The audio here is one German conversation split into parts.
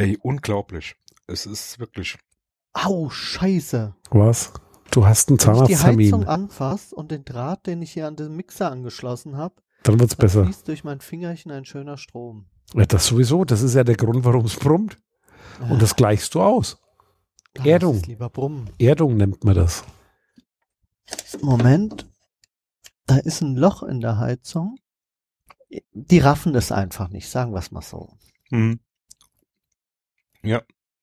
Ey, unglaublich. Es ist wirklich. Au, scheiße. Was? Du hast einen Wenn ich die Zahnarzttermin. Heizung anfasse und den Draht, den ich hier an den Mixer angeschlossen habe, Dann wird's dann besser. fließt durch mein Fingerchen ein schöner Strom. Ja, das sowieso. Das ist ja der Grund, warum es brummt. Und das gleichst du aus. Lass Erdung. es lieber brummen. Erdung nennt man das. Moment, da ist ein Loch in der Heizung. Die raffen es einfach nicht, sagen wir es mal so. Hm. Ja.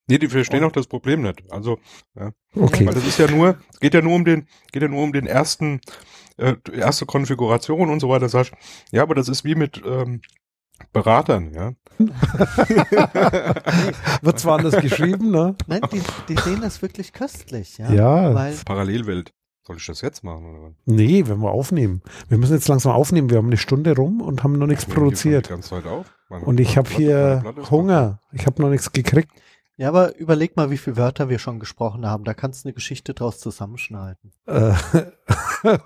Nee, die verstehen auch das Problem nicht. Also, Okay. weil das ist ja nur, es geht ja nur um den, geht ja nur um den ersten, äh, erste Konfiguration und so weiter. Sag ich, ja, aber das ist wie mit ähm, Beratern, ja. Wird zwar anders geschrieben, ne? Nein, die, die sehen das wirklich köstlich, ja. Ja. Weil Parallelwelt. Soll ich das jetzt machen oder was? Nee, wenn wir aufnehmen. Wir müssen jetzt langsam aufnehmen. Wir haben eine Stunde rum und haben noch nichts produziert. Die ganze Zeit auf? Meine- Und ich habe hier Hunger. Ich habe noch nichts gekriegt. Ja, aber überleg mal, wie viele Wörter wir schon gesprochen haben. Da kannst du eine Geschichte draus zusammenschneiden. Äh,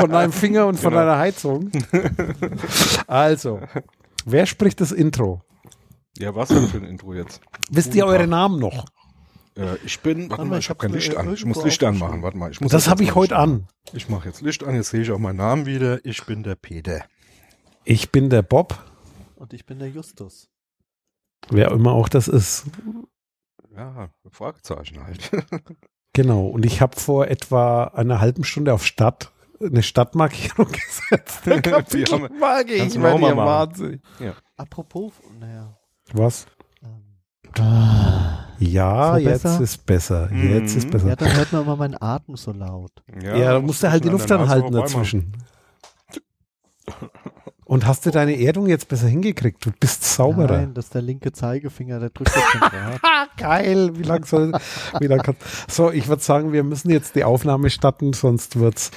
von deinem Finger und von Genau. deiner Heizung. Also, wer spricht das Intro? Ja, was denn für ein Intro jetzt? Wisst ihr eure Namen noch? Äh, ich bin, warte mal, ich ich habe kein Licht an. Ich muss Licht anmachen. Warte mal, ich muss Das habe ich heute an. Ich mache jetzt Licht an. Jetzt sehe ich auch meinen Namen wieder. Ich bin der Peter. Ich bin der Bob, Und ich bin der Justus. wer immer auch das ist. Ja, Fragezeichen halt. Genau. Und ich habe vor etwa einer halben Stunde auf Stadt eine Stadtmarkierung gesetzt. Kannst du auch mal machen. wahnsinnig. Apropos, naja. Was? Ja, So jetzt besser? ist besser. Jetzt ist Mhm. besser. ja, dann hört man immer meinen Atem so laut. Ja, da musst du halt die Luft anhalten dazwischen. Und hast du deine Erdung jetzt besser hingekriegt? Du bist sauberer. Nein, das ist der linke Zeigefinger, der drückt jetzt den Draht. Ah, geil. Wie lang soll, wie lang kann, so, ich würde sagen, wir müssen jetzt die Aufnahme starten, sonst wird's,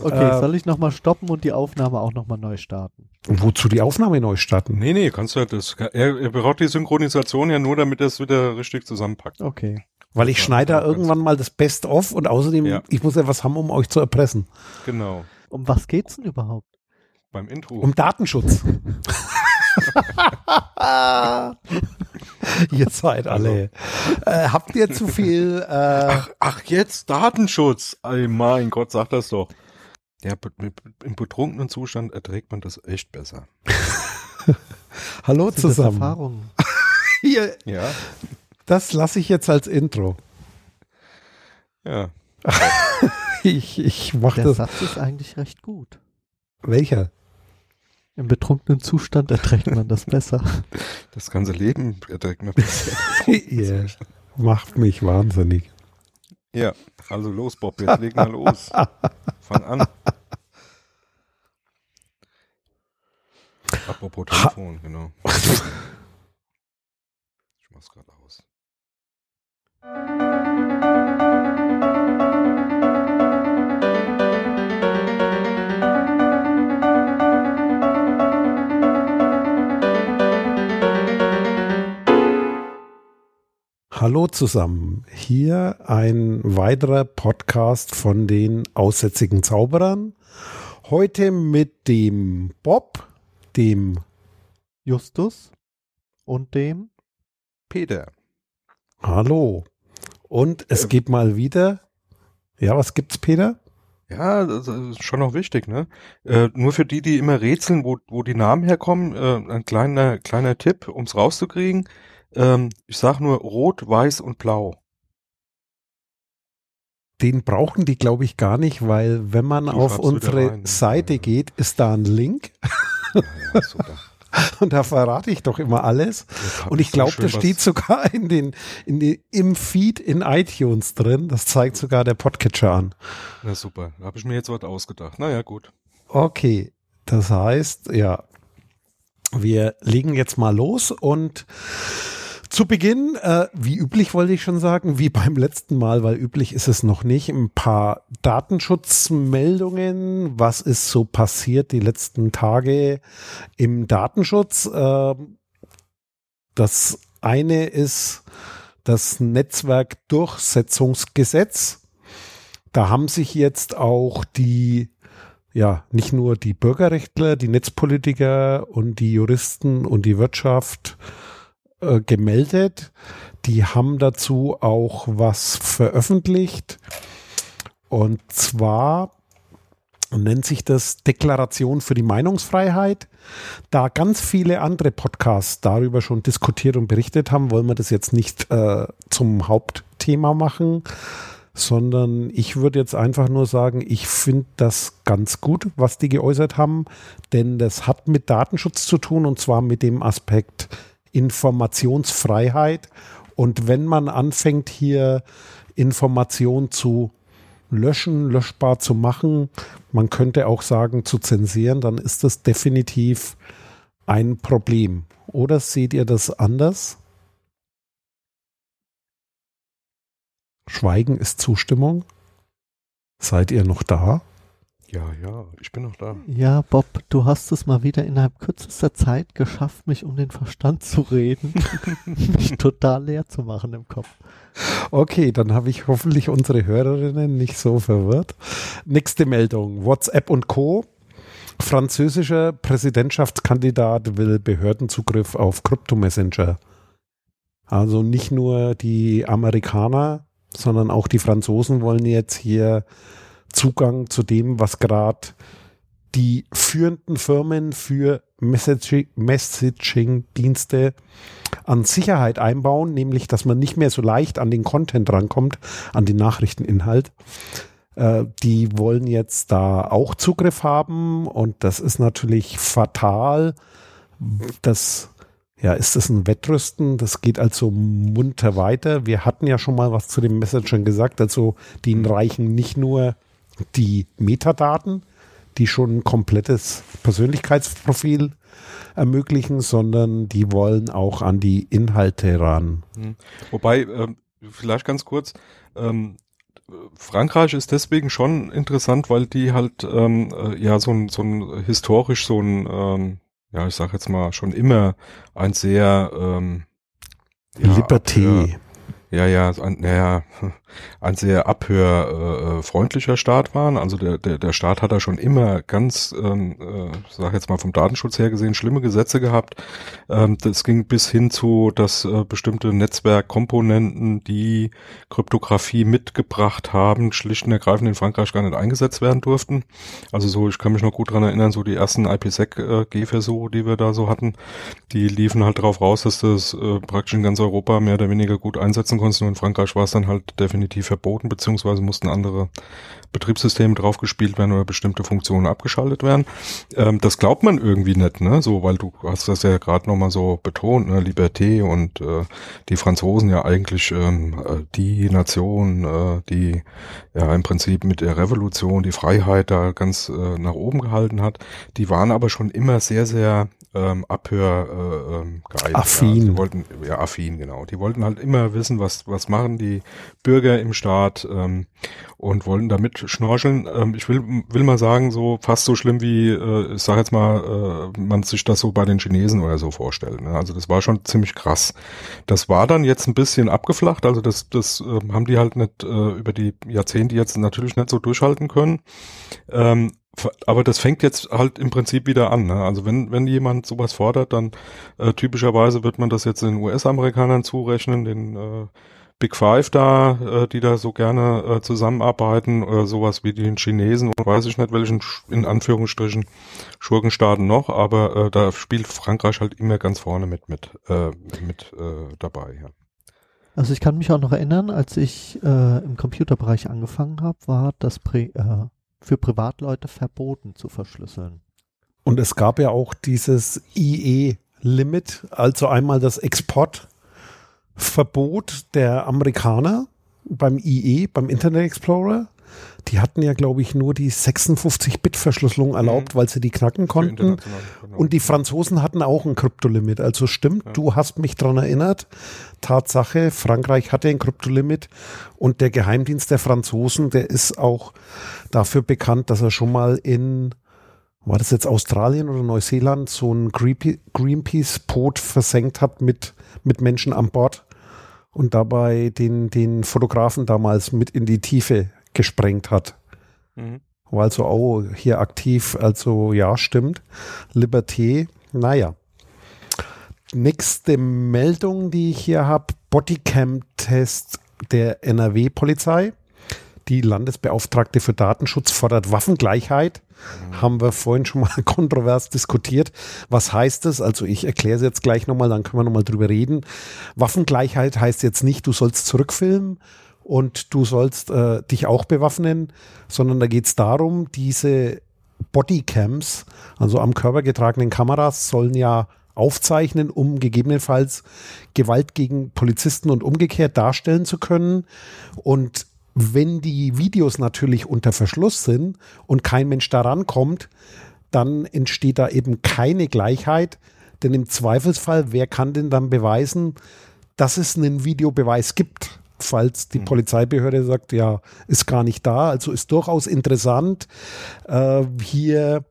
Okay, Äh, soll ich nochmal stoppen und die Aufnahme auch nochmal neu starten? wozu die Aufnahme neu starten? Nee, nee, kannst du halt das. Er, er braucht die Synchronisation ja nur, damit er es wieder richtig zusammenpackt. Okay. Weil ich Ja, schneide da irgendwann mal das Best-of und außerdem, Ja. ich muss ja was haben, um euch zu erpressen. Genau. Um was geht's denn überhaupt? Beim Intro. Um Datenschutz. ihr seid alle. Äh, habt ihr zu viel, äh, ach, ach, jetzt Datenschutz. Ey, mein Gott, sag das doch. Ja, im betrunkenen Zustand erträgt man das echt besser. hallo Sind das zusammen. Erfahrungen? Hier, Ja, das lasse ich jetzt als Intro. ja. Ich, ich mach Der das. Satz ist eigentlich recht gut. Welcher? Im betrunkenen Zustand erträgt man das besser. Das ganze Leben erträgt man besser. Ihr macht mich wahnsinnig. Ja, also los, Bob, jetzt leg mal los. Fang an. Apropos Telefon, genau. Ich mach's gerade aus. Hallo zusammen. Hier ein weiterer Podcast von den aussätzigen Zauberern. Heute mit dem Bob, dem Justus und dem Peter. Hallo. Und es Ähm. geht mal wieder. Ja, was gibt's, Peter? Ja, das ist schon noch wichtig, ne? Äh, nur für die, die immer rätseln, wo, wo die Namen herkommen, äh, ein kleiner, kleiner Tipp, ums rauszukriegen. Ähm, ich sag nur rot, weiß und blau. Den brauchen die, glaube ich, gar nicht, weil wenn man Die auf unsere rein? Seite Ja. geht, ist da ein Link Ja, ja, super. und da verrate ich doch immer alles. Und ich glaube, das steht sogar in den, in den, im Feed in iTunes drin. Das zeigt sogar der Podcatcher an. Na super, da habe ich mir jetzt was ausgedacht. Naja, gut. Okay, das heißt, ja, wir legen jetzt mal los und zu Beginn, äh, wie üblich wollte ich schon sagen, wie beim letzten Mal, weil üblich ist es noch nicht, ein paar Datenschutzmeldungen. Was ist so passiert die letzten Tage im Datenschutz? Ähm, das eine ist das Netzwerkdurchsetzungsgesetz. Da haben sich jetzt auch die ja, nicht nur die Bürgerrechtler, die Netzpolitiker und die Juristen und die Wirtschaft äh, gemeldet. Die haben dazu auch was veröffentlicht. Und zwar nennt sich das Deklaration für die Meinungsfreiheit. Da ganz viele andere Podcasts darüber schon diskutiert und berichtet haben, wollen wir das jetzt nicht äh, zum Hauptthema machen, sondern ich würde jetzt einfach nur sagen, ich finde das ganz gut, was die geäußert haben, denn das hat mit Datenschutz zu tun und zwar mit dem Aspekt Informationsfreiheit. Und wenn man anfängt, hier Informationen zu löschen, löschbar zu machen, man könnte auch sagen zu zensieren, dann ist das definitiv ein Problem. Oder seht ihr das anders? Schweigen ist Zustimmung. Seid ihr noch da? Ja, ja, ich bin noch da. Ja, Bob, du hast es mal wieder innerhalb kürzester Zeit geschafft, mich um den Verstand zu reden, mich total leer zu machen im Kopf. Okay, dann habe ich hoffentlich unsere Hörerinnen nicht so verwirrt. Nächste Meldung. WhatsApp und Co. Französischer Präsidentschaftskandidat will Behördenzugriff auf Kryptomessenger. Also nicht nur die Amerikaner, sondern auch die Franzosen wollen jetzt hier Zugang zu dem, was gerade die führenden Firmen für Messaging-Dienste an Sicherheit einbauen, nämlich dass man nicht mehr so leicht an den Content rankommt, an den Nachrichteninhalt. Äh, die wollen jetzt da auch Zugriff haben und das ist natürlich fatal. Das ja, ist das ein Wettrüsten? Das geht also munter weiter. Wir hatten ja schon mal was zu den Messagern gesagt. Also, denen reichen nicht nur die Metadaten, die schon ein komplettes Persönlichkeitsprofil ermöglichen, sondern die wollen auch an die Inhalte ran. Hm. Wobei, äh, vielleicht ganz kurz, ähm, Frankreich ist deswegen schon interessant, weil die halt ähm, äh, ja so ein, so ein historisch so ein, ähm, ja ich sag jetzt mal schon immer ein sehr ähm, ja, Liberté. Ja, ja, ein, ja, ein sehr abhörfreundlicher äh, Staat waren. Also der, der, der Staat hat da schon immer ganz, ähm, äh, sag jetzt mal vom Datenschutz her gesehen, schlimme Gesetze gehabt. Ähm, das ging bis hin zu, dass äh, bestimmte Netzwerkkomponenten, die Kryptographie mitgebracht haben, schlicht und ergreifend in Frankreich gar nicht eingesetzt werden durften. Also so, ich kann mich noch gut dran erinnern, so die ersten IPsec-G-Versuche, die wir da so hatten, die liefen halt darauf raus, dass das äh, praktisch in ganz Europa mehr oder weniger gut einsetzen konntest. Nur in Frankreich war es dann halt definitiv verboten, beziehungsweise mussten andere Betriebssysteme draufgespielt werden oder bestimmte Funktionen abgeschaltet werden. Ähm, das glaubt man irgendwie nicht, ne? So, weil du hast das ja gerade nochmal so betont, ne? Liberté und äh, die Franzosen ja eigentlich ähm, äh, die Nation, äh, die ja im Prinzip mit der Revolution die Freiheit da ganz äh, nach oben gehalten hat. Die waren aber schon immer sehr, sehr ähm, Abhör äh, ähm, geeignet. Affin. Ja, die wollten, ja, affin, genau. Die wollten halt immer wissen, was, was machen die Bürger im Staat ähm, und wollten damit schnorcheln. Ähm, ich will, will mal sagen, so fast so schlimm wie, äh, ich sag jetzt mal, äh, man sich das so bei den Chinesen oder so vorstellt. Ne? Also das war schon ziemlich krass. Das war dann jetzt ein bisschen abgeflacht, also das, das äh, haben die halt nicht äh, über die Jahrzehnte jetzt natürlich nicht so durchhalten können. Ähm, aber das fängt jetzt halt im Prinzip wieder an. Ne? Also wenn, wenn jemand sowas fordert, dann äh, typischerweise wird man das jetzt den US-Amerikanern zurechnen, den äh, Big Five da, äh, die da so gerne äh, zusammenarbeiten, oder sowas wie den Chinesen und weiß ich nicht welchen, in Anführungsstrichen, Schurkenstaaten noch, aber äh, da spielt Frankreich halt immer ganz vorne mit, mit, äh, mit äh, dabei. Ja. Also ich kann mich auch noch erinnern, als ich äh, im Computerbereich angefangen habe, war das Prä, äh, für Privatleute verboten zu verschlüsseln. Und es gab ja auch dieses IE-Limit, also einmal das Exportverbot der Amerikaner beim IE, beim Internet Explorer. Die hatten ja, glaube ich, nur die 56-Bit-Verschlüsselung mhm. erlaubt, mhm. weil sie die knacken konnten. Genau. Und die Franzosen hatten auch ein Kryptolimit. Also stimmt, ja. du hast mich dran erinnert. Tatsache, Frankreich hatte ein Kryptolimit und der Geheimdienst der Franzosen, der ist auch dafür bekannt, dass er schon mal in, war das jetzt Australien oder Neuseeland, so ein Greenpeace-Boot versenkt hat mit, mit Menschen an Bord und dabei den, den Fotografen damals mit in die Tiefe gesprengt hat. Mhm. War also auch hier aktiv, also ja, stimmt. Liberté, naja. nächste Meldung, die ich hier habe, Bodycam-Test der NRW-Polizei. Die Landesbeauftragte für Datenschutz fordert Waffengleichheit. Mhm. Haben wir vorhin schon mal kontrovers diskutiert. Was heißt das? Also ich erkläre es jetzt gleich nochmal, dann können wir nochmal drüber reden. Waffengleichheit heißt jetzt nicht, du sollst zurückfilmen und du sollst äh, dich auch bewaffnen, sondern da geht es darum, diese Bodycams, also am Körper getragenen Kameras, sollen ja aufzeichnen, um gegebenenfalls Gewalt gegen Polizisten und umgekehrt darstellen zu können. Und wenn die Videos natürlich unter Verschluss sind und kein Mensch daran kommt, dann entsteht da eben keine Gleichheit. Denn im Zweifelsfall, wer kann denn dann beweisen, dass es einen Videobeweis gibt? Falls die mhm. Polizeibehörde sagt, ja, ist gar nicht da. Also ist durchaus interessant, äh, hier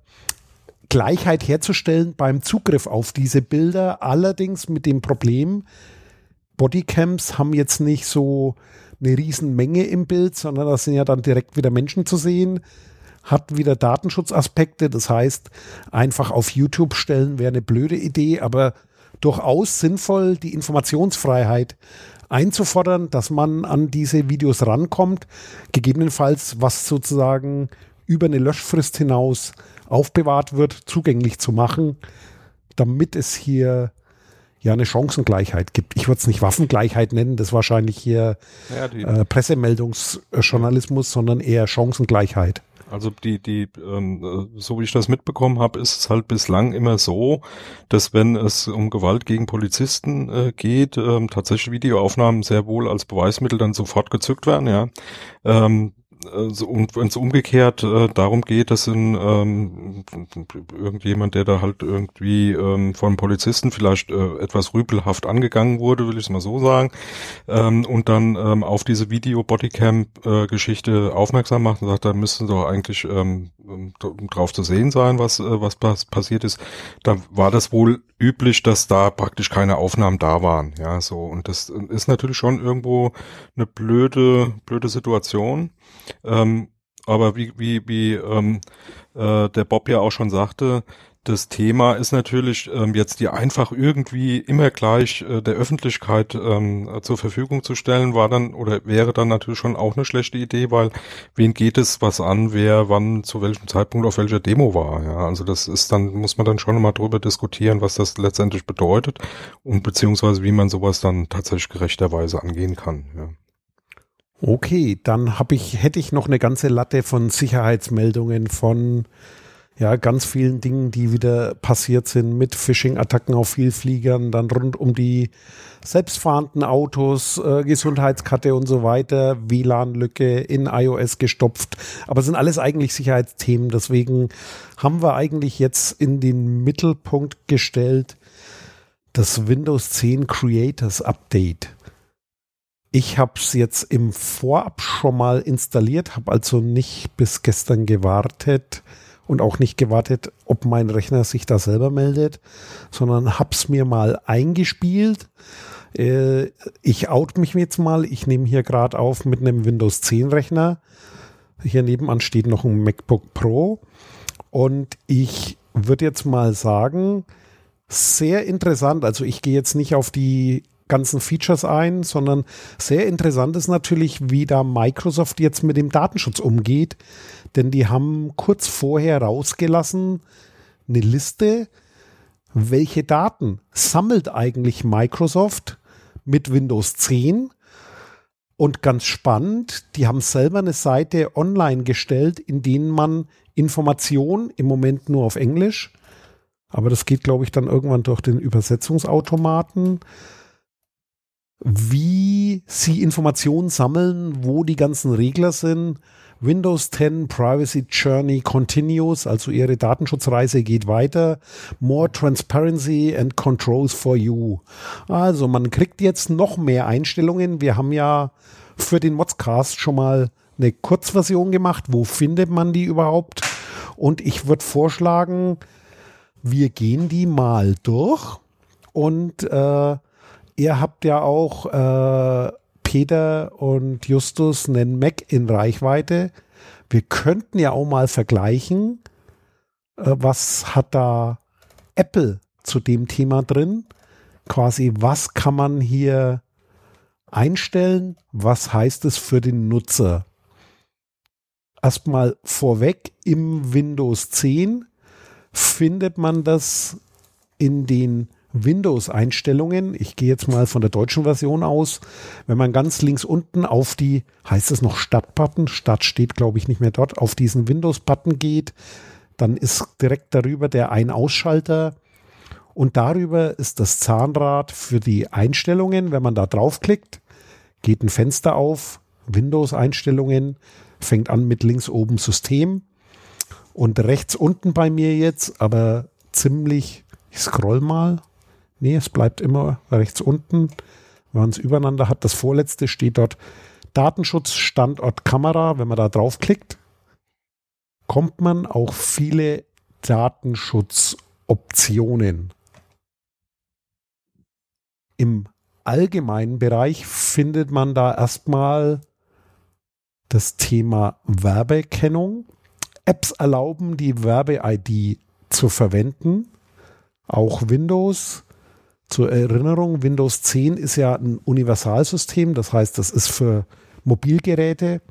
Gleichheit herzustellen beim Zugriff auf diese Bilder. Allerdings mit dem Problem, Bodycams haben jetzt nicht so eine Riesenmenge im Bild, sondern da sind ja dann direkt wieder Menschen zu sehen. Hat wieder Datenschutzaspekte, das heißt, einfach auf YouTube stellen wäre eine blöde Idee, aber durchaus sinnvoll, die Informationsfreiheit einzufordern, dass man an diese Videos rankommt, gegebenenfalls was sozusagen über eine Löschfrist hinaus aufbewahrt wird, zugänglich zu machen, damit es hier ja eine Chancengleichheit gibt. Ich würde es nicht Waffengleichheit nennen, das ist wahrscheinlich hier ja, äh, Pressemeldungsjournalismus, sondern eher Chancengleichheit. Also die, die, ähm, so wie ich das mitbekommen habe, ist es halt bislang immer so, dass wenn es um Gewalt gegen Polizisten äh, geht, ähm, tatsächlich Videoaufnahmen sehr wohl als Beweismittel dann sofort gezückt werden, ja. Ähm, also, und wenn es umgekehrt äh, darum geht, dass in, ähm, irgendjemand, der da halt irgendwie ähm, von Polizisten vielleicht äh, etwas rüpelhaft angegangen wurde, will ich es mal so sagen, ähm, und dann ähm, auf diese Video-Bodycam-Geschichte äh, aufmerksam macht und sagt, da müssten doch eigentlich ähm, drauf zu sehen sein, was, äh, was passiert ist, da war das wohl üblich, dass da praktisch keine Aufnahmen da waren. Ja, so. Und das ist natürlich schon irgendwo eine blöde, blöde Situation. Ähm, aber wie, wie, wie ähm, äh, der Bob ja auch schon sagte, das Thema ist natürlich ähm, jetzt die einfach irgendwie immer gleich äh, der Öffentlichkeit ähm, zur Verfügung zu stellen, war dann oder wäre dann natürlich schon auch eine schlechte Idee, weil wen geht es was an, wer wann zu welchem Zeitpunkt auf welcher Demo war. Ja, also das ist dann muss man dann schon mal drüber diskutieren, was das letztendlich bedeutet und beziehungsweise wie man sowas dann tatsächlich gerechterweise angehen kann. Ja. Okay, dann habe ich hätte ich noch eine ganze Latte von Sicherheitsmeldungen von ja, ganz vielen Dingen, die wieder passiert sind mit Phishing-Attacken auf Vielfliegern, dann rund um die selbstfahrenden Autos, äh, Gesundheitskarte und so weiter, WLAN-Lücke in iOS gestopft. Aber sind alles eigentlich Sicherheitsthemen. Deswegen haben wir eigentlich jetzt in den Mittelpunkt gestellt das Windows 10 Creators Update. Ich habe es jetzt im Vorab schon mal installiert, habe also nicht bis gestern gewartet und auch nicht gewartet, ob mein Rechner sich da selber meldet, sondern hab's mir mal eingespielt. Äh, ich out mich jetzt mal. Ich nehme hier gerade auf mit einem Windows 10 Rechner. Hier nebenan steht noch ein MacBook Pro. Und ich würde jetzt mal sagen, sehr interessant. Also ich gehe jetzt nicht auf die ganzen Features ein, sondern sehr interessant ist natürlich, wie da Microsoft jetzt mit dem Datenschutz umgeht denn die haben kurz vorher rausgelassen eine Liste, welche Daten sammelt eigentlich Microsoft mit Windows 10. Und ganz spannend, die haben selber eine Seite online gestellt, in denen man Informationen im Moment nur auf Englisch, aber das geht, glaube ich, dann irgendwann durch den Übersetzungsautomaten, wie sie Informationen sammeln, wo die ganzen Regler sind, Windows 10 Privacy Journey continues, also Ihre Datenschutzreise geht weiter. More Transparency and Controls for you. Also man kriegt jetzt noch mehr Einstellungen. Wir haben ja für den Modscast schon mal eine Kurzversion gemacht. Wo findet man die überhaupt? Und ich würde vorschlagen, wir gehen die mal durch. Und äh, ihr habt ja auch äh, Peter und Justus einen Mac in Reichweite. Wir könnten ja auch mal vergleichen, äh, was hat da Apple zu dem Thema drin. quasi, was kann man hier einstellen? Was heißt es für den Nutzer? Erstmal vorweg, im Windows 10 findet man das in den Windows-Einstellungen. Ich gehe jetzt mal von der deutschen Version aus. Wenn man ganz links unten auf die, heißt es noch Stadt-Button, Stadt steht glaube ich nicht mehr dort, auf diesen Windows-Button geht, dann ist direkt darüber der Ein-Ausschalter und darüber ist das Zahnrad für die Einstellungen. Wenn man da draufklickt, geht ein Fenster auf, Windows-Einstellungen, fängt an mit links oben System und rechts unten bei mir jetzt, aber ziemlich, ich scroll mal. Nee, es bleibt immer rechts unten. Wenn man es übereinander hat, das vorletzte steht dort Datenschutz, Standort, Kamera. Wenn man da draufklickt, kommt man auch viele Datenschutzoptionen. Im allgemeinen Bereich findet man da erstmal das Thema Werbeerkennung. Apps erlauben, die Werbe-ID zu verwenden. Auch Windows. Zur Erinnerung, Windows 10 ist ja ein Universalsystem. Das heißt, das ist für Mobilgeräte,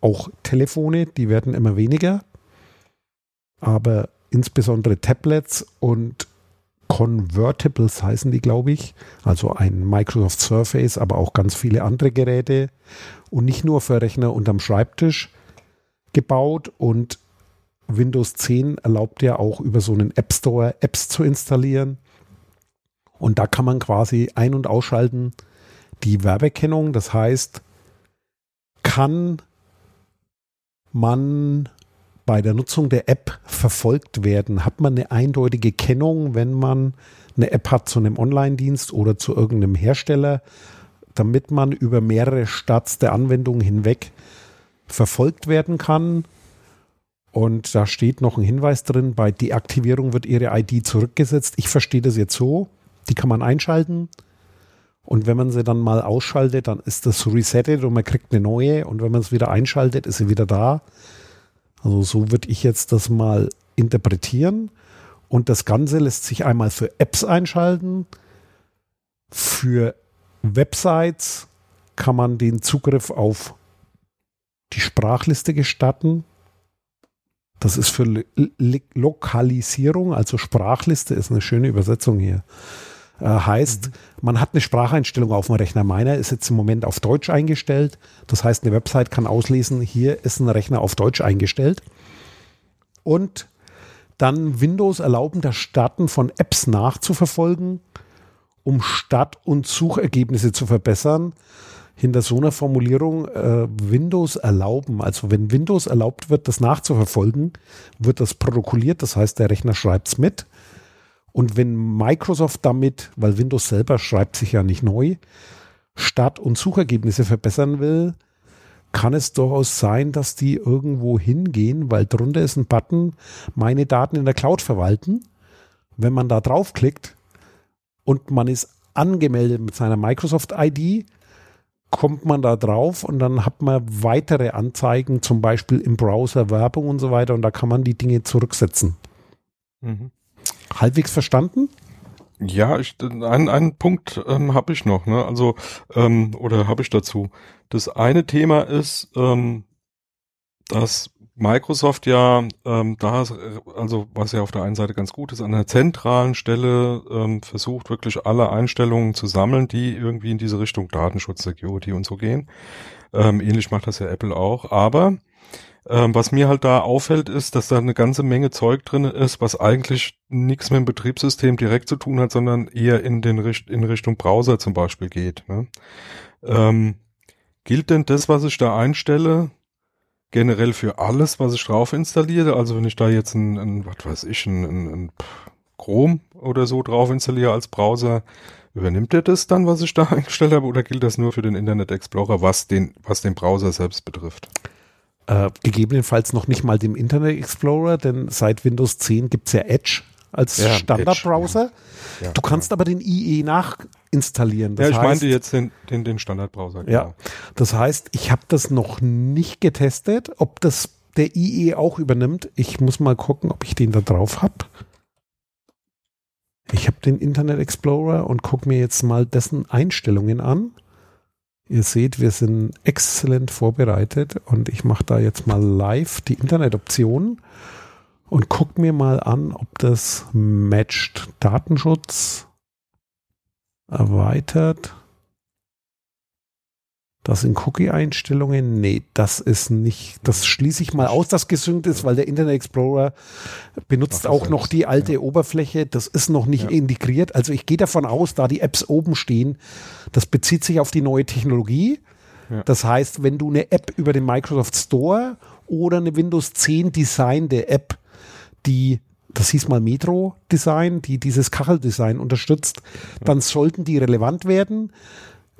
auch Telefone, die werden immer weniger. Aber insbesondere Tablets und Convertibles heißen die, glaube ich. Also ein Microsoft Surface, aber auch ganz viele andere Geräte. Und nicht nur für Rechner unterm Schreibtisch gebaut. Und Windows 10 erlaubt ja auch über so einen App Store Apps zu installieren. Und da kann man quasi ein- und ausschalten die Werbekennung. Das heißt, kann man bei der Nutzung der App verfolgt werden? Hat man eine eindeutige Kennung, wenn man eine App hat zu einem Online-Dienst oder zu irgendeinem Hersteller, damit man über mehrere Starts der Anwendung hinweg verfolgt werden kann? Und da steht noch ein Hinweis drin, bei Deaktivierung wird Ihre ID zurückgesetzt. Ich verstehe das jetzt so, die kann man einschalten. Und wenn man sie dann mal ausschaltet, dann ist das resettet und man kriegt eine neue. Und wenn man es wieder einschaltet, ist sie wieder da. Also so würde ich jetzt das mal interpretieren. Und das Ganze lässt sich einmal für Apps einschalten. Für Websites kann man den Zugriff auf die Sprachliste gestatten. Das ist für Lo Lokalisierung, also Sprachliste ist eine schöne Übersetzung hier. Äh, heißt, man hat eine Spracheinstellung auf dem Rechner. Meiner ist jetzt im Moment auf Deutsch eingestellt. Das heißt, eine Website kann auslesen, hier ist ein Rechner auf Deutsch eingestellt. Und dann Windows erlauben, das Starten von Apps nachzuverfolgen, um Start- und Suchergebnisse zu verbessern. Hinter so einer Formulierung äh, Windows erlauben, also wenn Windows erlaubt wird, das nachzuverfolgen, wird das protokolliert, das heißt, der Rechner schreibt es mit und wenn Microsoft damit, weil Windows selber schreibt sich ja nicht neu, Start- und Suchergebnisse verbessern will, kann es durchaus sein, dass die irgendwo hingehen, weil drunter ist ein Button, meine Daten in der Cloud verwalten. Wenn man da draufklickt und man ist angemeldet mit seiner Microsoft-ID, kommt man da drauf und dann hat man weitere Anzeigen, zum Beispiel im Browser Werbung und so weiter und da kann man die Dinge zurücksetzen. Mhm halbwegs verstanden? Ja, ich, einen, einen Punkt ähm, habe ich noch, ne? Also, ähm, oder habe ich dazu. Das eine Thema ist, ähm, dass Microsoft ja ähm, da, also was ja auf der einen Seite ganz gut ist, an einer zentralen Stelle ähm, versucht wirklich alle Einstellungen zu sammeln, die irgendwie in diese Richtung Datenschutz, Security und so gehen. Ähm, ähnlich macht das ja Apple auch, aber ähm, was mir halt da auffällt, ist, dass da eine ganze Menge Zeug drin ist, was eigentlich nichts mit dem Betriebssystem direkt zu tun hat, sondern eher in den Richt in Richtung Browser zum Beispiel geht. Ne? Ähm, gilt denn das, was ich da einstelle, generell für alles, was ich drauf installiere? Also wenn ich da jetzt ein, ein was weiß ich, ein, ein, ein Chrome oder so drauf installiere als Browser, übernimmt er das dann, was ich da eingestellt habe, oder gilt das nur für den Internet Explorer, was den, was den Browser selbst betrifft? Äh, gegebenenfalls noch nicht mal dem Internet Explorer, denn seit Windows 10 gibt es ja Edge als ja, Standardbrowser. Ja. du kannst aber den IE nachinstallieren. Das ja, ich heißt, meinte jetzt den, den, den Standardbrowser. Genau. Ja, das heißt, ich habe das noch nicht getestet, ob das der IE auch übernimmt. Ich muss mal gucken, ob ich den da drauf habe. Ich habe den Internet Explorer und gucke mir jetzt mal dessen Einstellungen an. Ihr seht, wir sind exzellent vorbereitet und ich mache da jetzt mal live die Internetoptionen und gucke mir mal an, ob das matcht. Datenschutz erweitert. Das sind Cookie-Einstellungen. Nee, das ist nicht, das schließe ich mal aus, dass gesynkt ist, weil der Internet Explorer benutzt auch noch die alte ja. Oberfläche. Das ist noch nicht ja. integriert. Also ich gehe davon aus, da die Apps oben stehen, das bezieht sich auf die neue Technologie. Ja. Das heißt, wenn du eine App über den Microsoft Store oder eine Windows 10 designte App, die das hieß mal Metro Design, die dieses Kacheldesign unterstützt, dann sollten die relevant werden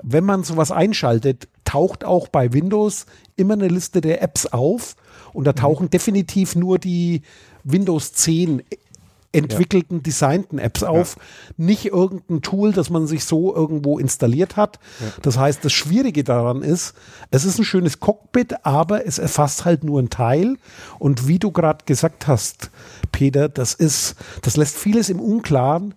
wenn man sowas einschaltet, taucht auch bei Windows immer eine Liste der Apps auf und da tauchen mhm. definitiv nur die Windows 10 entwickelten, ja. designten Apps auf, ja. nicht irgendein Tool, das man sich so irgendwo installiert hat. Ja. Das heißt, das Schwierige daran ist, es ist ein schönes Cockpit, aber es erfasst halt nur ein Teil. Und wie du gerade gesagt hast, Peter, das ist, das lässt vieles im Unklaren.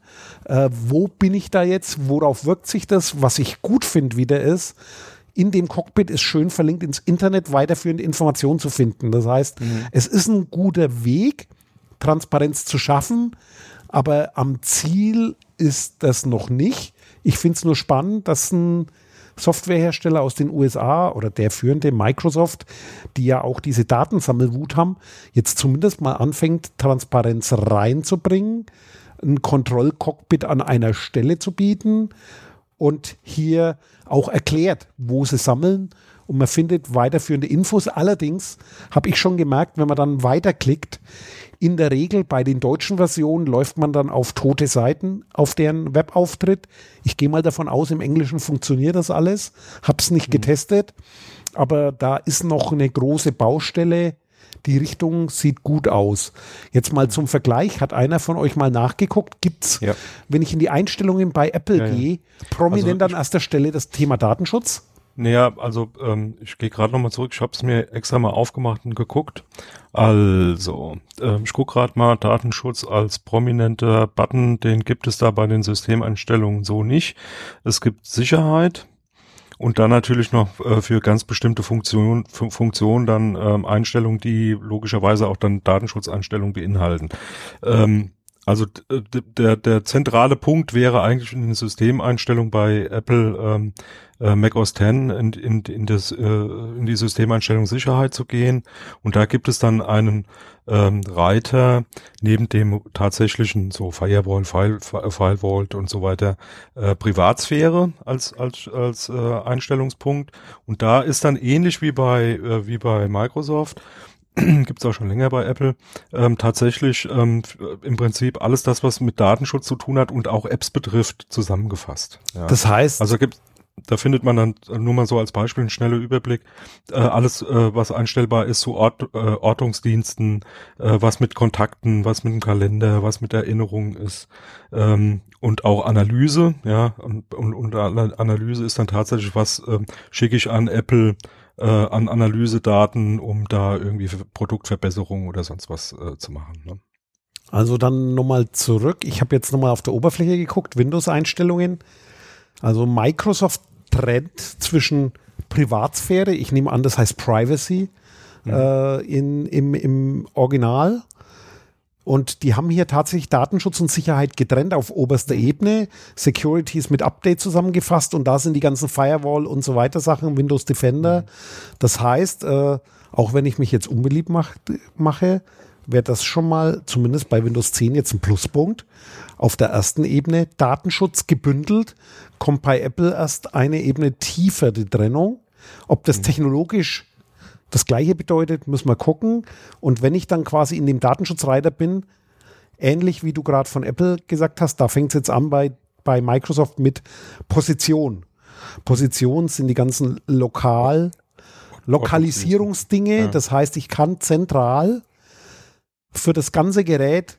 Äh, wo bin ich da jetzt? Worauf wirkt sich das? Was ich gut finde wieder ist, in dem Cockpit ist schön verlinkt ins Internet weiterführende Informationen zu finden. Das heißt, mhm. es ist ein guter Weg, Transparenz zu schaffen, aber am Ziel ist das noch nicht. Ich finde es nur spannend, dass ein Softwarehersteller aus den USA oder der führende Microsoft, die ja auch diese Datensammelwut haben, jetzt zumindest mal anfängt, Transparenz reinzubringen, ein Kontrollcockpit an einer Stelle zu bieten und hier auch erklärt, wo sie sammeln und man findet weiterführende Infos. Allerdings habe ich schon gemerkt, wenn man dann weiterklickt, in der Regel bei den deutschen Versionen läuft man dann auf tote Seiten auf deren Webauftritt. Ich gehe mal davon aus, im Englischen funktioniert das alles. Hab's nicht mhm. getestet, aber da ist noch eine große Baustelle. Die Richtung sieht gut aus. Jetzt mal zum Vergleich, hat einer von euch mal nachgeguckt? Gibt's, ja. wenn ich in die Einstellungen bei Apple ja, gehe, prominent also an erster Stelle das Thema Datenschutz? Naja, also ähm, ich gehe gerade nochmal zurück. Ich habe es mir extra mal aufgemacht und geguckt. Also, ähm, ich gucke gerade mal Datenschutz als prominenter Button. Den gibt es da bei den Systemeinstellungen so nicht. Es gibt Sicherheit und dann natürlich noch äh, für ganz bestimmte Funktionen Funktionen dann ähm, Einstellungen, die logischerweise auch dann Datenschutzeinstellungen beinhalten. Ähm, also äh, der, der zentrale Punkt wäre eigentlich in den Systemeinstellungen bei Apple ähm, äh, Mac OS X in, in, in, das, äh, in die Systemeinstellung Sicherheit zu gehen. Und da gibt es dann einen ähm, Reiter neben dem tatsächlichen so Firewall, File, Firewall und so weiter äh, Privatsphäre als als als äh, Einstellungspunkt. Und da ist dann ähnlich wie bei äh, wie bei Microsoft gibt's auch schon länger bei Apple, ähm, tatsächlich ähm, im Prinzip alles das, was mit Datenschutz zu tun hat und auch Apps betrifft, zusammengefasst. Ja. Das heißt, also gibt da findet man dann nur mal so als Beispiel ein schneller Überblick, äh, alles, äh, was einstellbar ist zu Ort, äh, Ortungsdiensten, äh, was mit Kontakten, was mit dem Kalender, was mit Erinnerungen ist ähm, und auch Analyse, ja, und, und, und Analyse ist dann tatsächlich was, äh, schicke ich an Apple äh, an Analysedaten, um da irgendwie Produktverbesserungen oder sonst was äh, zu machen. Ne? Also dann nochmal zurück. Ich habe jetzt nochmal auf der Oberfläche geguckt, Windows-Einstellungen. Also Microsoft trennt zwischen Privatsphäre, ich nehme an, das heißt Privacy, mhm. äh, in, im, im Original und die haben hier tatsächlich Datenschutz und Sicherheit getrennt auf oberster Ebene. Security ist mit Update zusammengefasst und da sind die ganzen Firewall und so weiter Sachen, Windows Defender. Das heißt, äh, auch wenn ich mich jetzt unbeliebt mach, mache, wäre das schon mal zumindest bei Windows 10 jetzt ein Pluspunkt. Auf der ersten Ebene Datenschutz gebündelt, kommt bei Apple erst eine Ebene tiefer die Trennung. Ob das mhm. technologisch das gleiche bedeutet, muss man gucken. Und wenn ich dann quasi in dem Datenschutzreiter bin, ähnlich wie du gerade von Apple gesagt hast, da fängt es jetzt an bei, bei Microsoft mit Position. Position sind die ganzen Lokal, Lokalisierungsdinge. Das heißt, ich kann zentral für das ganze Gerät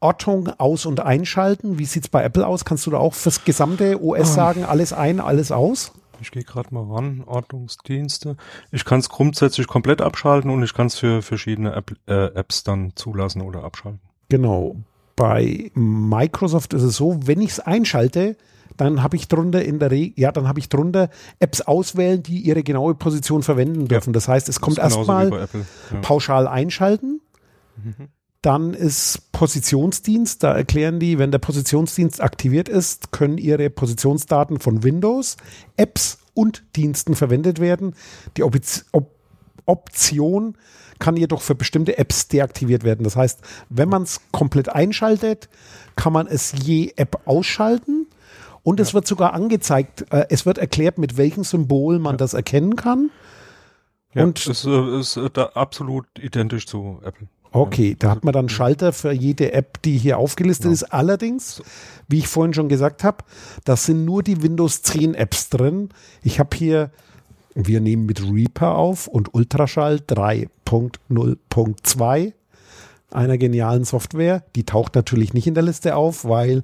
Ortung aus- und einschalten. Wie sieht es bei Apple aus? Kannst du da auch fürs gesamte OS ah. sagen, alles ein, alles aus? Ich gehe gerade mal ran, Ordnungsdienste. Ich kann es grundsätzlich komplett abschalten und ich kann es für verschiedene App, äh, Apps dann zulassen oder abschalten. Genau. bei Microsoft ist es so, wenn ich es einschalte, dann habe ich drunter in der Re ja, dann habe ich drunter Apps auswählen, die ihre genaue Position verwenden dürfen. Ja, das heißt, es kommt erstmal ja. pauschal einschalten. Mhm. Dann ist Positionsdienst, da erklären die, wenn der Positionsdienst aktiviert ist, können ihre Positionsdaten von Windows, Apps und Diensten verwendet werden. Die Op Op Option kann jedoch für bestimmte Apps deaktiviert werden. Das heißt, wenn man es komplett einschaltet, kann man es je App ausschalten. Und es wird sogar angezeigt, äh, es wird erklärt, mit welchem Symbol man ja. das erkennen kann. Ja, und es äh, ist äh, absolut identisch zu Apple. Okay, da hat man dann Schalter für jede App, die hier aufgelistet ja. ist. Allerdings, wie ich vorhin schon gesagt habe, das sind nur die Windows 10 Apps drin. Ich habe hier, wir nehmen mit Reaper auf und Ultraschall 3.0.2 einer genialen Software. Die taucht natürlich nicht in der Liste auf, weil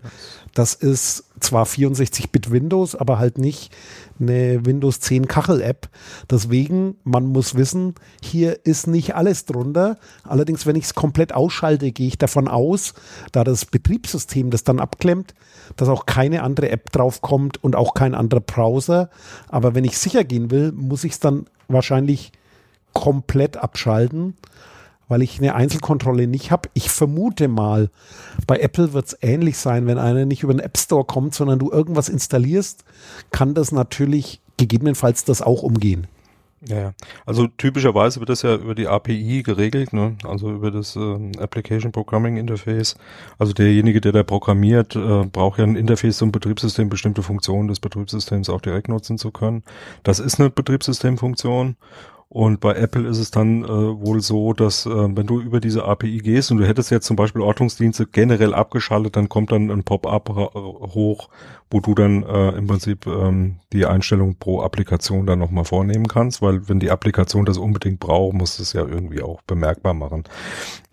das ist zwar 64-Bit Windows, aber halt nicht eine Windows 10 Kachel-App. Deswegen, man muss wissen, hier ist nicht alles drunter. Allerdings, wenn ich es komplett ausschalte, gehe ich davon aus, da das Betriebssystem das dann abklemmt, dass auch keine andere App draufkommt und auch kein anderer Browser. Aber wenn ich sicher gehen will, muss ich es dann wahrscheinlich komplett abschalten weil ich eine Einzelkontrolle nicht habe. Ich vermute mal, bei Apple wird es ähnlich sein, wenn einer nicht über den App Store kommt, sondern du irgendwas installierst, kann das natürlich gegebenenfalls das auch umgehen. Ja, also typischerweise wird das ja über die API geregelt, ne? also über das äh, Application Programming Interface. Also derjenige, der da programmiert, äh, braucht ja ein Interface zum Betriebssystem, bestimmte Funktionen des Betriebssystems auch direkt nutzen zu können. Das ist eine Betriebssystemfunktion und bei Apple ist es dann äh, wohl so, dass äh, wenn du über diese API gehst und du hättest jetzt zum Beispiel Ortungsdienste generell abgeschaltet, dann kommt dann ein Pop-up hoch, wo du dann äh, im Prinzip ähm, die Einstellung pro Applikation dann nochmal vornehmen kannst, weil wenn die Applikation das unbedingt braucht, muss es ja irgendwie auch bemerkbar machen.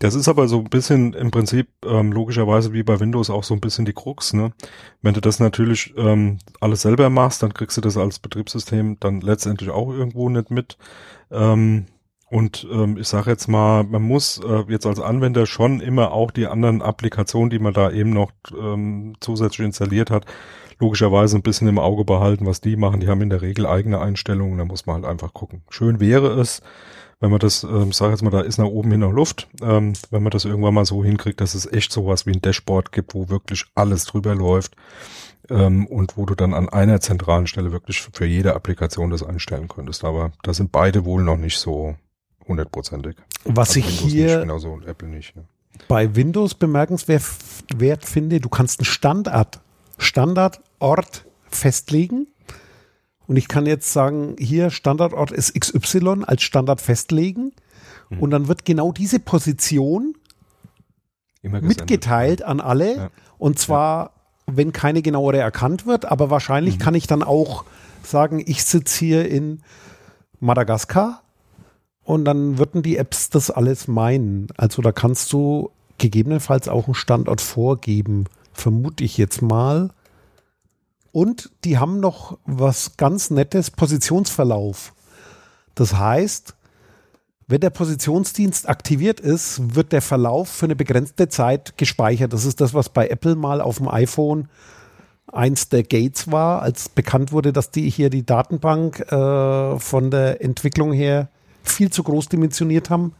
Das ist aber so ein bisschen im Prinzip ähm, logischerweise wie bei Windows auch so ein bisschen die Krux. Ne? Wenn du das natürlich ähm, alles selber machst, dann kriegst du das als Betriebssystem dann letztendlich auch irgendwo nicht mit. Ähm, und ähm, ich sage jetzt mal, man muss äh, jetzt als Anwender schon immer auch die anderen Applikationen, die man da eben noch ähm, zusätzlich installiert hat, logischerweise ein bisschen im Auge behalten, was die machen. Die haben in der Regel eigene Einstellungen, da muss man halt einfach gucken. Schön wäre es, wenn man das, ähm, sag jetzt mal, da ist nach oben hin noch Luft, ähm, wenn man das irgendwann mal so hinkriegt, dass es echt sowas wie ein Dashboard gibt, wo wirklich alles drüber läuft ähm, und wo du dann an einer zentralen Stelle wirklich für jede Applikation das einstellen könntest. Aber da sind beide wohl noch nicht so hundertprozentig. Was also ich Windows hier genauso und Apple nicht. Ne? Bei Windows bemerkenswert finde, du kannst einen Standard, Standardort festlegen. Und ich kann jetzt sagen, hier Standardort ist XY als Standard festlegen. Mhm. Und dann wird genau diese Position mitgeteilt an alle. Ja. Und zwar wenn keine genauere erkannt wird, aber wahrscheinlich mhm. kann ich dann auch sagen, ich sitze hier in Madagaskar und dann würden die Apps das alles meinen. Also da kannst du gegebenenfalls auch einen Standort vorgeben, vermute ich jetzt mal. Und die haben noch was ganz Nettes, Positionsverlauf. Das heißt, wenn der Positionsdienst aktiviert ist, wird der Verlauf für eine begrenzte Zeit gespeichert. Das ist das, was bei Apple mal auf dem iPhone eins der Gates war, als bekannt wurde, dass die hier die Datenbank äh, von der Entwicklung her viel zu groß dimensioniert haben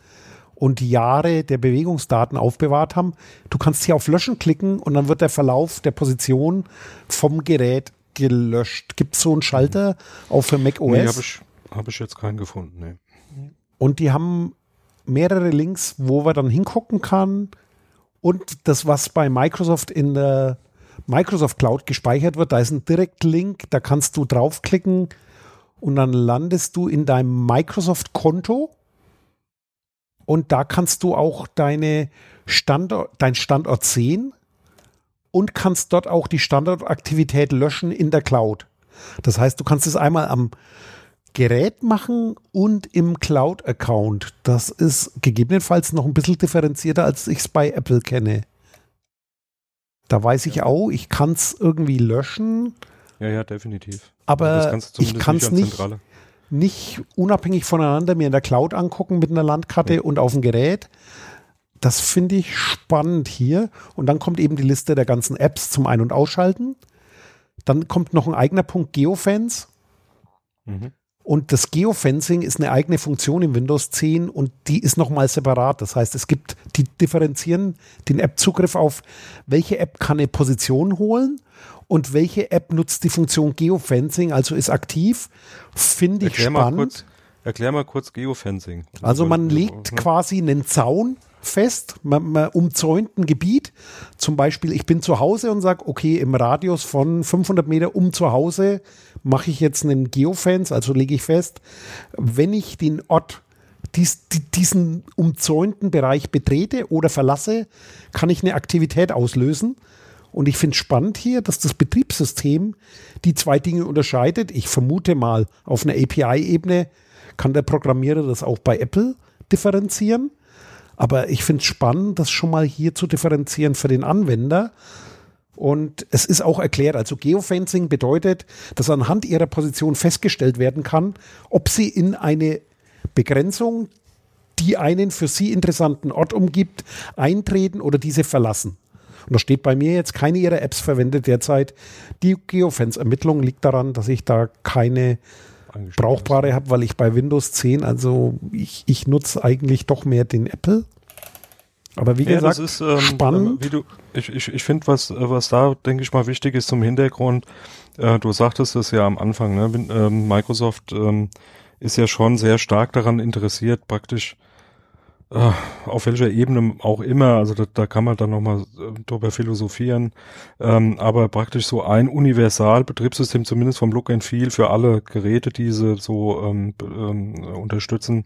und Jahre der Bewegungsdaten aufbewahrt haben. Du kannst hier auf Löschen klicken und dann wird der Verlauf der Position vom Gerät gelöscht. Gibt es so einen Schalter auch für Mac OS? Nee, habe ich, hab ich jetzt keinen gefunden. Nee. Und die haben mehrere Links, wo man dann hingucken kann. Und das, was bei Microsoft in der Microsoft Cloud gespeichert wird, da ist ein Direktlink, da kannst du draufklicken und dann landest du in deinem Microsoft-Konto. Und da kannst du auch deine Standort, dein Standort sehen und kannst dort auch die Standortaktivität löschen in der Cloud. Das heißt, du kannst es einmal am Gerät machen und im Cloud-Account. Das ist gegebenenfalls noch ein bisschen differenzierter, als ich es bei Apple kenne. Da weiß ich auch, ich kann es irgendwie löschen. Ja, ja, definitiv. Aber ich kann es nicht, nicht unabhängig voneinander mir in der Cloud angucken mit einer Landkarte ja. und auf dem Gerät. das finde ich spannend hier. Und dann kommt eben die Liste der ganzen Apps zum Ein- und Ausschalten. Dann kommt noch ein eigener Punkt Geofence. Mhm. Und das Geofencing ist eine eigene Funktion in Windows 10 und die ist nochmal separat. Das heißt, es gibt, die differenzieren den App-Zugriff auf, welche App kann eine Position holen und welche App nutzt die Funktion Geofencing, also ist aktiv. Finde ich erklär spannend. Mal kurz, erklär mal kurz Geofencing. Also man legt quasi einen Zaun fest, man, man umzäunt ein Gebiet. Zum Beispiel, ich bin zu Hause und sage, okay, im Radius von 500 Meter um zu Hause mache ich jetzt einen Geofence, also lege ich fest, wenn ich den Ort dies, diesen umzäunten Bereich betrete oder verlasse, kann ich eine Aktivität auslösen. Und ich finde spannend hier, dass das Betriebssystem die zwei Dinge unterscheidet. Ich vermute mal, auf einer API-Ebene kann der Programmierer das auch bei Apple differenzieren. Aber ich finde es spannend, das schon mal hier zu differenzieren für den Anwender. Und es ist auch erklärt, also Geofencing bedeutet, dass anhand ihrer Position festgestellt werden kann, ob sie in eine Begrenzung, die einen für sie interessanten Ort umgibt, eintreten oder diese verlassen. Und da steht bei mir jetzt keine ihrer Apps verwendet derzeit. Die Geofence-Ermittlung liegt daran, dass ich da keine brauchbare habe, weil ich bei Windows 10, also ich, ich nutze eigentlich doch mehr den Apple. Aber wie ja, gesagt, ist, ähm, spannend. Wie du, ich ich, ich finde, was, was da, denke ich mal, wichtig ist zum Hintergrund, äh, du sagtest es ja am Anfang, ne? Ähm, Microsoft ähm, ist ja schon sehr stark daran interessiert, praktisch äh, auf welcher Ebene auch immer, also da, da kann man dann nochmal äh, drüber philosophieren, ähm, aber praktisch so ein Universal-Betriebssystem, zumindest vom Look and Feel für alle Geräte, die sie so ähm, ähm, unterstützen,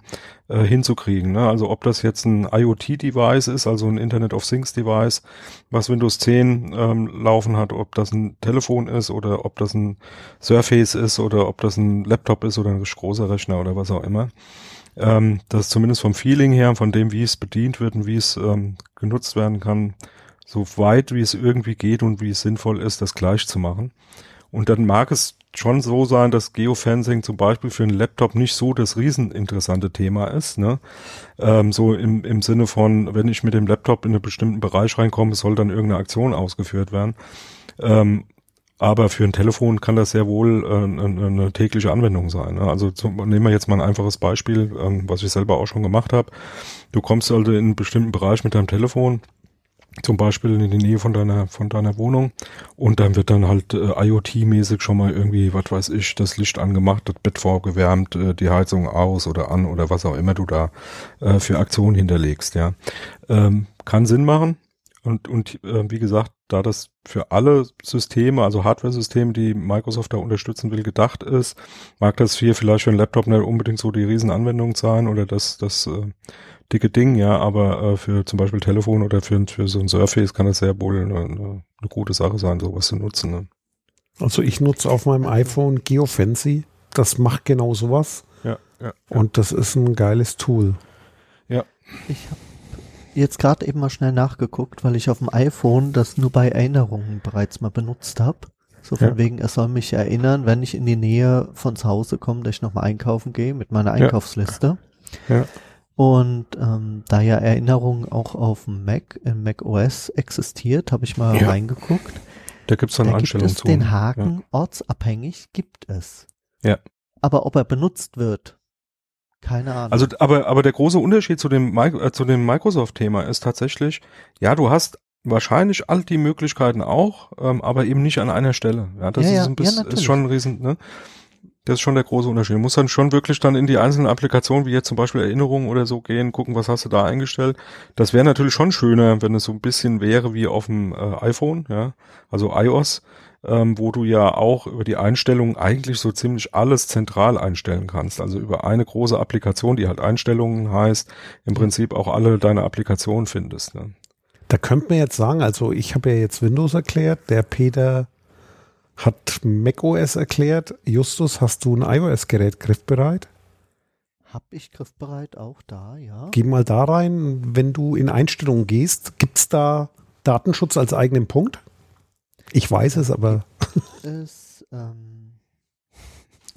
äh, hinzukriegen. Ne? Also ob das jetzt ein IoT-Device ist, also ein Internet of Things-Device, was Windows 10 ähm, laufen hat, ob das ein Telefon ist oder ob das ein Surface ist oder ob das ein Laptop ist oder ein großer Rechner oder was auch immer ähm, dass zumindest vom Feeling her, von dem, wie es bedient wird und wie es ähm, genutzt werden kann, so weit wie es irgendwie geht und wie es sinnvoll ist, das gleich zu machen. Und dann mag es schon so sein, dass Geofencing zum Beispiel für einen Laptop nicht so das rieseninteressante Thema ist. Ne? Ähm, so im, im Sinne von, wenn ich mit dem Laptop in einen bestimmten Bereich reinkomme, soll dann irgendeine Aktion ausgeführt werden. Ähm, aber für ein Telefon kann das sehr wohl äh, eine, tägliche Anwendung sein. Ne? Also zum, nehmen wir jetzt mal ein einfaches Beispiel, ähm, was ich selber auch schon gemacht habe. Du kommst also in einen bestimmten Bereich mit deinem Telefon, zum Beispiel in die Nähe von deiner von deiner Wohnung und dann wird dann halt äh, IoT-mäßig schon mal irgendwie, was weiß ich, das Licht angemacht, das Bett vorgewärmt, äh, die Heizung aus oder an oder was auch immer du da äh, für Aktionen hinterlegst. Ja, ähm, kann Sinn machen und und äh, wie gesagt, da das für alle Systeme, also Hardware-Systeme, die Microsoft da unterstützen will, gedacht ist, mag das hier vielleicht für einen Laptop nicht unbedingt so die Riesenanwendung sein oder das, das äh, dicke Ding, ja, aber äh, für zum Beispiel Telefon oder für, für so ein Surface kann das sehr wohl eine, eine, gute Sache sein, sowas zu nutzen. Ne? Also ich nutze auf meinem iPhone GeoFancy, das macht genau sowas. Ja, ja, ja. Und das ist ein geiles Tool. Ja. Ich habe jetzt gerade eben mal schnell nachgeguckt, weil ich auf dem iPhone das nur bei Erinnerungen bereits mal benutzt habe. So von ja. wegen, es soll mich erinnern, wenn ich in die Nähe von zu Hause komme, dass ich nochmal einkaufen gehe mit meiner Einkaufsliste. Ja. ja. Und ähm, da ja Erinnerung auch auf dem Mac, im Mac OS existiert, habe ich mal ja. reingeguckt. Da gibt's dann da Einstellungen gibt es zu. Den Haken ortsabhängig gibt es. Ja. Aber ob er benutzt wird, keine Ahnung. Also, aber, aber der große Unterschied zu dem, äh, zu dem Microsoft-Thema ist tatsächlich, ja, du hast wahrscheinlich all die Möglichkeiten auch, ähm, aber eben nicht an einer Stelle. Ja, das ja, ist ein bisschen, ja, ist schon ein riesen, ne? Das ist schon der große Unterschied. Du musst dann schon wirklich dann in die einzelnen Applikationen, wie jetzt zum Beispiel Erinnerungen oder so gehen, gucken, was hast du da eingestellt. Das wäre natürlich schon schöner, wenn es so ein bisschen wäre wie auf dem äh, iPhone, ja, also iOS ähm, wo du ja auch über die Einstellungen eigentlich so ziemlich alles zentral einstellen kannst. Also über eine große Applikation, die halt Einstellungen heißt, im Prinzip auch alle deine Applikationen findest. Ne? Da könnte man jetzt sagen, also ich habe ja jetzt Windows erklärt, der Peter hat macOS erklärt. Justus, hast du ein iOS-Gerät griffbereit? Hab ich griffbereit auch da, ja. Geh mal da rein, wenn du in Einstellungen gehst, gibt's da Datenschutz als eigenen Punkt? Ich weiß es, aber. Es, ähm,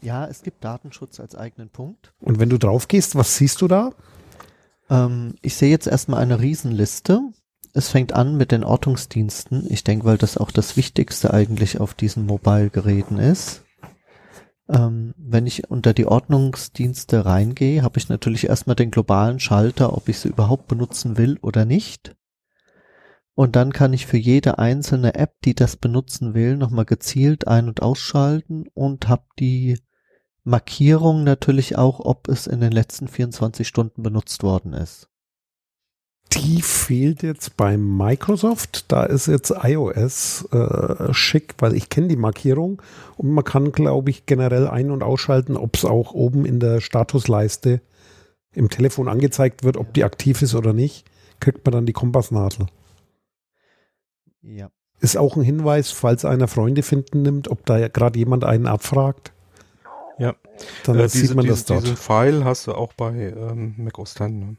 ja, es gibt Datenschutz als eigenen Punkt. Und wenn du drauf gehst, was siehst du da? Ähm, ich sehe jetzt erstmal eine Riesenliste. Es fängt an mit den Ortungsdiensten. Ich denke, weil das auch das Wichtigste eigentlich auf diesen Mobile-Geräten ist. Ähm, wenn ich unter die Ordnungsdienste reingehe, habe ich natürlich erstmal den globalen Schalter, ob ich sie überhaupt benutzen will oder nicht. Und dann kann ich für jede einzelne App, die das benutzen will, nochmal gezielt ein- und ausschalten und habe die Markierung natürlich auch, ob es in den letzten 24 Stunden benutzt worden ist. Die fehlt jetzt bei Microsoft. Da ist jetzt iOS äh, schick, weil ich kenne die Markierung und man kann, glaube ich, generell ein- und ausschalten, ob es auch oben in der Statusleiste im Telefon angezeigt wird, ob die aktiv ist oder nicht. Kriegt man dann die Kompassnadel. Ja. Ist auch ein Hinweis, falls einer Freunde finden nimmt, ob da gerade jemand einen abfragt. Ja. Dann Äh, sieht diese, man diese, das dort. Diesen Pfeil hast du auch bei ähm, Mac OS X. Ne?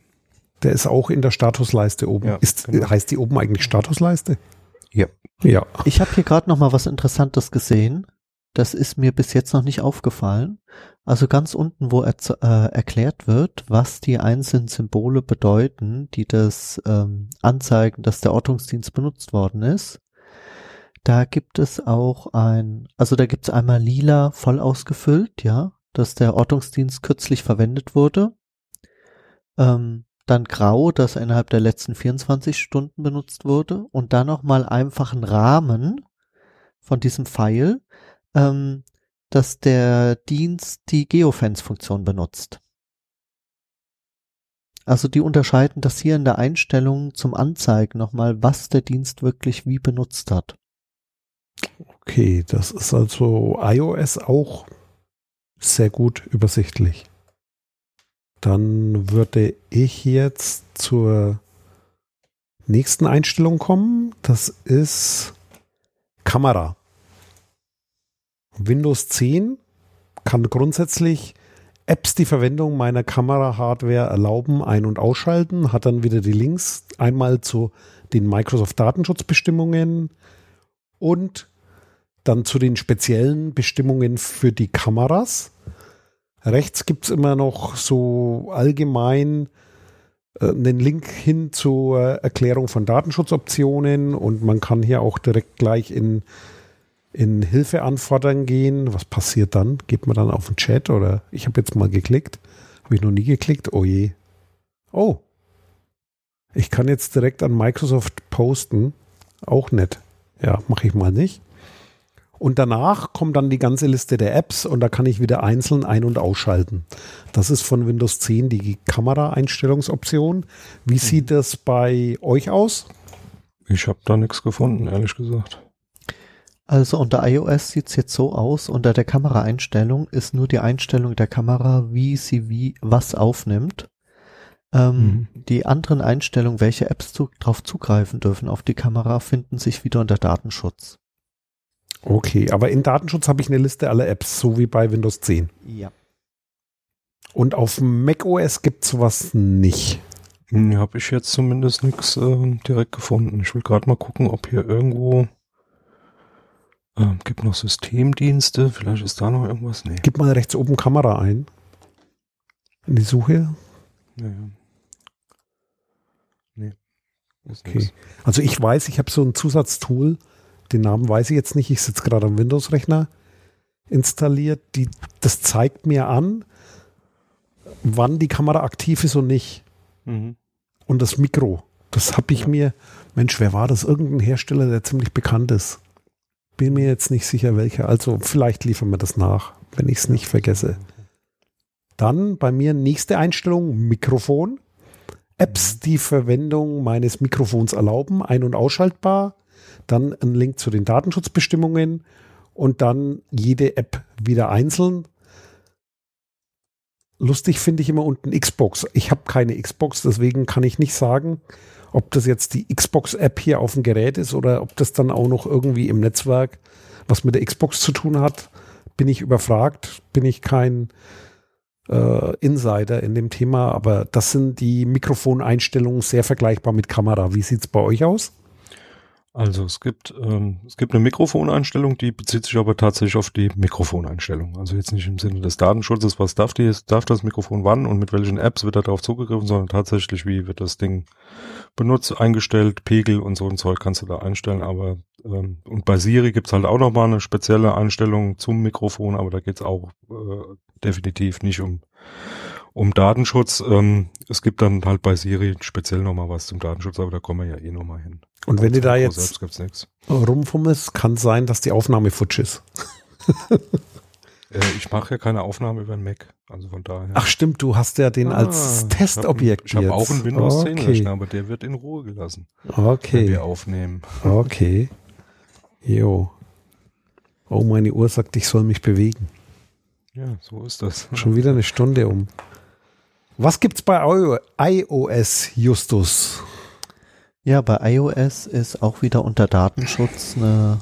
Der ist auch in der Statusleiste oben. Ja, ist, genau. Heißt die oben eigentlich Statusleiste? Ja. Ja. Ich habe hier gerade noch mal was Interessantes gesehen. Das ist mir bis jetzt noch nicht aufgefallen. Also ganz unten, wo er, äh, erklärt wird, was die einzelnen Symbole bedeuten, die das ähm, anzeigen, dass der Ortungsdienst benutzt worden ist. Da gibt es auch ein, also da gibt es einmal lila voll ausgefüllt, ja, dass der Ortungsdienst kürzlich verwendet wurde. Ähm, dann grau, das innerhalb der letzten 24 Stunden benutzt wurde und dann nochmal einfach ein Rahmen von diesem Pfeil, ähm, dass der Dienst die Geofence-Funktion benutzt. Also die unterscheiden das hier in der Einstellung zum Anzeigen nochmal, was der Dienst wirklich wie benutzt hat. Okay, das ist also iOS auch sehr gut übersichtlich. Dann würde ich jetzt zur nächsten Einstellung kommen. Das ist Kamera. Windows 10 kann grundsätzlich Apps die Verwendung meiner Kamera-Hardware erlauben, ein- und ausschalten, hat dann wieder die Links einmal zu den Microsoft-Datenschutzbestimmungen und dann zu den speziellen Bestimmungen für die Kameras. Rechts gibt es immer noch so allgemein äh, einen Link hin zur Erklärung von Datenschutzoptionen und man kann hier auch direkt gleich in, in Hilfe anfordern gehen. Was passiert dann? Geht man dann auf den Chat oder ich habe jetzt mal geklickt. Habe ich noch nie geklickt? Oh je. Oh. Ich kann jetzt direkt an Microsoft posten. Auch nett. Ja, mache ich mal nicht. Und danach kommt dann die ganze Liste der Apps und da kann ich wieder einzeln ein- und ausschalten. Das ist von Windows 10 die Kamera-Einstellungsoption. Wie sieht das bei euch aus? Ich habe da nichts gefunden, ehrlich gesagt. Also unter iOS sieht's jetzt so aus, unter der Kameraeinstellung ist nur die Einstellung der Kamera, wie sie wie was aufnimmt. Ähm, Die anderen Einstellungen, welche Apps zu, drauf zugreifen dürfen auf die Kamera, finden sich wieder unter Datenschutz. Okay, aber in Datenschutz habe ich eine Liste aller Apps, so wie bei Windows 10. Ja. Und auf macOS gibt es sowas nicht. Hm, habe ich jetzt zumindest nichts äh, direkt gefunden. Ich will gerade mal gucken, ob hier irgendwo ähm, gibt noch Systemdienste. Vielleicht ist da noch irgendwas. Nee. Gib mal rechts oben Kamera ein. In die Suche. Ja, ja. Nee. Okay. nix. Also ich weiß, ich habe so ein Zusatztool, den Namen weiß ich jetzt nicht, ich sitze gerade am Windows-Rechner installiert. Die, das zeigt mir an, wann die Kamera aktiv ist und nicht. Mhm. Und das Mikro. Das habe ich mir, Mensch, wer war das? Irgendein Hersteller, der ziemlich bekannt ist. Bin mir jetzt nicht sicher, welcher. Also vielleicht liefern wir das nach, wenn ich es nicht vergesse. Dann bei mir nächste Einstellung, Mikrofon. Apps, die Verwendung meines Mikrofons erlauben, ein- und ausschaltbar. Dann ein Link zu den Datenschutzbestimmungen und dann jede App wieder einzeln. Lustig finde ich immer unten Xbox. Ich habe keine Xbox, deswegen kann ich nicht sagen, ob das jetzt die Xbox-App hier auf dem Gerät ist oder ob das dann auch noch irgendwie im Netzwerk was mit der Xbox zu tun hat. Bin ich überfragt, bin ich kein äh, Insider in dem Thema, aber das sind die Mikrofoneinstellungen sehr vergleichbar mit Kamera. Wie sieht es bei euch aus? Also es gibt ähm, es gibt eine Mikrofoneinstellung, die bezieht sich aber tatsächlich auf die Mikrofoneinstellung. Also jetzt nicht im Sinne des Datenschutzes, was darf die, darf das Mikrofon wann und mit welchen Apps wird da darauf zugegriffen, sondern tatsächlich wie wird das Ding benutzt, eingestellt, Pegel und so ein Zeug kannst du da einstellen. Aber ähm, und bei Siri gibt's halt auch noch mal eine spezielle Einstellung zum Mikrofon, aber da geht's auch äh, definitiv nicht um um Datenschutz. Ähm, es gibt dann halt bei Siri speziell nochmal was zum Datenschutz, aber da kommen wir ja eh nochmal hin. Und wenn du da jetzt rumfummelst, kann sein, dass die Aufnahme futsch ist. Äh, ich mache ja keine Aufnahme über den Mac, also von daher. Ach stimmt, du hast ja den als Ah, Testobjekt Ich habe hab auch einen Windows 10 okay. Aber der wird in Ruhe gelassen, wenn Okay, wir aufnehmen. okay. Jo. Oh, meine Uhr sagt, ich soll mich bewegen. Ja, so ist das. Schon wieder eine Stunde um. Was gibt's bei IO- iOS, Justus? Ja, bei iOS ist auch wieder unter Datenschutz eine,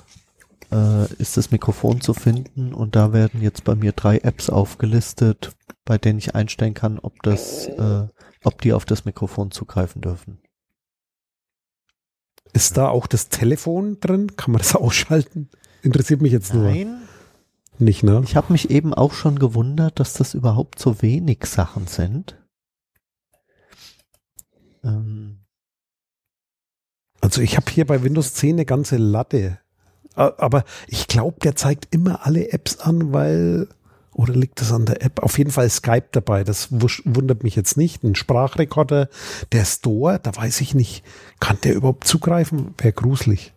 äh, ist das Mikrofon zu finden und da werden jetzt bei mir drei Apps aufgelistet, bei denen ich einstellen kann, ob das, äh, ob die auf das Mikrofon zugreifen dürfen. Ist da auch das Telefon drin? Kann man das ausschalten? Interessiert mich jetzt nur. Nein. Nicht, ne? Ich habe mich eben auch schon gewundert, dass das überhaupt so wenig Sachen sind. Ähm, Also ich habe hier bei Windows 10 eine ganze Latte. Aber ich glaube, der zeigt immer alle Apps an, weil oder liegt das an der App? Auf jeden Fall Skype dabei. Das wundert mich jetzt nicht. Ein Sprachrekorder, der Store, da weiß ich nicht, kann der überhaupt zugreifen? Wäre gruselig.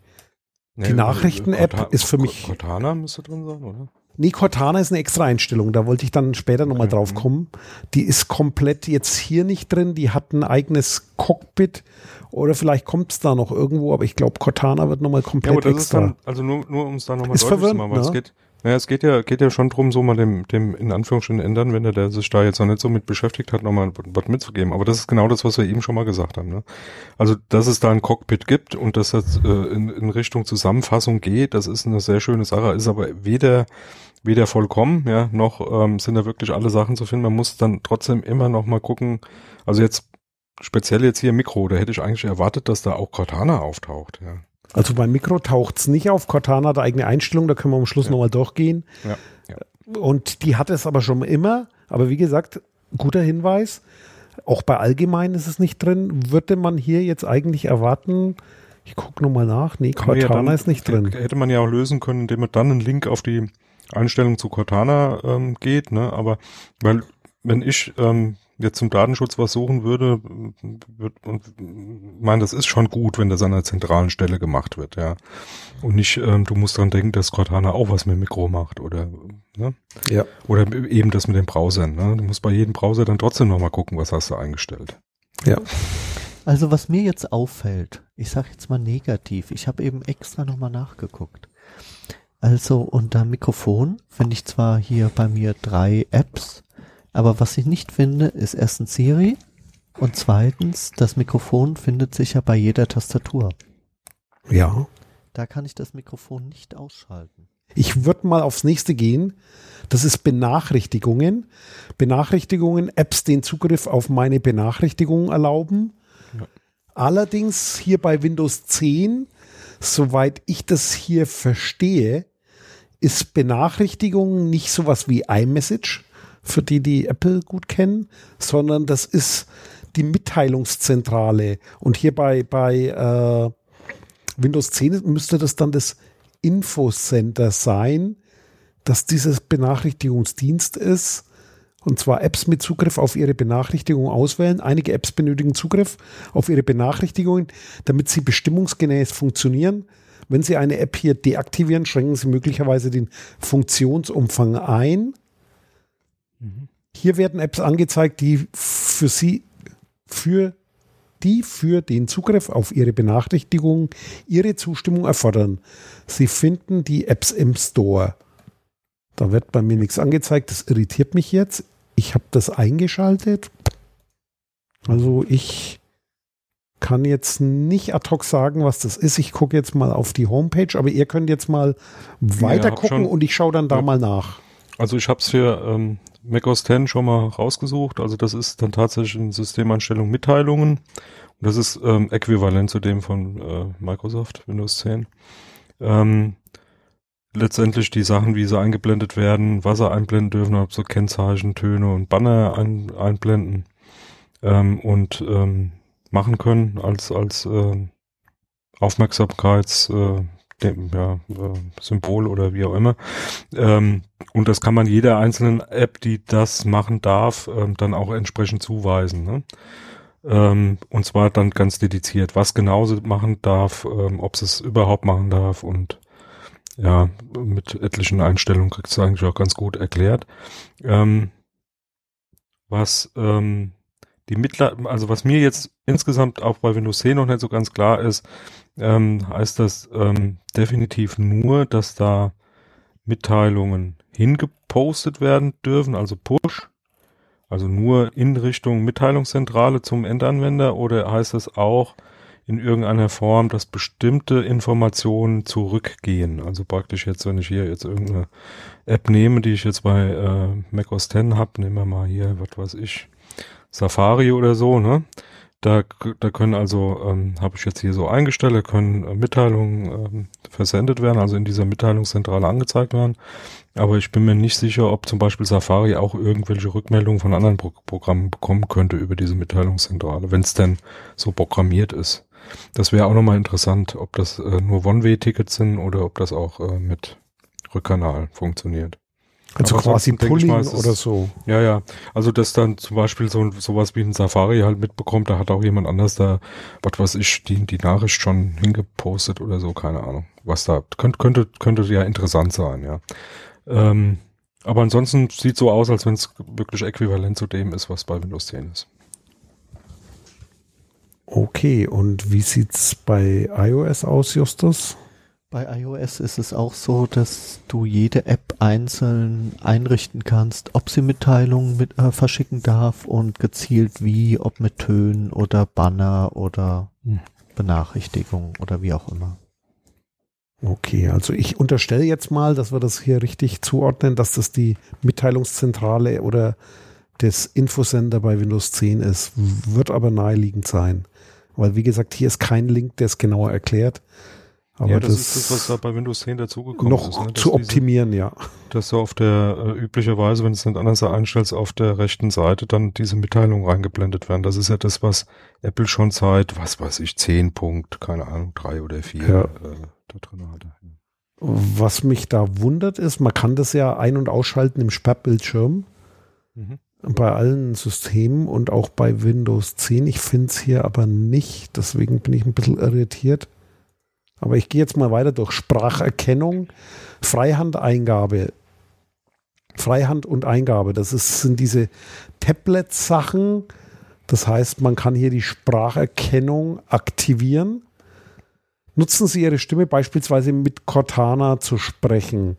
Die Nachrichten-App Corta- ist für mich- Cortana müsste drin sein, oder? Nee, Cortana ist eine extra Einstellung. Da wollte ich dann später nochmal Okay. drauf kommen. Die ist komplett jetzt hier nicht drin. Die hat ein eigenes Cockpit. Oder vielleicht kommt es da noch irgendwo, aber ich glaube, Cortana wird nochmal Ja, komplett aber das ist extra. dann, also nur, nur um es da nochmal Ist deutlich zu machen, weil es ne? geht, naja, es geht ja, geht ja schon drum, so mal dem, dem in Anführungsstrichen ändern, wenn der, der sich da jetzt noch nicht so mit beschäftigt hat, nochmal was mitzugeben. Aber das ist genau das, was wir eben schon mal gesagt haben. Ne? Also, dass es da ein Cockpit gibt und dass das äh, in, in Richtung Zusammenfassung geht, das ist eine sehr schöne Sache, ist aber weder weder vollkommen, ja, noch ähm, sind da wirklich alle Sachen zu finden. Man muss dann trotzdem immer noch mal gucken, also jetzt speziell jetzt hier Mikro, da hätte ich eigentlich erwartet, dass da auch Cortana auftaucht, ja. Also beim Mikro taucht es nicht auf. Cortana hat eigene Einstellung, da können wir am Schluss Ja. nochmal durchgehen. Ja, ja. Und die hat es aber schon immer. Aber wie gesagt, guter Hinweis. Auch bei allgemein ist es nicht drin. Würde man hier jetzt eigentlich erwarten, ich gucke nochmal nach. Nee, man ja Cortana dann- ist nicht drin. Hätte man ja auch lösen können, indem man dann einen Link auf die Einstellung zu Cortana ähm, geht, ne? Aber weil wenn ich ähm, jetzt zum Datenschutz was suchen würde, wird und ich meine, das ist schon gut, wenn das an einer zentralen Stelle gemacht wird, ja. Und nicht, ähm, du musst dran denken, dass Cortana auch was mit Mikro macht oder ne? Ja. Oder eben das mit den Browsern, ne? Du musst bei jedem Browser dann trotzdem nochmal gucken, was hast du eingestellt. Ja. Also was mir jetzt auffällt, ich sage jetzt mal negativ, ich habe eben extra nochmal nachgeguckt. Also unter Mikrofon finde ich zwar hier bei mir drei Apps, aber was ich nicht finde, ist erstens Siri und zweitens, das Mikrofon findet sich ja bei jeder Tastatur. Ja. Da kann ich das Mikrofon nicht ausschalten. Ich würde mal aufs nächste gehen. Das ist Benachrichtigungen. Benachrichtigungen, Apps den Zugriff auf meine Benachrichtigungen erlauben. Ja. Allerdings hier bei Windows 10, soweit ich das hier verstehe, ist Benachrichtigungen nicht sowas wie iMessage, für die, die Apple gut kennen, sondern das ist die Mitteilungszentrale. Und hier bei, bei äh, Windows 10 müsste das dann das Infocenter sein, dass dieses Benachrichtigungsdienst ist. Und zwar Apps mit Zugriff auf ihre Benachrichtigung auswählen. Einige Apps benötigen Zugriff auf ihre Benachrichtigungen, damit sie bestimmungsgemäß funktionieren. Wenn Sie eine App hier deaktivieren, schränken Sie möglicherweise den Funktionsumfang ein. Hier werden Apps angezeigt, die für Sie, für die für den Zugriff auf Ihre Benachrichtigungen Ihre Zustimmung erfordern. Sie finden die Apps im Store. Da wird bei mir nichts angezeigt. Das irritiert mich jetzt. Ich habe das eingeschaltet. Also ich kann jetzt nicht ad hoc sagen, was das ist. Ich gucke jetzt mal auf die Homepage, aber ihr könnt jetzt mal weiter hab gucken schon- und ich schaue dann da Ja. mal nach. Also ich habe es für ähm, Mac OS X schon mal rausgesucht. Also das ist dann tatsächlich eine Systemeinstellung Mitteilungen. Das ist ähm, äquivalent zu dem von äh, Microsoft Windows 10. Ähm, letztendlich die Sachen, wie sie eingeblendet werden, was sie einblenden dürfen, ob so Kennzeichen, Töne und Banner ein, einblenden ähm, und ähm, machen können als als äh, Aufmerksamkeits äh, ja, äh, Symbol oder wie auch immer. Ähm, und das kann man jeder einzelnen App, die das machen darf, ähm, dann auch entsprechend zuweisen. Ne? Ähm, und zwar dann ganz dediziert, was genau sie machen darf, ähm, ob sie es überhaupt machen darf und ja, mit etlichen Einstellungen kriegt es eigentlich auch ganz gut erklärt. Ähm, was ähm, die Mittler, also was mir jetzt insgesamt auch bei Windows 10 noch nicht so ganz klar ist, ähm, heißt das ähm, definitiv nur, dass da Mitteilungen hingepostet werden dürfen, also Push, also nur in Richtung Mitteilungszentrale zum Endanwender oder heißt das auch in irgendeiner Form, dass bestimmte Informationen zurückgehen? Also praktisch jetzt, wenn ich hier jetzt irgendeine App nehme, die ich jetzt bei äh, Mac OS X habe, nehmen wir mal hier, was weiß ich, Safari oder so, ne? Da, da können also, ähm, habe ich jetzt hier so eingestellt, da können äh, Mitteilungen ähm, versendet werden, also in dieser Mitteilungszentrale angezeigt werden. Aber ich bin mir nicht sicher, ob zum Beispiel Safari auch irgendwelche Rückmeldungen von anderen Pro Programmen bekommen könnte über diese Mitteilungszentrale, wenn es denn so programmiert ist. Das wäre auch nochmal interessant, ob das äh, nur One-Way-Tickets sind oder ob das auch äh, mit Rückkanal funktioniert. Also Aber quasi Pulling mal, oder so. Ja, ja. Also dass dann zum Beispiel so sowas wie ein Safari halt mitbekommt, da hat auch jemand anders da, was weiß ich, die, die Nachricht schon hingepostet oder so, keine Ahnung. Was da könnte, könnte, könnte ja interessant sein, ja. Ähm, aber ansonsten sieht so aus, als wenn es wirklich äquivalent zu dem ist, was bei Windows 10 ist. Okay, und wie sieht's bei iOS aus, Justus? Bei iOS ist es auch so, dass du jede App einzeln einrichten kannst, ob sie Mitteilungen mit, äh, verschicken darf und gezielt wie, ob mit Tönen oder Banner oder hm. Benachrichtigungen oder wie auch immer. Okay, also ich unterstelle jetzt mal, dass wir das hier richtig zuordnen, dass das die Mitteilungszentrale oder des Infosender bei Windows 10 ist. Wird aber naheliegend sein. Weil wie gesagt, hier ist kein Link, der es genauer erklärt. Aber ja, das, das, ist das, was da bei Windows 10 dazugekommen noch ist. Noch ne? zu optimieren, diese, ja. Dass du auf der, äh, üblicherweise, wenn du es nicht anders einstellst, auf der rechten Seite dann diese Mitteilungen reingeblendet werden. Das ist ja das, was Apple schon seit, was weiß ich, 10 Punkt, keine Ahnung, 3 oder 4 ja. äh, da drin hatte. Was mich da wundert ist, man kann das ja ein- und ausschalten im Sperrbildschirm. Mhm. Bei allen Systemen und auch bei Windows 10. Ich finde es hier aber nicht, deswegen bin ich ein bisschen irritiert. Aber ich gehe jetzt mal weiter durch Spracherkennung, Freihandeingabe. Freihand und Eingabe, das ist, sind diese Tablet-Sachen. Das heißt, man kann hier die Spracherkennung aktivieren. Nutzen Sie Ihre Stimme beispielsweise mit Cortana zu sprechen.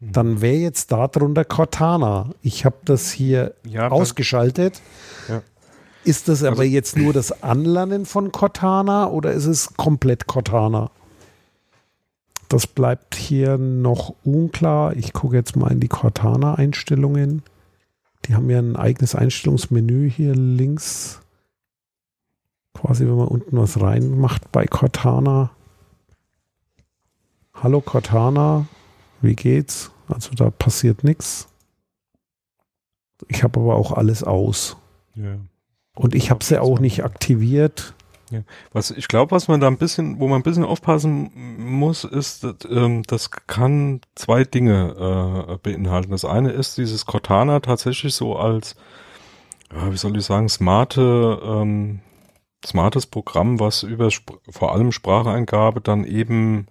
Dann wäre jetzt darunter Cortana. Ich habe das hier ja, ausgeschaltet. Ja. Ist das aber also, jetzt nur das Anlernen von Cortana oder ist es komplett Cortana? Das bleibt hier noch unklar. Ich gucke jetzt mal in die Cortana-Einstellungen. Die haben ja ein eigenes Einstellungsmenü hier links. Quasi, wenn man unten was reinmacht bei Cortana. Hallo Cortana, wie geht's? Also da passiert nichts. Ich habe aber auch alles aus. Ja. Und ich habe sie auch nicht aktiviert. Ja. Was ich glaube, was man da ein bisschen, wo man ein bisschen aufpassen muss, ist, dass, ähm, das kann zwei Dinge äh, beinhalten. Das eine ist dieses Cortana tatsächlich so als, ja, wie soll ich sagen, smarte, ähm, smartes Programm, was über vor allem Spracheingabe dann eben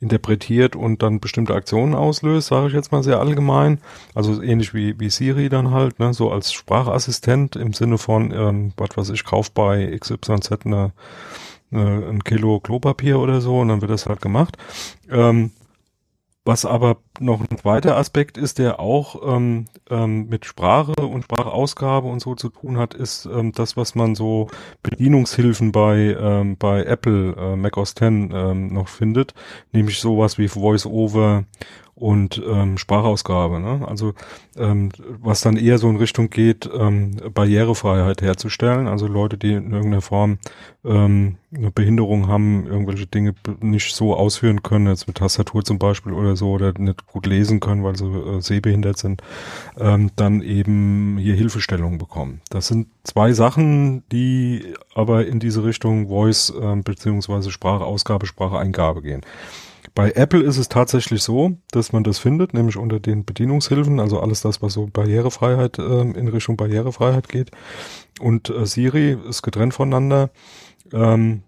interpretiert und dann bestimmte Aktionen auslöst, sage ich jetzt mal sehr allgemein. Also ähnlich wie, wie Siri dann halt, ne, so als Sprachassistent im Sinne von, ähm, was weiß ich, kauf bei XYZ eine, eine, ein Kilo Klopapier oder so und dann wird das halt gemacht. Ähm, was aber noch ein zweiter Aspekt ist, der auch ähm, ähm, mit Sprache und Sprachausgabe und so zu tun hat, ist ähm, das, was man so Bedienungshilfen bei ähm, bei Apple äh, Mac OS X ähm, noch findet, nämlich sowas wie VoiceOver und ähm, Sprachausgabe. Ne? Also ähm, was dann eher so in Richtung geht, ähm, Barrierefreiheit herzustellen. Also Leute, die in irgendeiner Form ähm, eine Behinderung haben, irgendwelche Dinge nicht so ausführen können, jetzt mit Tastatur zum Beispiel oder so, oder nicht gut lesen können, weil sie äh, sehbehindert sind, ähm, dann eben hier Hilfestellungen bekommen. Das sind zwei Sachen, die aber in diese Richtung Voice äh, beziehungsweise Sprachausgabe, Spracheingabe gehen. Bei Apple ist es tatsächlich so, dass man das findet, nämlich unter den Bedienungshilfen, also alles das, was so Barrierefreiheit äh, in Richtung Barrierefreiheit geht. Und äh, Siri ist getrennt voneinander. Ähm,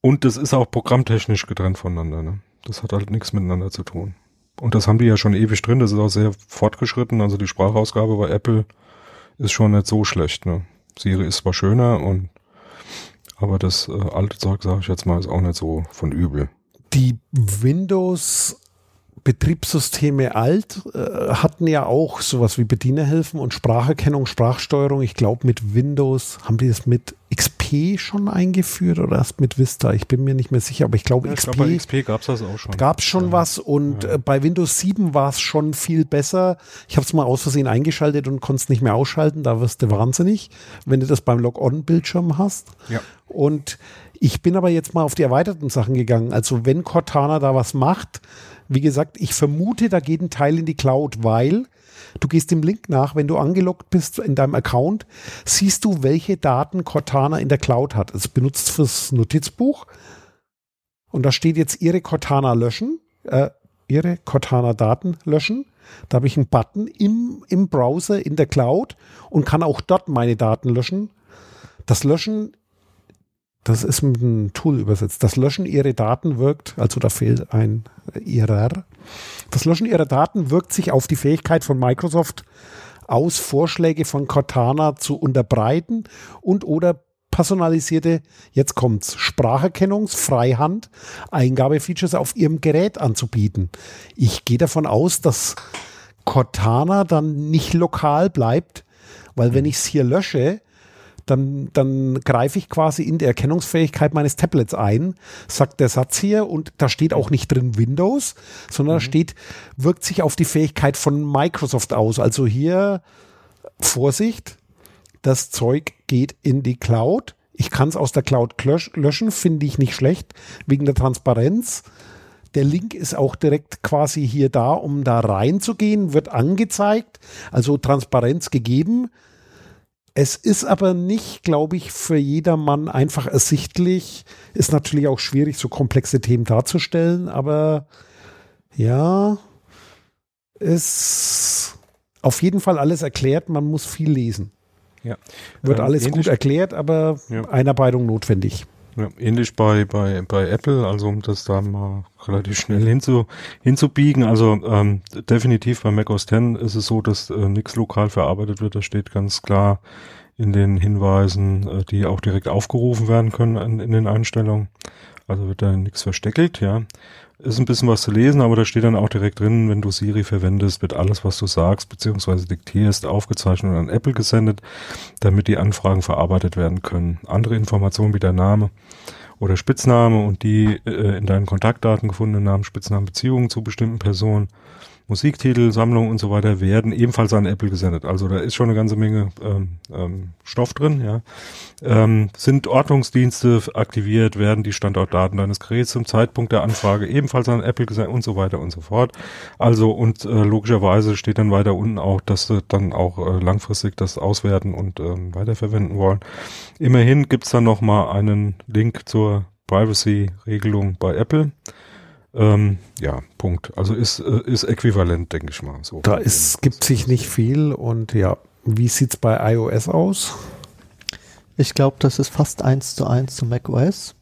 und das ist auch programmtechnisch getrennt voneinander. Ne? Das hat halt nichts miteinander zu tun. Und das haben die ja schon ewig drin. Das ist auch sehr fortgeschritten. Also die Sprachausgabe bei Apple ist schon nicht so schlecht. Ne? Siri ist zwar schöner und aber das äh, alte Zeug, sage ich jetzt mal, ist auch nicht so von übel die Windows Betriebssysteme alt äh, hatten ja auch sowas wie Bedienerhilfen und Spracherkennung, Sprachsteuerung. Ich glaube, mit Windows haben die das mit XP schon eingeführt oder erst mit Vista. Ich bin mir nicht mehr sicher, aber ich glaube, ja, XP, glaub, bei XP gab es das auch schon. Gab es schon ja. was und ja. äh, bei Windows 7 war es schon viel besser. Ich habe es mal aus Versehen eingeschaltet und konnte es nicht mehr ausschalten. Da wirst du wahnsinnig, wenn du das beim Log-On-Bildschirm hast. Ja. Und ich bin aber jetzt mal auf die erweiterten Sachen gegangen. Also wenn Cortana da was macht, wie gesagt, ich vermute, da geht ein Teil in die Cloud, weil du gehst dem Link nach, wenn du angeloggt bist in deinem Account, siehst du, welche Daten Cortana in der Cloud hat. Es benutzt fürs Notizbuch und da steht jetzt ihre Cortana löschen, äh, ihre Cortana Daten löschen. Da habe ich einen Button im, im Browser in der Cloud und kann auch dort meine Daten löschen. Das Löschen das ist mit einem Tool übersetzt. Das Löschen ihrer Daten wirkt, also da fehlt ein ihrer. Das Löschen ihrer Daten wirkt sich auf die Fähigkeit von Microsoft aus, Vorschläge von Cortana zu unterbreiten und oder personalisierte, jetzt kommt's, Spracherkennungs-, Freihand, Eingabefeatures auf ihrem Gerät anzubieten. Ich gehe davon aus, dass Cortana dann nicht lokal bleibt, weil wenn ich es hier lösche, dann, dann greife ich quasi in die Erkennungsfähigkeit meines Tablets ein, sagt der Satz hier und da steht auch nicht drin Windows, sondern mhm. da steht, wirkt sich auf die Fähigkeit von Microsoft aus. Also hier Vorsicht, das Zeug geht in die Cloud. Ich kann es aus der Cloud löschen, finde ich nicht schlecht, wegen der Transparenz. Der Link ist auch direkt quasi hier da, um da reinzugehen, wird angezeigt, also Transparenz gegeben. Es ist aber nicht, glaube ich, für jedermann einfach ersichtlich. Ist natürlich auch schwierig, so komplexe Themen darzustellen, aber ja, ist auf jeden Fall alles erklärt. Man muss viel lesen. Ja. Wird ähm, alles gut erklärt, aber ja. Einarbeitung notwendig. Ja, ähnlich bei, bei, bei Apple, also um das da mal relativ schnell hinzu, hinzubiegen. Also ähm, definitiv bei Mac OS X ist es so, dass äh, nichts lokal verarbeitet wird. Das steht ganz klar in den Hinweisen, äh, die auch direkt aufgerufen werden können in, in den Einstellungen. Also wird da nichts versteckelt, ja. Ist ein bisschen was zu lesen, aber da steht dann auch direkt drin, wenn du Siri verwendest, wird alles, was du sagst bzw. diktierst, aufgezeichnet und an Apple gesendet, damit die Anfragen verarbeitet werden können. Andere Informationen wie der Name oder Spitzname und die äh, in deinen Kontaktdaten gefundenen Namen, Spitznamen, Beziehungen zu bestimmten Personen Musiktitel, Sammlungen und so weiter werden ebenfalls an Apple gesendet. Also da ist schon eine ganze Menge ähm, ähm, Stoff drin. Ja. Ähm, sind Ortungsdienste aktiviert, werden die Standortdaten deines Geräts zum Zeitpunkt der Anfrage ebenfalls an Apple gesendet und so weiter und so fort. Also und äh, logischerweise steht dann weiter unten auch, dass sie dann auch äh, langfristig das auswerten und ähm, weiterverwenden wollen. Immerhin gibt's dann nochmal einen Link zur Privacy-Regelung bei Apple. Ähm, ja, Punkt. Also ist, äh, ist äquivalent, denke ich mal. So da ist, gibt sich nicht viel und ja, wie sieht es bei iOS aus? Ich glaube, das ist fast eins zu eins zu macOS.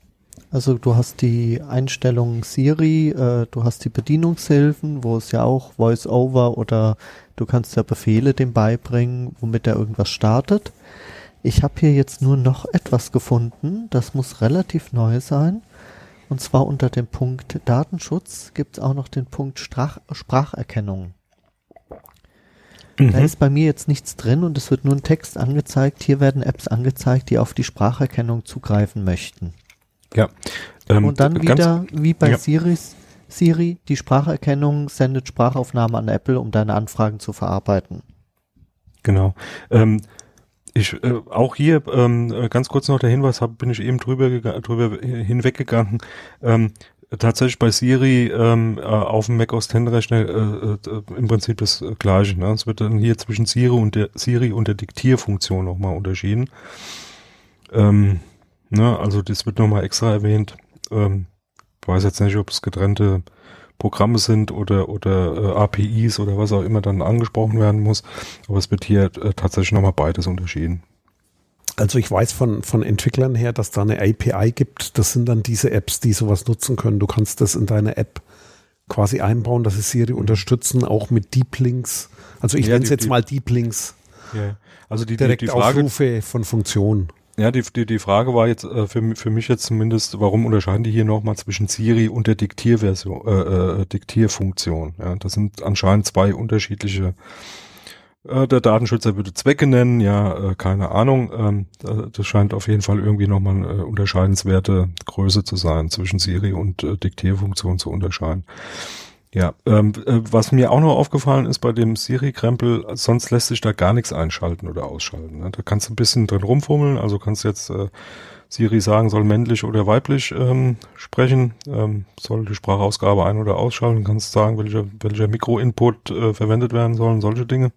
Also du hast die Einstellung Siri, äh, du hast die Bedienungshilfen, wo es ja auch Voice-Over oder du kannst ja Befehle dem beibringen, womit er irgendwas startet. Ich habe hier jetzt nur noch etwas gefunden, das muss relativ neu sein. Und zwar unter dem Punkt Datenschutz gibt es auch noch den Punkt Strach Spracherkennung. Mhm. Da ist bei mir jetzt nichts drin und es wird nur ein Text angezeigt. Hier werden Apps angezeigt, die auf die Spracherkennung zugreifen möchten. Ja. Ähm, und dann wieder, wie bei ja. Siris, Siri, die Spracherkennung sendet Sprachaufnahmen an Apple, um deine Anfragen zu verarbeiten. Genau. Ähm, ich, äh, auch hier ähm, äh, ganz kurz noch der Hinweis, hab, bin ich eben drüber, drüber hinweggegangen. Ähm, tatsächlich bei Siri ähm, äh, auf dem Mac OS X Rechner äh, äh, im Prinzip das äh, gleiche. Ne? Es wird dann hier zwischen Siri und der Siri und der Diktierfunktion nochmal unterschieden. Ähm, ne? Also das wird nochmal extra erwähnt. Ähm, weiß jetzt nicht, ob es getrennte Programme sind oder oder äh, APIs oder was auch immer dann angesprochen werden muss. Aber es wird hier äh, tatsächlich nochmal beides unterschieden. Also ich weiß von, von Entwicklern her, dass da eine API gibt. Das sind dann diese Apps, die sowas nutzen können. Du kannst das in deine App quasi einbauen, dass sie Siri mhm. unterstützen, auch mit Deep Links. Also ich ja, nenne es jetzt mal Deep Links. Ja. Also die, direkt die, die Frage, Aufrufe von Funktionen. Ja, die, die, die Frage war jetzt äh, für, für mich jetzt zumindest, warum unterscheiden die hier nochmal zwischen Siri und der Diktierversion, äh, äh, Diktierfunktion? Ja, das sind anscheinend zwei unterschiedliche äh, der Datenschützer würde Zwecke nennen, ja, äh, keine Ahnung. Ähm, das scheint auf jeden Fall irgendwie nochmal eine äh, unterscheidenswerte Größe zu sein, zwischen Siri und äh, Diktierfunktion zu unterscheiden. Ja, ähm, äh, was mir auch noch aufgefallen ist bei dem Siri-Krempel, sonst lässt sich da gar nichts einschalten oder ausschalten. Ne? Da kannst du ein bisschen drin rumfummeln, also kannst jetzt äh, Siri sagen, soll männlich oder weiblich ähm, sprechen, ähm, soll die Sprachausgabe ein- oder ausschalten, kannst sagen, welcher, welcher Mikro-Input äh, verwendet werden soll, solche Dinge.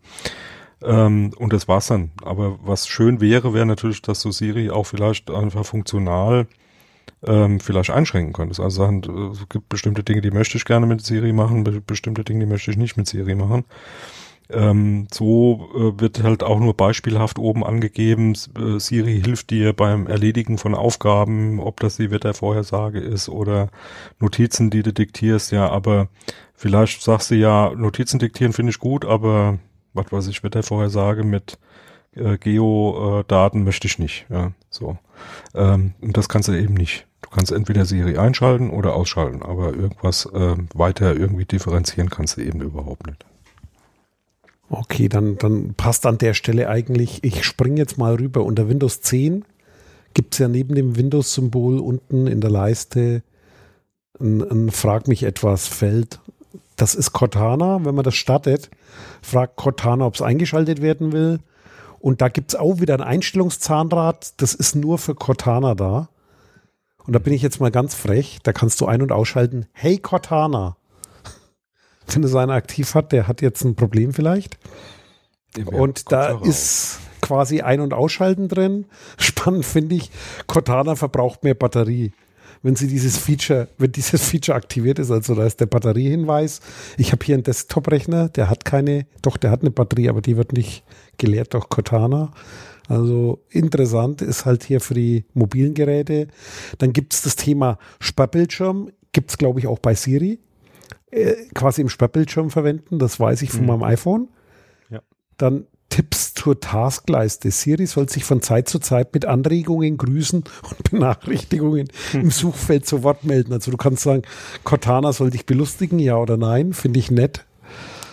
Ähm, und das war's dann. Aber was schön wäre, wäre natürlich, dass du Siri auch vielleicht einfach funktional ähm, vielleicht einschränken könntest. Also sagen, äh, es gibt bestimmte Dinge, die möchte ich gerne mit Siri machen, bestimmte Dinge, die möchte ich nicht mit Siri machen. Ähm, so äh, wird halt auch nur beispielhaft oben angegeben, äh, Siri hilft dir beim Erledigen von Aufgaben, ob das die Wettervorhersage ist oder Notizen, die du diktierst, ja, aber vielleicht sagst du ja, Notizen diktieren finde ich gut, aber was weiß ich, Wettervorhersage mit äh, Geodaten möchte ich nicht, ja, so. Ähm, und das kannst du eben nicht. Du kannst entweder Siri einschalten oder ausschalten, aber irgendwas äh, weiter irgendwie differenzieren kannst du eben überhaupt nicht. Okay, dann, dann passt an der Stelle eigentlich, ich springe jetzt mal rüber. Unter Windows 10 gibt es ja neben dem Windows-Symbol unten in der Leiste ein, ein Frag mich etwas Feld. Das ist Cortana. Wenn man das startet, fragt Cortana, ob es eingeschaltet werden will. Und da gibt es auch wieder ein Einstellungszahnrad. Das ist nur für Cortana da. Und da bin ich jetzt mal ganz frech. Da kannst du ein- und ausschalten. Hey Cortana wenn es einer aktiv hat, der hat jetzt ein Problem vielleicht. Und da ist quasi Ein- und Ausschalten drin. Spannend finde ich, Cortana verbraucht mehr Batterie. Wenn sie dieses Feature, wenn dieses Feature aktiviert ist, also da ist der Batteriehinweis. Ich habe hier einen Desktop-Rechner, der hat keine, doch, der hat eine Batterie, aber die wird nicht geleert durch Cortana. Also interessant ist halt hier für die mobilen Geräte. Dann gibt es das Thema Sperrbildschirm, gibt es glaube ich auch bei Siri. Äh, quasi im Sperrbildschirm verwenden. Das weiß ich von mhm. meinem iPhone. Ja. Dann Tipps zur Taskleiste. Siri soll sich von Zeit zu Zeit mit Anregungen, Grüßen und Benachrichtigungen im Suchfeld zu Wort melden. Also du kannst sagen, Cortana soll dich belustigen, ja oder nein, finde ich nett.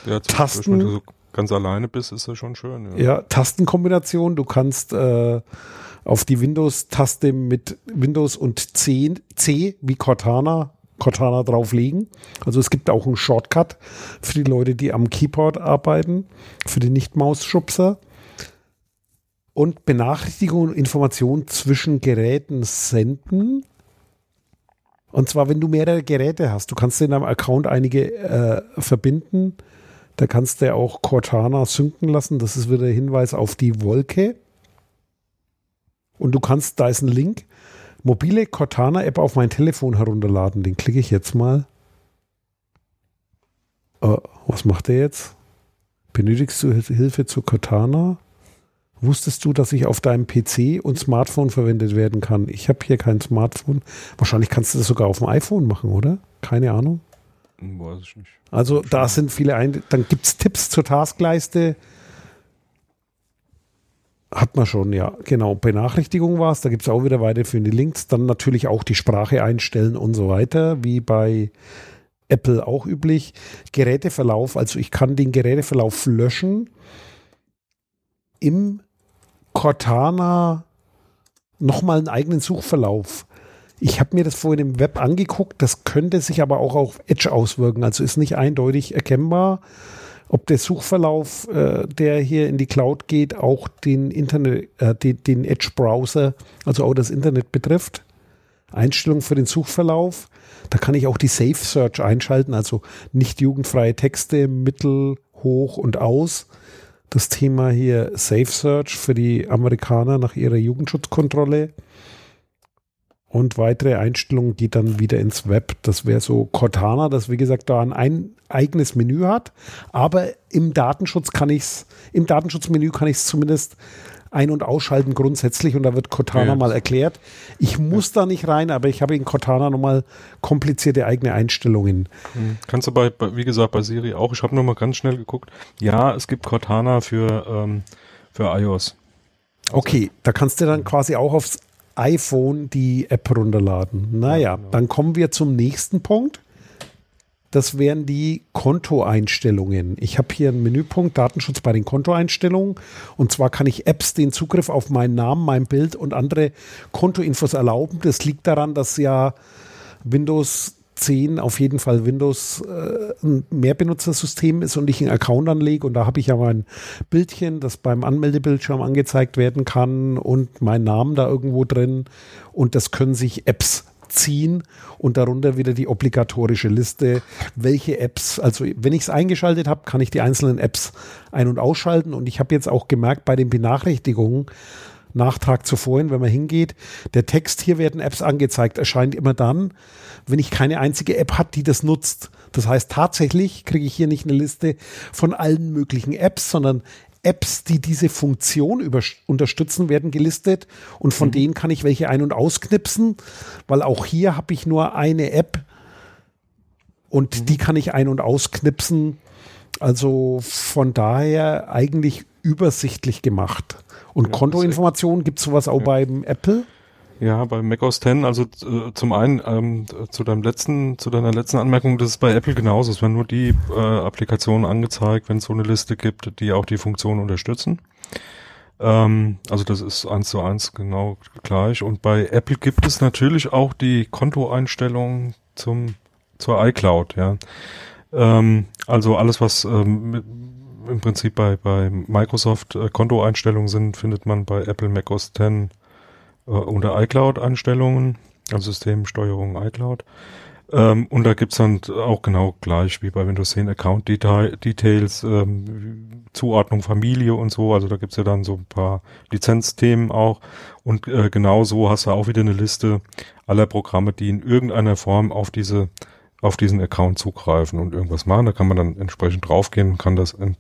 Ja, Tasten, wenn du so ganz alleine bist, ist das schon schön. Ja, ja Tastenkombination. Du kannst äh, auf die Windows-Taste mit Windows und C, C wie Cortana Cortana drauflegen. Also es gibt auch einen Shortcut für die Leute, die am Keyboard arbeiten, für die Nicht-Maus-Schubser. Und Benachrichtigungen und Informationen zwischen Geräten senden. Und zwar, wenn du mehrere Geräte hast. Du kannst in deinem Account einige äh, verbinden. Da kannst du auch Cortana synken lassen. Das ist wieder der Hinweis auf die Wolke. Und du kannst, da ist ein Link, mobile Cortana-App auf mein Telefon herunterladen. Den klicke ich jetzt mal. Uh, was macht der jetzt? Benötigst du Hilfe zu Cortana? Wusstest du, dass ich auf deinem PC und Smartphone verwendet werden kann? Ich habe hier kein Smartphone. Wahrscheinlich kannst du das sogar auf dem iPhone machen, oder? Keine Ahnung. Weiß ich nicht. Also da sind viele ein. Dann gibt es Tipps zur Taskleiste. Hat man schon, ja. Genau. Benachrichtigung war es. Da gibt es auch wieder weiterführende Links. Dann natürlich auch die Sprache einstellen und so weiter, wie bei Apple auch üblich. Geräteverlauf, also ich kann den Geräteverlauf löschen. Im Cortana nochmal einen eigenen Suchverlauf Ich habe mir das vorhin im Web angeguckt, das könnte sich aber auch auf Edge auswirken, also ist nicht eindeutig erkennbar, ob der Suchverlauf, äh, der hier in die Cloud geht, auch den Internet, äh, den, den Edge-Browser, also auch das Internet betrifft. Einstellung für den Suchverlauf. Da kann ich auch die Safe Search einschalten, also nicht jugendfreie Texte, mittel, hoch und aus. Das Thema hier Safe Search für die Amerikaner nach ihrer Jugendschutzkontrolle. Und weitere Einstellungen geht dann wieder ins Web. Das wäre so Cortana, das wie gesagt da ein eigenes Menü hat. Aber im Datenschutz kann ich es, im Datenschutzmenü kann ich es zumindest ein- und ausschalten grundsätzlich und da wird Cortana ja. mal erklärt. Ich muss ja. da nicht rein, aber ich habe in Cortana nochmal komplizierte eigene Einstellungen. Hm. Kannst du bei, wie gesagt, bei Siri auch, ich habe nochmal ganz schnell geguckt. Ja, es gibt Cortana für, ähm, für iOS. Also okay, da kannst du dann quasi auch aufs iPhone die App runterladen. Naja, ja, genau. dann kommen wir zum nächsten Punkt. Das wären die Kontoeinstellungen. Ich habe hier einen Menüpunkt Datenschutz bei den Kontoeinstellungen. Und zwar kann ich Apps den Zugriff auf meinen Namen, mein Bild und andere Kontoinfos erlauben. Das liegt daran, dass ja Windows 10 auf jeden Fall Windows äh, ein Mehrbenutzersystem ist und ich einen Account anlege. Und da habe ich ja mein Bildchen, das beim Anmeldebildschirm angezeigt werden kann und mein Namen da irgendwo drin. Und das können sich Apps ziehen und darunter wieder die obligatorische Liste, welche Apps, also wenn ich es eingeschaltet habe, kann ich die einzelnen Apps ein- und ausschalten. Und ich habe jetzt auch gemerkt bei den Benachrichtigungen, Nachtrag zu vorhin, wenn man hingeht, der Text, hier werden Apps angezeigt, erscheint immer dann, wenn ich keine einzige App habe, die das nutzt. Das heißt, tatsächlich kriege ich hier nicht eine Liste von allen möglichen Apps, sondern Apps, die diese Funktion unterstützen, werden gelistet und von mhm. denen kann ich welche ein- und ausknipsen, weil auch hier habe ich nur eine App und mhm. die kann ich ein- und ausknipsen. Also von daher eigentlich übersichtlich gemacht. Und ja, Kontoinformationen, gibt es sowas auch ja. beim Apple? Ja, bei macOS 10, also äh, zum einen ähm, zu deinem letzten, zu deiner letzten Anmerkung, das ist bei Apple genauso. Es werden nur die äh, Applikationen angezeigt, wenn es so eine Liste gibt, die auch die Funktion unterstützen. Ähm, also das ist eins zu eins genau gleich. Und bei Apple gibt es natürlich auch die Kontoeinstellungen zum zur iCloud, ja. Ähm, also alles, was ähm, im Prinzip bei, bei Microsoft äh, Kontoeinstellungen sind, findet man bei Apple macOS 10 äh, unter iCloud-Einstellungen, also Systemsteuerung iCloud. Ähm, und da gibt's dann auch genau gleich wie bei Windows 10 Account Detail, Details, ähm, Zuordnung Familie und so. Also da gibt's ja dann so ein paar Lizenzthemen auch. Und äh, genau so hast du auch wieder eine Liste aller Programme, die in irgendeiner Form auf diese auf diesen Account zugreifen und irgendwas machen. Da kann man dann entsprechend draufgehen und kann das äh,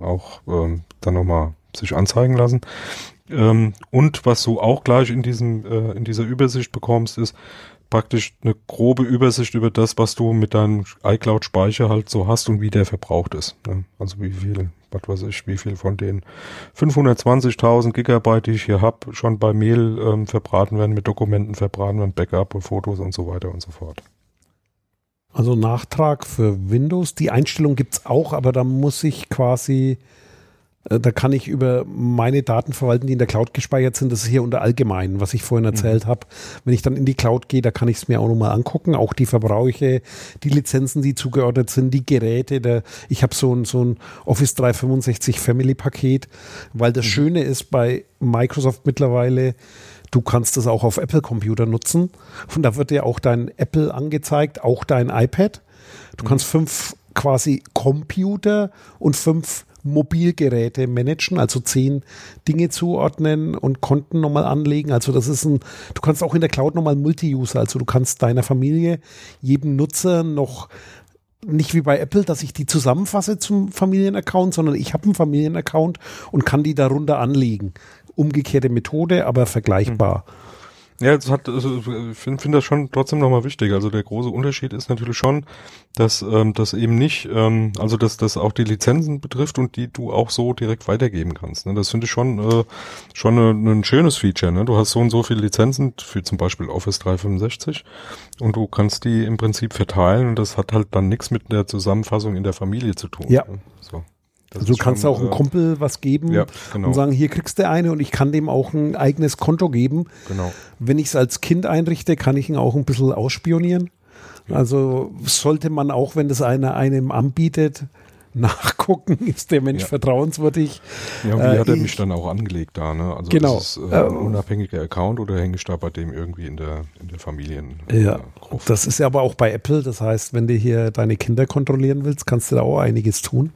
auch äh, dann nochmal sich anzeigen lassen. Ähm, und was du auch gleich in diesem, äh, in dieser Übersicht bekommst, ist praktisch eine grobe Übersicht über das, was du mit deinem iCloud-Speicher halt so hast und wie der verbraucht ist. Ne? Also wie viel, was weiß ich, wie viel von den 520.000 Gigabyte, die ich hier habe, schon bei Mail ähm, verbraten werden, mit Dokumenten verbraten werden, Backup und Fotos und so weiter und so fort. Also Nachtrag für Windows, die Einstellung gibt's auch, aber da muss ich quasi da kann ich über meine Daten verwalten, die in der Cloud gespeichert sind. Das ist hier unter allgemein, was ich vorhin erzählt mhm. habe. Wenn ich dann in die Cloud gehe, da kann ich es mir auch nochmal angucken. Auch die Verbräuche, die Lizenzen, die zugeordnet sind, die Geräte. Der, ich habe so ein, so ein Office 365 Family Paket, weil das mhm. Schöne ist bei Microsoft mittlerweile, du kannst das auch auf Apple Computer nutzen. Und da wird dir auch dein Apple angezeigt, auch dein iPad. Du mhm. kannst fünf quasi Computer und fünf Mobilgeräte managen, also zehn Dinge zuordnen und Konten nochmal anlegen. Also das ist ein, du kannst auch in der Cloud nochmal Multi-User, also du kannst deiner Familie, jedem Nutzer noch nicht wie bei Apple, dass ich die zusammenfasse zum Familienaccount, sondern ich habe einen Familienaccount und kann die darunter anlegen. Umgekehrte Methode, aber vergleichbar. Mhm. Ja, es hat, also ich finde find das schon trotzdem nochmal wichtig. Also der große Unterschied ist natürlich schon, dass ähm, das eben nicht, ähm, also dass das auch die Lizenzen betrifft und die du auch so direkt weitergeben kannst. Ne? Das finde ich schon äh, schon eine, ein schönes Feature. Ne? Du hast so und so viele Lizenzen für zum Beispiel Office 365 und du kannst die im Prinzip verteilen und das hat halt dann nichts mit der Zusammenfassung in der Familie zu tun. Ja. Ne? So. Das also du kannst schon, auch einem äh, Kumpel was geben ja, genau. und sagen, hier kriegst du eine und ich kann dem auch ein eigenes Konto geben. Genau. Wenn ich es als Kind einrichte, kann ich ihn auch ein bisschen ausspionieren. Also sollte man auch, wenn das einer einem anbietet, nachgucken, ist der Mensch ja. vertrauenswürdig. Ja, und wie äh, hat er mich dann auch angelegt da, ne? Also genau. ist äh, ein unabhängiger Account oder hänge ich da bei dem irgendwie in der, in der Familien? Ja, das ist ja aber auch bei Apple, das heißt, wenn du hier deine Kinder kontrollieren willst, kannst du da auch einiges tun.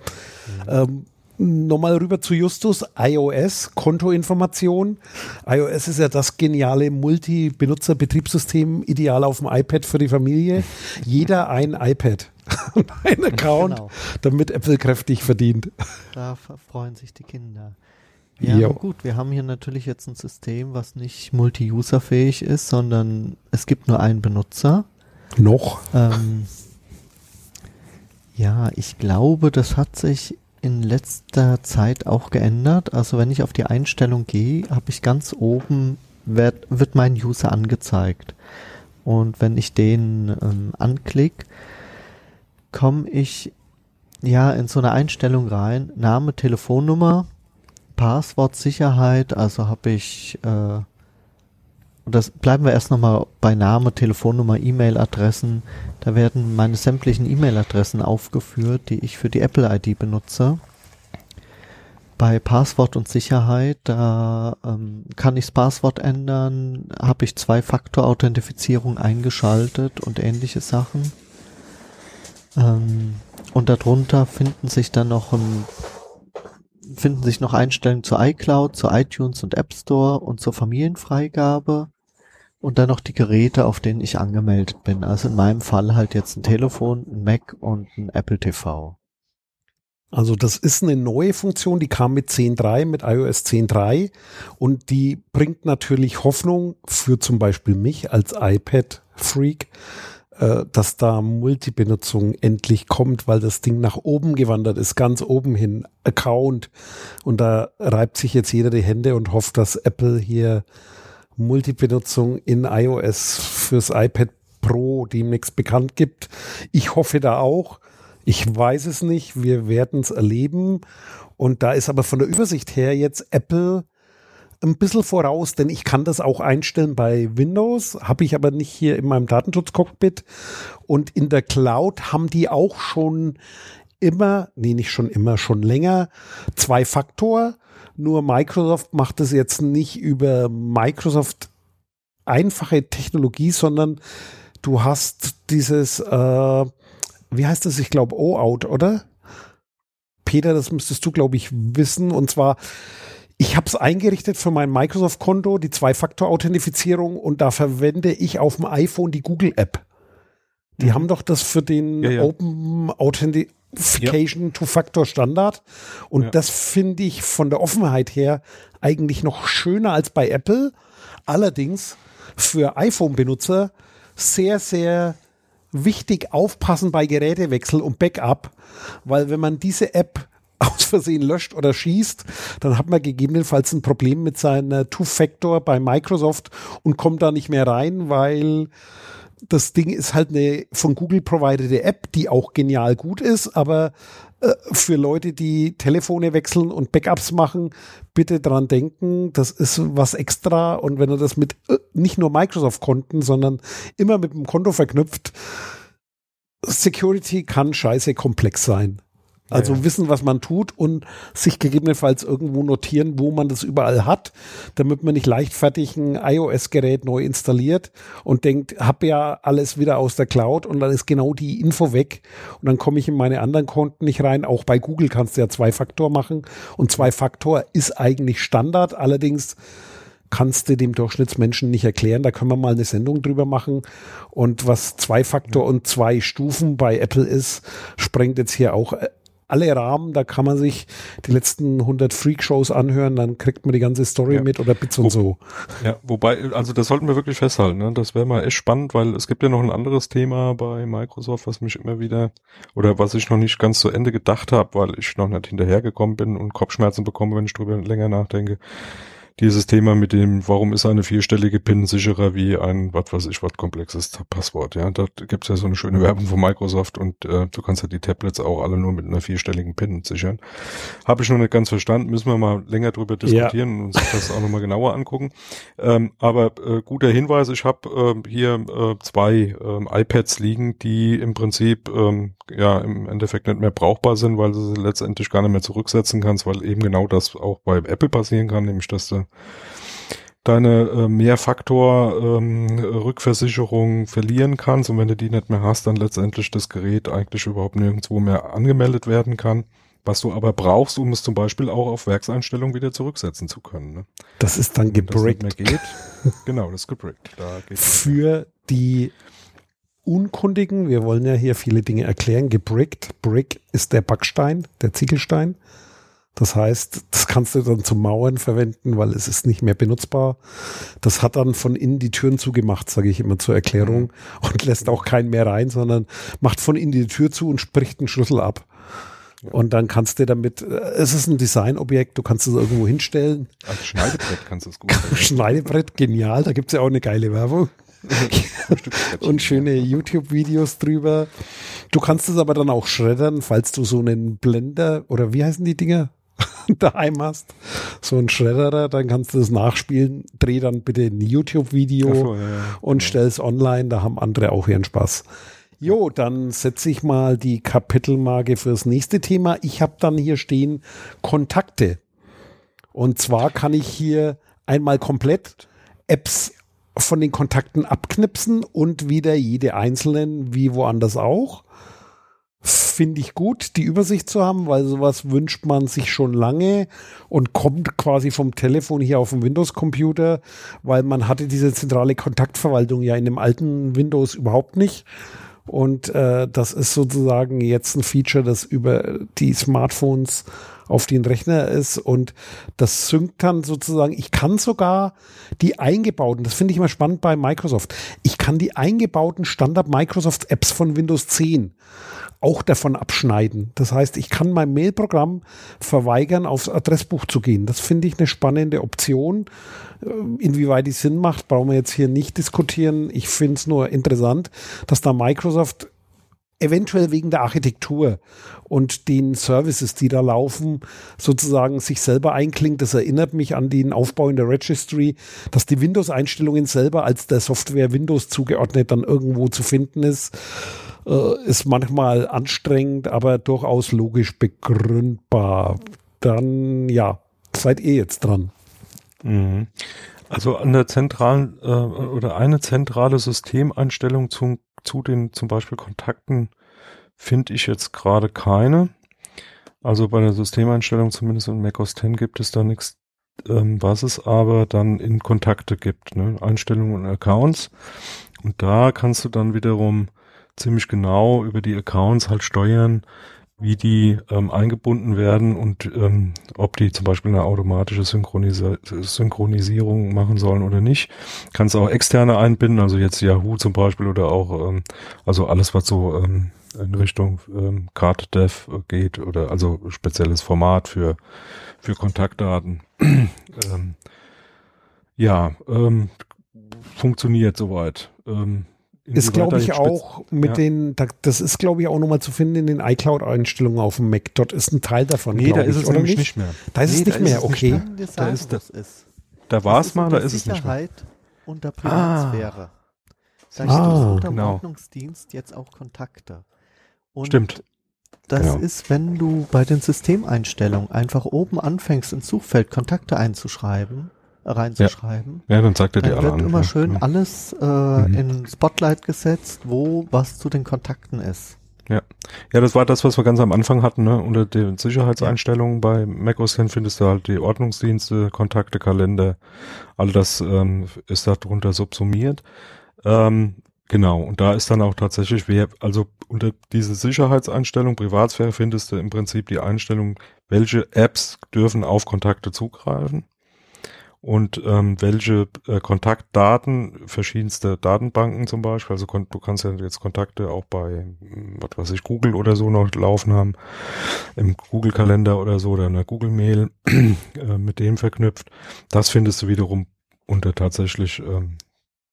Mhm. Ähm, Nochmal rüber zu Justus, iOS, Kontoinformation. iOS ist ja das geniale Multi-Benutzer-Betriebssystem, ideal auf dem iPad für die Familie. Jeder ein iPad. ein Account, genau. damit Apple kräftig verdient. Da freuen sich die Kinder. Ja, gut, wir haben hier natürlich jetzt ein System, was nicht multi-user-fähig ist, sondern es gibt nur einen Benutzer. Noch? Ähm, ja, ich glaube, das hat sich in letzter Zeit auch geändert. Also wenn ich auf die Einstellung gehe, habe ich ganz oben, wird, wird mein User angezeigt. Und wenn ich den ähm, anklicke, komme ich ja in so eine Einstellung rein, Name, Telefonnummer, Passwort, Sicherheit, also habe ich, äh, das bleiben wir erst nochmal bei Name, Telefonnummer, E-Mail-Adressen. Da werden meine sämtlichen E-Mail-Adressen aufgeführt, die ich für die Apple-ID benutze. Bei Passwort und Sicherheit, da ähm, kann ich das Passwort ändern, habe ich Zwei-Faktor-Authentifizierung eingeschaltet und ähnliche Sachen. Ähm, und darunter finden sich dann noch ein, finden sich noch Einstellungen zu iCloud, zu iTunes und App Store und zur Familienfreigabe und dann noch die Geräte, auf denen ich angemeldet bin. Also in meinem Fall halt jetzt ein Telefon, ein Mac und ein Apple TV. Also das ist eine neue Funktion, die kam mit 10.3, mit iOS 10.3 und die bringt natürlich Hoffnung für zum Beispiel mich als iPad-Freak, äh, dass da Multibenutzung endlich kommt, weil das Ding nach oben gewandert ist, ganz oben hin, Account. Und da reibt sich jetzt jeder die Hände und hofft, dass Apple hier Multibenutzung in iOS fürs iPad Pro demnächst bekannt gibt. Ich hoffe da auch. Ich weiß es nicht. Wir werden es erleben. Und da ist aber von der Übersicht her jetzt Apple ein bisschen voraus, denn ich kann das auch einstellen bei Windows, habe ich aber nicht hier in meinem Datenschutzcockpit. Und in der Cloud haben die auch schon immer, nee, nicht schon immer, schon länger, zwei Faktor. Nur Microsoft macht es jetzt nicht über Microsoft einfache Technologie, sondern du hast dieses, äh, wie heißt das? Ich glaube, O-Out, oder? Peter, das müsstest du, glaube ich, wissen. Und zwar, ich habe es eingerichtet für mein Microsoft-Konto, die Zwei-Faktor-Authentifizierung und da verwende ich auf dem iPhone die Google-App. Die mhm. haben doch das für den ja, ja. Open Authentication ja. Two-Factor-Standard. Und ja. das finde ich von der Offenheit her eigentlich noch schöner als bei Apple. Allerdings für iPhone-Benutzer sehr, sehr wichtig aufpassen bei Gerätewechsel und Backup, weil wenn man diese App aus Versehen löscht oder schießt, dann hat man gegebenenfalls ein Problem mit seiner Two-Factor bei Microsoft und kommt da nicht mehr rein, weil das Ding ist halt eine von Google providete App, die auch genial gut ist, aber äh, für Leute, die Telefone wechseln und Backups machen, bitte dran denken, das ist was extra und wenn ihr das mit äh, nicht nur Microsoft-Konten, sondern immer mit dem Konto verknüpft, Security kann scheiße komplex sein. Also ja. wissen, was man tut und sich gegebenenfalls irgendwo notieren, wo man das überall hat, damit man nicht leichtfertig ein iOS-Gerät neu installiert und denkt, hab ja alles wieder aus der Cloud und dann ist genau die Info weg und dann komme ich in meine anderen Konten nicht rein. Auch bei Google kannst du ja Zwei-Faktor machen und Zwei-Faktor ist eigentlich Standard, allerdings kannst du dem Durchschnittsmenschen nicht erklären. Da können wir mal eine Sendung drüber machen. Und was Zwei-Faktor und zwei Stufen bei Apple ist, sprengt jetzt hier auch äh, alle Rahmen, da kann man sich die letzten 100 Freak-Shows anhören, dann kriegt man die ganze Story ja. mit oder Bits und so. Ja, wobei, also das sollten wir wirklich festhalten, ne? das wäre mal echt spannend, weil es gibt ja noch ein anderes Thema bei Microsoft, was mich immer wieder, oder was ich noch nicht ganz zu Ende gedacht habe, weil ich noch nicht hinterhergekommen bin und Kopfschmerzen bekomme, wenn ich drüber länger nachdenke dieses Thema mit dem, warum ist eine vierstellige PIN sicherer wie ein, was weiß ich, was komplexes Passwort. Ja, da gibt's ja so eine schöne Werbung von Microsoft und äh, du kannst ja die Tablets auch alle nur mit einer vierstelligen PIN sichern. Habe ich noch nicht ganz verstanden, müssen wir mal länger drüber diskutieren ja. und uns das auch nochmal genauer angucken. Ähm, aber äh, guter Hinweis, ich habe äh, hier äh, zwei äh, iPads liegen, die im Prinzip ähm, ja im Endeffekt nicht mehr brauchbar sind, weil du sie letztendlich gar nicht mehr zurücksetzen kannst, weil eben genau das auch bei Apple passieren kann, nämlich dass du deine äh, Mehrfaktor-Rückversicherung ähm, verlieren kannst und wenn du die nicht mehr hast, dann letztendlich das Gerät eigentlich überhaupt nirgendwo mehr angemeldet werden kann. Was du aber brauchst, um es zum Beispiel auch auf Werkseinstellungen wieder zurücksetzen zu können. Ne? Das ist dann gebrickt. Geht. genau, das ist gebrickt. Da Für die Unkundigen, wir wollen ja hier viele Dinge erklären, gebrickt. Brick ist der Backstein, der Ziegelstein. Das heißt, das kannst du dann zum Mauern verwenden, weil es ist nicht mehr benutzbar. Das hat dann von innen die Türen zugemacht, sage ich immer zur Erklärung, mhm. und lässt auch keinen mehr rein, sondern macht von innen die Tür zu und spricht einen Schlüssel ab. Und dann kannst du damit, äh, es ist ein Designobjekt, du kannst es irgendwo hinstellen. Als Schneidebrett kannst du es gut. Schneidebrett, genial, da gibt's ja auch eine geile Werbung. und schöne YouTube-Videos drüber. Du kannst es aber dann auch schreddern, falls du so einen Blender oder wie heißen die Dinger? daheim hast, so ein Schredderer, dann kannst du das nachspielen, dreh dann bitte ein YouTube-Video so, ja, ja. und stell's online, da haben andere auch ihren Spaß. Jo, dann setze ich mal die Kapitelmarke fürs nächste Thema. Ich habe dann hier stehen Kontakte. Und zwar kann ich hier einmal komplett Apps von den Kontakten abknipsen und wieder jede einzelnen wie woanders auch finde ich gut, die Übersicht zu haben, weil sowas wünscht man sich schon lange und kommt quasi vom Telefon hier auf den Windows-Computer, weil man hatte diese zentrale Kontaktverwaltung ja in dem alten Windows überhaupt nicht. Und äh, das ist sozusagen jetzt ein Feature, das über die Smartphones auf den Rechner ist und das synkt dann sozusagen. Ich kann sogar die eingebauten, das finde ich immer spannend bei Microsoft, ich kann die eingebauten Standard Microsoft Apps von Windows 10 auch davon abschneiden. Das heißt, ich kann mein Mailprogramm verweigern, aufs Adressbuch zu gehen. Das finde ich eine spannende Option. Äh, inwieweit die Sinn macht, brauchen wir jetzt hier nicht diskutieren. Ich finde es nur interessant, dass da Microsoft eventuell wegen der Architektur und den Services, die da laufen, sozusagen sich selber einklingt. Das erinnert mich an den Aufbau in der Registry, dass die Windows-Einstellungen selber als der Software Windows zugeordnet dann irgendwo zu finden ist äh, ist manchmal anstrengend, aber durchaus logisch begründbar. Dann, ja, seid ihr jetzt dran. Mhm. Also an der zentralen äh, oder eine zentrale Systemeinstellung zu, zu den zum Beispiel Kontakten finde ich jetzt gerade keine. Also bei der Systemeinstellung zumindest in Mac OS X gibt es da nichts, ähm, was es aber dann in Kontakte gibt. Ne? Einstellungen und Accounts. Und da kannst du dann wiederum ziemlich genau über die Accounts halt steuern, wie die ähm, eingebunden werden und ähm, ob die zum Beispiel eine automatische Synchronisi Synchronisierung machen sollen oder nicht. Kannst auch externe einbinden, also jetzt Yahoo zum Beispiel oder auch ähm, also alles, was so ähm, in Richtung ähm, Card Dev geht oder also spezielles Format für für Kontaktdaten. ähm, ja, ähm, funktioniert soweit. Ähm, ist, glaube ich, auch mit ja. den, das ist, glaube ich, auch nochmal zu finden in den iCloud-Einstellungen auf dem Mac. Dort ist ein Teil davon. Nee, da ist es nämlich nicht? mehr. Da ist nee, es nicht mehr, okay. Nicht da ist, da, da war es mal, da ist es nicht mehr. und der Privatsphäre. Ah. Da ah, unter genau. Ordnungsdienst jetzt auch Kontakte. Und Stimmt. Das genau. ist, wenn du bei den Systemeinstellungen einfach oben anfängst, ins Suchfeld Kontakte einzuschreiben, reinzuschreiben. Ja, ja dann sagt er dir alle wird an. immer schön ja. alles äh, mhm. in Spotlight gesetzt, wo was zu den Kontakten ist. Ja. Ja, das war das, was wir ganz am Anfang hatten, ne? Unter den Sicherheitseinstellungen ja. bei Mac OS X findest du halt die Ordnungsdienste, Kontakte, Kalender, all das ähm, ist da drunter subsumiert. Ähm, genau, und da ist dann auch tatsächlich, wer, also unter diese Sicherheitseinstellung, Privatsphäre findest du im Prinzip die Einstellung, welche Apps dürfen auf Kontakte zugreifen. Und ähm, welche äh, Kontaktdaten verschiedenste Datenbanken zum Beispiel, also du kannst ja jetzt Kontakte auch bei, hm, was weiß ich, Google oder so noch laufen haben, im Google-Kalender oder so oder in der Google-Mail äh, mit dem verknüpft. Das findest du wiederum unter tatsächlich ähm,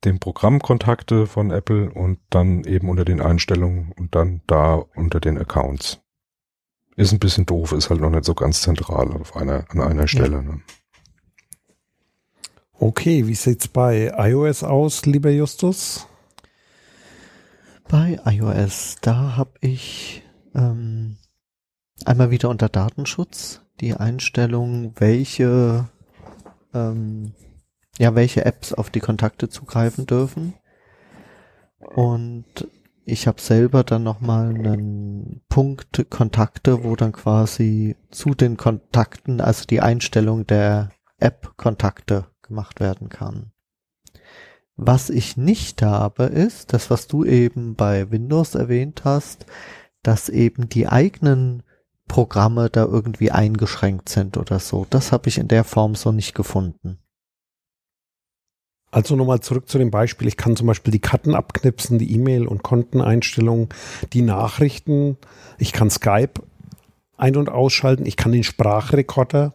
dem Programm Kontakte von Apple und dann eben unter den Einstellungen und dann da unter den Accounts. Ist ein bisschen doof, ist halt noch nicht so ganz zentral auf einer, an einer Stelle. Ja. Ne? Okay, wie sieht's bei iOS aus, lieber Justus? Bei iOS, da habe ich ähm, einmal wieder unter Datenschutz die Einstellung, welche ähm, ja, welche Apps auf die Kontakte zugreifen dürfen. Und ich habe selber dann nochmal einen Punkt Kontakte, wo dann quasi zu den Kontakten, also die Einstellung der App-Kontakte gemacht werden kann. Was ich nicht habe, ist das, was du eben bei Windows erwähnt hast, dass eben die eigenen Programme da irgendwie eingeschränkt sind oder so. Das habe ich in der Form so nicht gefunden. Also nochmal zurück zu dem Beispiel. Ich kann zum Beispiel die Karten abknipsen, die E-Mail- und Konteneinstellungen, die Nachrichten. Ich kann Skype ein- und ausschalten. Ich kann den Sprachrekorder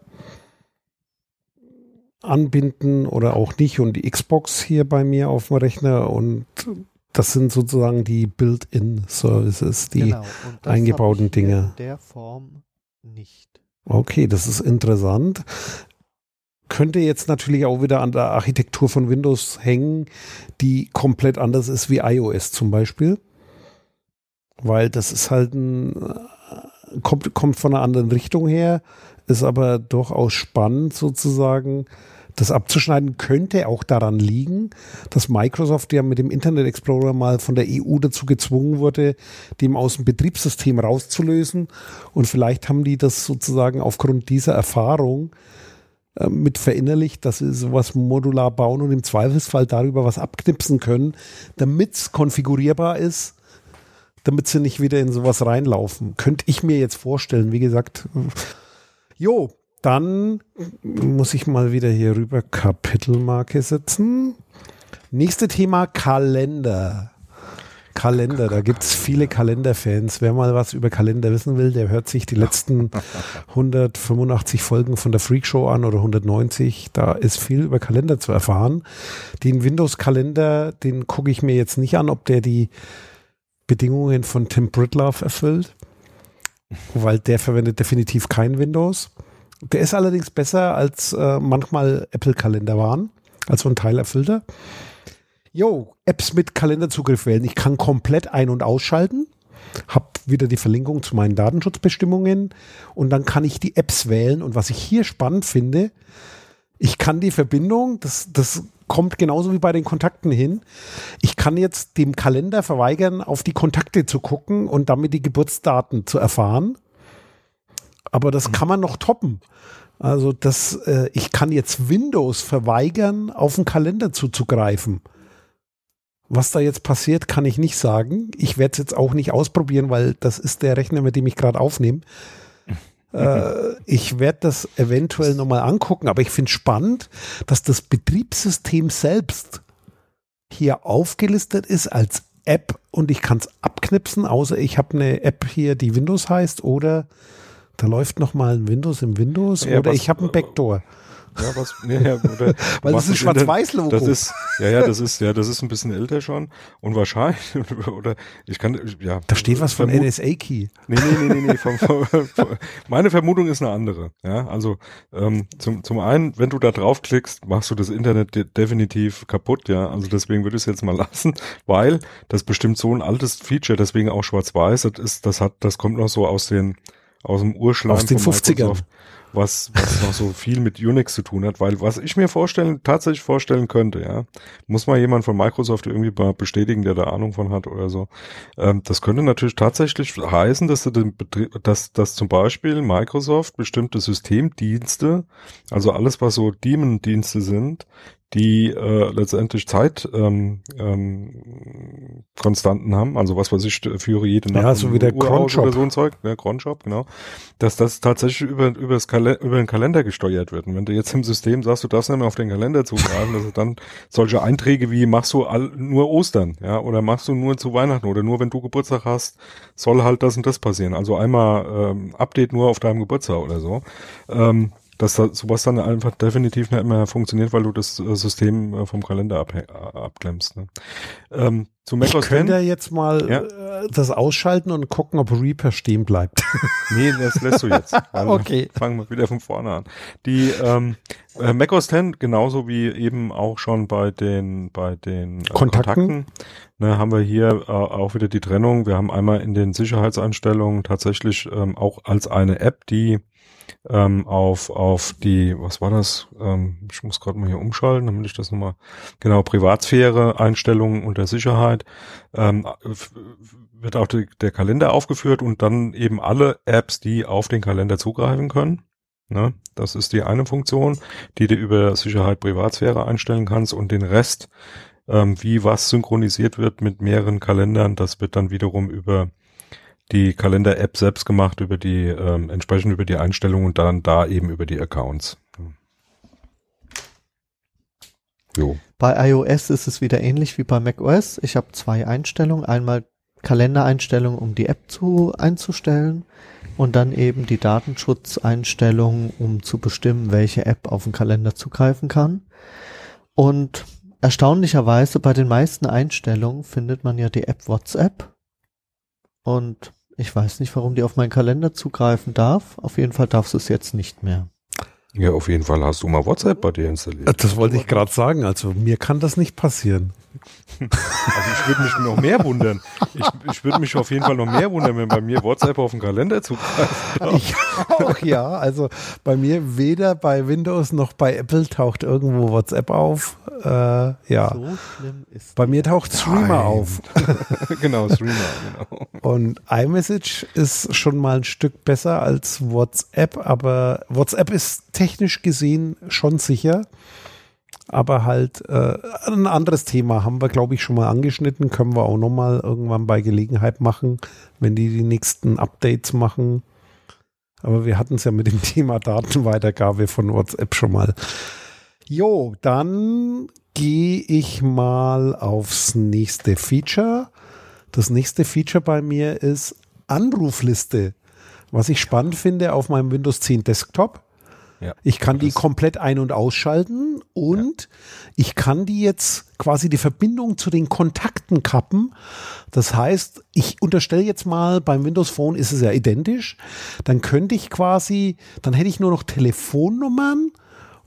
anbinden oder auch nicht und die Xbox hier bei mir auf dem Rechner und das sind sozusagen die Built-in-Services, die genau, eingebauten Dinge. In der Form nicht. Okay, das ist interessant. Könnte jetzt natürlich auch wieder an der Architektur von Windows hängen, die komplett anders ist wie iOS zum Beispiel. Weil das ist halt ein, äh, kommt, kommt von einer anderen Richtung her, ist aber durchaus spannend sozusagen das abzuschneiden könnte auch daran liegen, dass Microsoft ja mit dem Internet Explorer mal von der EU dazu gezwungen wurde, dem aus dem Betriebssystem rauszulösen. Und vielleicht haben die das sozusagen aufgrund dieser Erfahrung äh, mit verinnerlicht, dass sie sowas modular bauen und im Zweifelsfall darüber was abknipsen können, damit es konfigurierbar ist, damit sie nicht wieder in sowas reinlaufen. Könnte ich mir jetzt vorstellen, wie gesagt. Jo, dann muss ich mal wieder hier rüber Kapitelmarke setzen. Nächste Thema Kalender. Kalender, da gibt es viele Kalenderfans. Wer mal was über Kalender wissen will, der hört sich die letzten 185 Folgen von der Freak Show an oder 190. Da ist viel über Kalender zu erfahren. Den Windows-Kalender, den gucke ich mir jetzt nicht an, ob der die Bedingungen von Tim Britlove erfüllt, weil der verwendet definitiv kein Windows. Der ist allerdings besser als äh, manchmal Apple-Kalender waren, als so ein Teil erfüllter. Jo, Apps mit Kalenderzugriff wählen. Ich kann komplett ein- und ausschalten, habe wieder die Verlinkung zu meinen Datenschutzbestimmungen und dann kann ich die Apps wählen. Und was ich hier spannend finde, ich kann die Verbindung, das, das kommt genauso wie bei den Kontakten hin. Ich kann jetzt dem Kalender verweigern, auf die Kontakte zu gucken und damit die Geburtsdaten zu erfahren. Aber das mhm. kann man noch toppen. Also das, äh, ich kann jetzt Windows verweigern, auf den Kalender zuzugreifen. Was da jetzt passiert, kann ich nicht sagen. Ich werde es jetzt auch nicht ausprobieren, weil das ist der Rechner, mit dem ich gerade aufnehme. äh, ich werde das eventuell nochmal angucken, aber ich finde spannend, dass das Betriebssystem selbst hier aufgelistet ist als App und ich kann es abknipsen, außer ich habe eine App hier, die Windows heißt oder da läuft noch mal ein Windows im Windows ja, oder was, ich habe ein Backdoor. Ja, was, nee, ja, oder, Weil das ist ein Schwarz-Weiß-Logo. Das ist, ja, ja, das ist, ja, das ist ein bisschen älter schon und wahrscheinlich, oder ich kann, ja. Da steht was von NSA-Key. Nee, nee, nee, nee, nee vom, vom, vom, meine Vermutung ist eine andere, ja, also, ähm, zum, zum einen, wenn du da draufklickst, machst du das Internet de definitiv kaputt, ja, also deswegen würde ich es jetzt mal lassen, weil das bestimmt so ein altes Feature, deswegen auch schwarz-weiß, das ist, das hat, das kommt noch so aus den, aus dem Urschleim aus den 50ern. was, was noch so viel mit Unix zu tun hat, weil was ich mir vorstellen, tatsächlich vorstellen könnte, ja, muss mal jemand von Microsoft irgendwie mal bestätigen, der da Ahnung von hat oder so. Ähm, das könnte natürlich tatsächlich heißen, dass, den Betrieb, dass, dass zum Beispiel Microsoft bestimmte Systemdienste, also alles, was so Daemon-Dienste sind, die äh, letztendlich Zeit ähm, ähm, Konstanten haben, also was weiß ich, führe jede Nacht ja, so wie der Cronshop oder so ein Zeug, ne, Cronshop, genau, dass das tatsächlich über über, das Kal über den Kalender gesteuert wird. Und wenn du jetzt im System sagst, du darfst nicht mehr auf den Kalender zugreifen, dass dann solche Einträge wie machst du all, nur Ostern, ja, oder machst du nur zu Weihnachten oder nur wenn du Geburtstag hast, soll halt das und das passieren. Also einmal ähm, Update nur auf deinem Geburtstag oder so. Ähm, dass da sowas dann einfach definitiv nicht mehr funktioniert, weil du das äh, System äh, vom Kalender ab, abklemmst. Ne? Ähm, zu Mac OS Könnt ihr jetzt mal ja? Äh, das ausschalten und gucken, ob Reaper stehen bleibt? nee, das lässt du jetzt. Also okay. Fangen wir wieder von vorne an. Die ähm, äh, Mac OS 10, genauso wie eben auch schon bei den bei den äh, Kontakten, Kontakten ne, haben wir hier äh, auch wieder die Trennung. Wir haben einmal in den Sicherheitseinstellungen tatsächlich ähm, auch als eine App, die ähm, auf, auf die, was war das? Ähm, ich muss gerade mal hier umschalten, damit ich das nochmal, genau, Privatsphäre, Einstellungen unter Sicherheit, ähm, wird auch die, der Kalender aufgeführt und dann eben alle Apps, die auf den Kalender zugreifen können. Ne? Das ist die eine Funktion, die du über Sicherheit Privatsphäre einstellen kannst und den Rest, ähm, wie was synchronisiert wird mit mehreren Kalendern, das wird dann wiederum über die Kalender-App selbst gemacht über die, ähm, entsprechend über die Einstellungen und dann da eben über die Accounts. Jo. Bei iOS ist es wieder ähnlich wie bei macOS. Ich habe zwei Einstellungen. Einmal Kalendereinstellungen, um die App zu einzustellen und dann eben die Datenschutzeinstellungen, um zu bestimmen, welche App auf den Kalender zugreifen kann. Und erstaunlicherweise bei den meisten Einstellungen findet man ja die App WhatsApp. Und ich weiß nicht, warum die auf meinen Kalender zugreifen darf. Auf jeden Fall darfst du es jetzt nicht mehr. Ja, auf jeden Fall hast du mal WhatsApp bei dir installiert. Das wollte ich gerade sagen. Also mir kann das nicht passieren. Also ich würde mich noch mehr wundern. Ich, ich würde mich auf jeden Fall noch mehr wundern, wenn bei mir WhatsApp auf den Kalender zugreift. Ich auch, ja. Also bei mir weder bei Windows noch bei Apple taucht irgendwo WhatsApp auf. Äh, ja. So schlimm ist Bei mir taucht Streamer Nein. auf. genau, Streamer, genau. Und iMessage ist schon mal ein Stück besser als WhatsApp, aber WhatsApp ist technisch gesehen schon sicher aber halt äh, ein anderes Thema haben wir, glaube ich, schon mal angeschnitten. Können wir auch noch mal irgendwann bei Gelegenheit machen, wenn die die nächsten Updates machen. Aber wir hatten es ja mit dem Thema Datenweitergabe von WhatsApp schon mal. Jo, dann gehe ich mal aufs nächste Feature. Das nächste Feature bei mir ist Anrufliste. Was ich spannend finde auf meinem Windows 10 Desktop ja, ich kann die komplett ein- und ausschalten und ja. ich kann die jetzt quasi die Verbindung zu den Kontakten kappen. Das heißt, ich unterstelle jetzt mal, beim Windows Phone ist es ja identisch. Dann könnte ich quasi, dann hätte ich nur noch Telefonnummern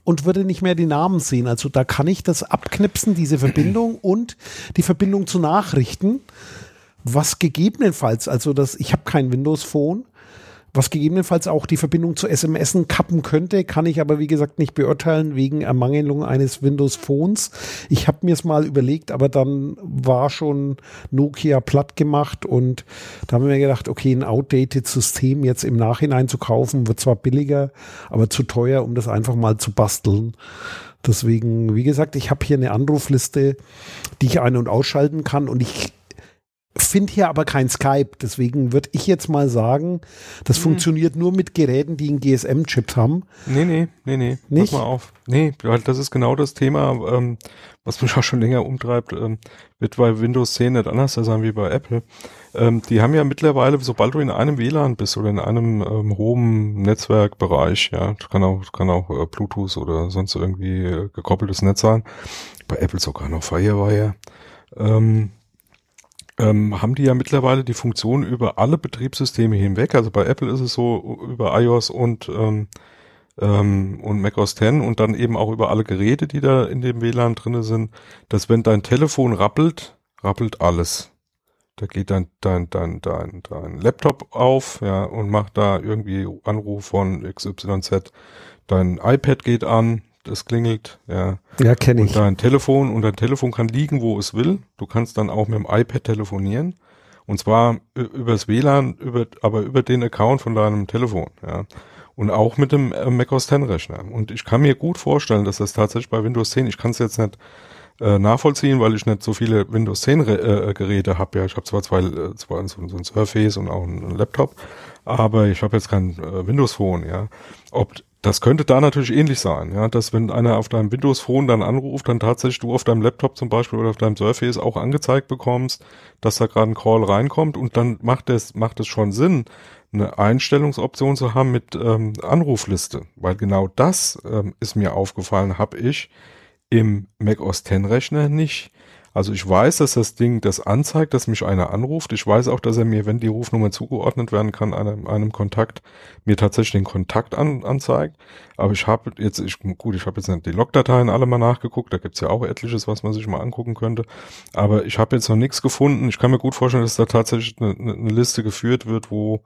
und würde nicht mehr die Namen sehen. Also da kann ich das abknipsen, diese Verbindung und die Verbindung zu Nachrichten. Was gegebenenfalls, also das, ich habe kein Windows Phone, was gegebenenfalls auch die Verbindung zu SMS kappen könnte, kann ich aber wie gesagt nicht beurteilen wegen Ermangelung eines Windows Phones. Ich habe mir es mal überlegt, aber dann war schon Nokia platt gemacht und da haben wir gedacht, okay, ein outdated System jetzt im Nachhinein zu kaufen, wird zwar billiger, aber zu teuer, um das einfach mal zu basteln. Deswegen, wie gesagt, ich habe hier eine Anrufliste, die ich ein- und ausschalten kann und ich finde hier aber kein Skype. Deswegen würde ich jetzt mal sagen, das mhm. funktioniert nur mit Geräten, die einen GSM-Chip haben. Nee, nee, nee, nee. Nicht? Pass mal auf. Nee, das ist genau das Thema, ähm, was mich auch schon länger umtreibt. Ähm, wird bei Windows 10 nicht anders sein wie bei Apple. Ähm, die haben ja mittlerweile, sobald du in einem WLAN bist oder in einem ähm, hohen Netzwerkbereich, ja, kann auch, kann auch äh, Bluetooth oder sonst irgendwie äh, gekoppeltes Netz sein. Bei Apple sogar noch Firewire. Ähm, ähm, haben die ja mittlerweile die Funktion über alle Betriebssysteme hinweg. Also bei Apple ist es so über iOS und ähm, ähm, und macOS 10 und dann eben auch über alle Geräte, die da in dem WLAN drinne sind, dass wenn dein Telefon rappelt, rappelt alles. Da geht dein, dein, dein, dein, dein Laptop auf, ja, und macht da irgendwie Anruf von XYZ. Dein iPad geht an, es klingelt, ja. Ja, kenne ich. Und dein Telefon und dein Telefon kann liegen, wo es will. Du kannst dann auch mit dem iPad telefonieren. Und zwar übers WLAN, über, aber über den Account von deinem Telefon, ja. Und auch mit dem äh, Mac OS X Rechner. Und ich kann mir gut vorstellen, dass das tatsächlich bei Windows 10, ich kann es jetzt nicht äh, nachvollziehen, weil ich nicht so viele Windows 10 Re äh, Geräte habe. Ja, ich habe zwar zwei, äh, zwei so, so ein Surface und auch einen Laptop, aber ich habe jetzt kein äh, Windows Phone. Ja, ob das könnte da natürlich ähnlich sein, ja, dass wenn einer auf deinem Windows Phone dann anruft, dann tatsächlich du auf deinem Laptop zum Beispiel oder auf deinem Surface auch angezeigt bekommst, dass da gerade ein Call reinkommt und dann macht es macht es schon Sinn, eine Einstellungsoption zu haben mit ähm, Anrufliste, weil genau das ähm, ist mir aufgefallen, habe ich im Mac OS X Rechner nicht. Also ich weiß, dass das Ding das anzeigt, dass mich einer anruft. Ich weiß auch, dass er mir, wenn die Rufnummer zugeordnet werden kann, einem, einem Kontakt, mir tatsächlich den Kontakt an, anzeigt. Aber ich habe jetzt, ich, gut, ich habe jetzt nicht die Logdateien alle mal nachgeguckt, da gibt's ja auch etliches, was man sich mal angucken könnte. Aber ich habe jetzt noch nichts gefunden. Ich kann mir gut vorstellen, dass da tatsächlich eine, eine Liste geführt wird, wo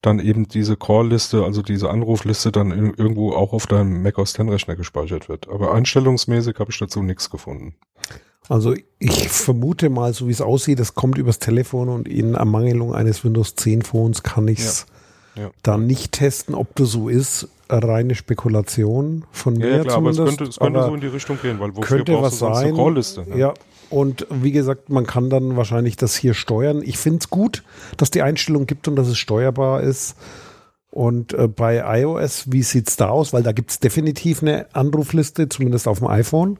dann eben diese Call-Liste, also diese Anrufliste dann in, irgendwo auch auf deinem Mac OS X Rechner gespeichert wird. Aber einstellungsmäßig habe ich dazu nichts gefunden. Also ich vermute mal, so wie es aussieht, es kommt übers Telefon und in Ermangelung eines Windows 10 Phones kann ich es ja. ja. dann nicht testen, ob das so ist. Reine Spekulation von mir ja, klar, zumindest. Aber es könnte, es könnte so in die Richtung gehen, weil wofür könnte was sein. eine Call-Liste? Ne? Ja, und wie gesagt, man kann dann wahrscheinlich das hier steuern. Ich finde es gut, dass die Einstellung gibt und dass es steuerbar ist. Und äh, bei iOS, wie sieht's da aus? Weil da gibt's definitiv eine Anrufliste, zumindest auf dem iPhone.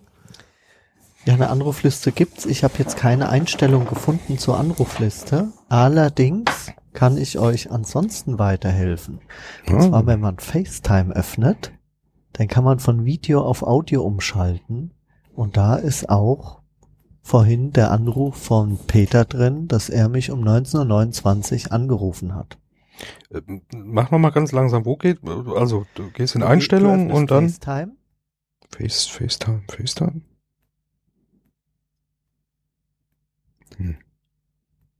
Ja, eine Anrufliste gibt's. Ich habe jetzt keine Einstellung gefunden zur Anrufliste. Allerdings kann ich euch ansonsten weiterhelfen. Und oh. zwar, wenn man FaceTime öffnet, dann kann man von Video auf Audio umschalten. Und da ist auch vorhin der Anruf von Peter drin, dass er mich um 19.29 Uhr angerufen hat. Ähm, mach noch mal ganz langsam. Wo geht, also du gehst in Einstellungen und dann FaceTime. Face, FaceTime, FaceTime.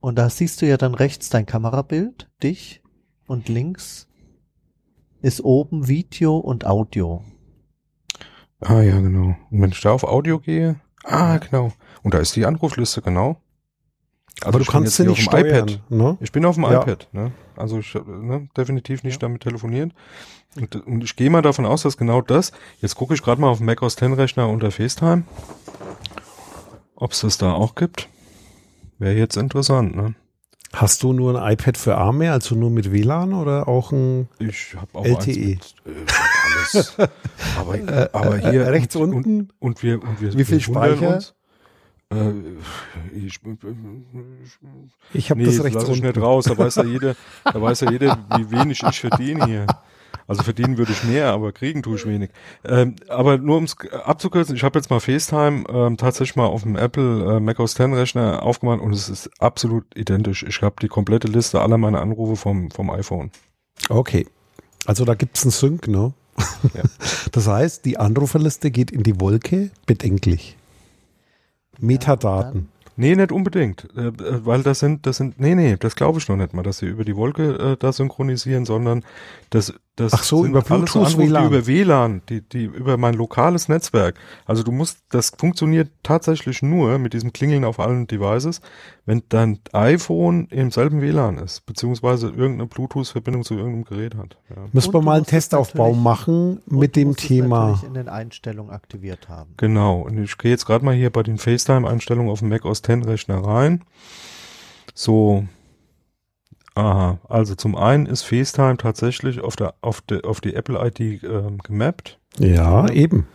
Und da siehst du ja dann rechts dein Kamerabild, dich, und links ist oben Video und Audio. Ah ja, genau. Und wenn ich da auf Audio gehe, ah genau. Und da ist die Anrufliste, genau. Also Aber du kannst sie nicht steuern, iPad. Ne? Ich bin auf dem ja. iPad. Ne? Also ich ne, definitiv nicht ja. damit telefonieren. Und, und ich gehe mal davon aus, dass genau das. Jetzt gucke ich gerade mal auf dem Mac OS X Rechner unter FaceTime, ob es das da auch gibt. Wäre jetzt interessant, ne? Hast du nur ein iPad für Arme, also nur mit WLAN oder auch ein ich hab auch LTE? Mit, äh, alles. aber, aber hier rechts und, unten und, und, wir und wir wie viel Speicher? Uns, äh, ich, ich habe nee, das rechts lass unten. ich nicht raus. Da weiß ja jeder, da weiß ja jeder, wie wenig ich verdiene hier. Also verdienen würde ich mehr, aber kriegen tue ich wenig. Ähm, aber nur um es abzukürzen, ich habe jetzt mal FaceTime ähm, tatsächlich mal auf dem Apple äh, Mac OS X Rechner aufgemacht und es ist absolut identisch. Ich habe die komplette Liste aller meiner Anrufe vom, vom iPhone. Okay. Also da gibt's einen Sync, ne? Ja. Das heißt, die Anruferliste geht in die Wolke, bedenklich. Metadaten. Nee, nicht unbedingt, äh, äh, weil das sind, das sind, nee, nee, das glaube ich noch nicht mal, dass sie über die Wolke äh, da synchronisieren, sondern das, das Ach so, über Bluetooth, alles Anrufe, WLAN. über WLAN, die, die über mein lokales Netzwerk. Also du musst, das funktioniert tatsächlich nur mit diesem Klingeln auf allen Devices, wenn dein iPhone im selben WLAN ist, beziehungsweise irgendeine Bluetooth-Verbindung zu irgendeinem Gerät hat. Ja. Müssen wir mal einen Testaufbau machen mit dem Thema. in den Einstellungen aktiviert haben. Genau. Und ich gehe jetzt gerade mal hier bei den FaceTime-Einstellungen auf dem Mac OS X Rechner rein. So, Aha, also zum einen ist FaceTime tatsächlich auf der auf der auf die Apple ID ähm, gemappt. Ja, eben.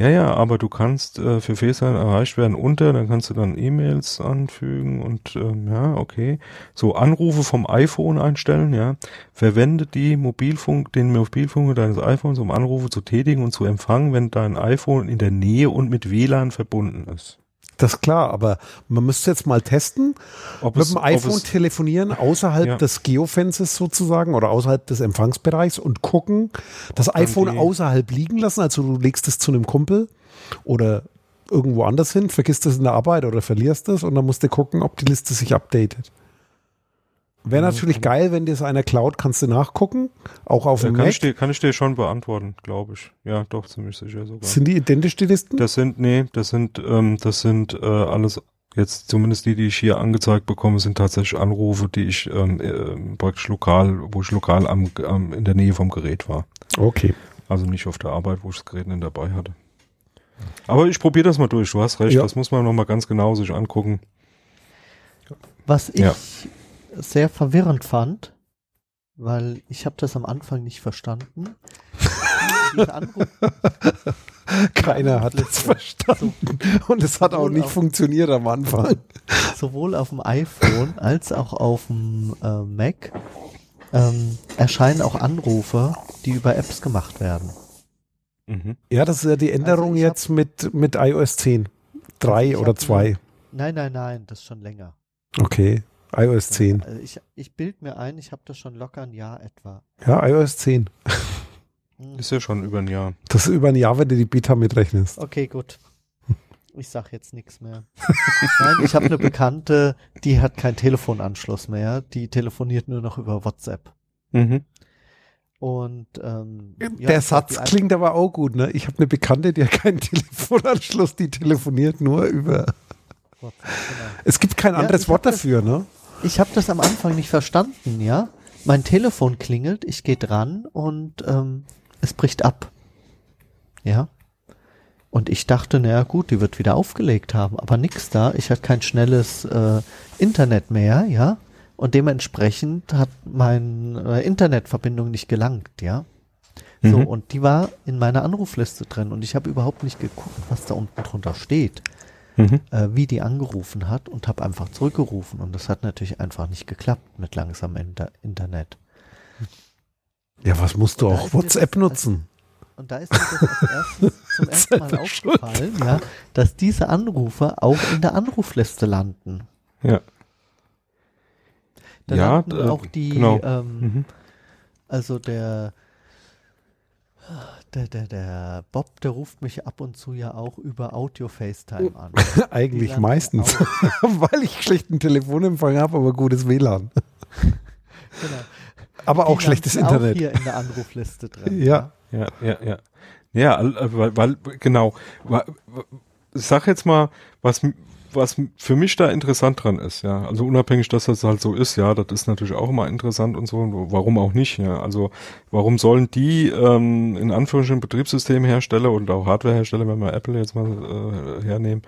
Ja, ja, aber du kannst äh, für FaceTime erreicht werden unter, dann kannst du dann E-Mails anfügen und ähm, ja, okay. So Anrufe vom iPhone einstellen, ja. Verwende die Mobilfunk, den Mobilfunk deines iPhones, um Anrufe zu tätigen und zu empfangen, wenn dein iPhone in der Nähe und mit WLAN verbunden ist. Das ist klar, aber man müsste jetzt mal testen, ob mit es, dem iPhone es, telefonieren außerhalb ja. des Geofences sozusagen oder außerhalb des Empfangsbereichs und gucken, das iPhone außerhalb liegen lassen. Also du legst es zu einem Kumpel oder irgendwo anders hin, vergisst es in der Arbeit oder verlierst es und dann musst du gucken, ob die Liste sich updatet. Wäre natürlich geil, wenn dir es einer klaut, kannst du nachgucken, auch auf dem kann Mac. Ich dir, kann ich dir schon beantworten, glaube ich. Ja, doch, ziemlich sicher sogar. Sind die identisch, die Listen? Das sind, nee, das sind, ähm, das sind äh, alles Jetzt zumindest die, die ich hier angezeigt bekomme, sind tatsächlich Anrufe, die ich ähm, äh, praktisch lokal, wo ich lokal am, am, in der Nähe vom Gerät war. Okay. Also nicht auf der Arbeit, wo ich das Gerät nicht dabei hatte. Aber ich probiere das mal durch. Du hast recht, Ja. das muss man nochmal ganz genau sich angucken. Was ich Ja. Sehr verwirrend fand, weil ich habe das am Anfang nicht verstanden. Keiner hat es verstanden. Und es hat auch nicht auf- funktioniert am Anfang. sowohl auf dem iPhone als auch auf dem äh, Mac ähm, erscheinen auch Anrufe, die über Apps gemacht werden. Mhm. Ja, das ist ja die Änderung Also ich hab- jetzt mit, mit iOS 10. Drei Also ich oder hab zwei. Nein, nein, nein, das ist schon länger. Okay. iOS 10. Also ich ich bild mir ein, ich habe das schon locker ein Jahr etwa. Ja, iOS 10. Hm. Ist ja schon über ein Jahr. Das ist über ein Jahr, wenn du die Beta mitrechnest. Okay, gut. Ich sag jetzt nichts mehr. Nein, ich habe eine Bekannte, die hat keinen Telefonanschluss mehr. Die telefoniert nur noch über WhatsApp. Mhm. Und ähm, ja, Der glaub, Satz klingt aber auch gut, ne? Ich habe eine Bekannte, die hat keinen Telefonanschluss, die telefoniert nur über. WhatsApp, genau. Es gibt kein Ja, anderes Wort hab das- dafür, ne? Ich habe das am Anfang nicht verstanden, ja. Mein Telefon klingelt, ich gehe dran und ähm, es bricht ab. Ja. Und ich dachte, naja gut, die wird wieder aufgelegt haben, aber nix da. Ich hatte kein schnelles äh, Internet mehr, ja. Und dementsprechend hat meine äh, Internetverbindung nicht gelangt, ja. So, Mhm. und die war in meiner Anrufliste drin und ich habe überhaupt nicht geguckt, was da unten drunter steht Mhm. äh, wie die angerufen hat und habe einfach zurückgerufen. Und das hat natürlich einfach nicht geklappt mit langsamem Inter Internet. Ja, was musst du Da auch WhatsApp das- nutzen? Und da ist mir das als erstes, zum ersten Mal aufgefallen, ja, dass diese Anrufe auch in der Anrufliste landen. Ja. Da Ja, landen äh, auch die, genau. ähm, Mhm. also der, der, der, der Bob, der ruft mich ab und zu ja auch über Audio FaceTime an. Eigentlich meistens. Weil ich schlechten Telefonempfang habe, aber gutes WLAN. Genau. Aber auch schlechtes Internet. Auch hier in der Anrufliste drin. Ja. Ja, ja, ja. Ja, äh, weil, weil genau. Sag jetzt mal, was m- was für mich da interessant dran ist, ja. Also unabhängig, dass das halt so ist, ja, das ist natürlich auch immer interessant und so. Warum auch nicht, ja. Also warum sollen die ähm, in Anführungsstrichen Betriebssystemhersteller und auch Hardwarehersteller, wenn wir Apple jetzt mal äh, hernehmen,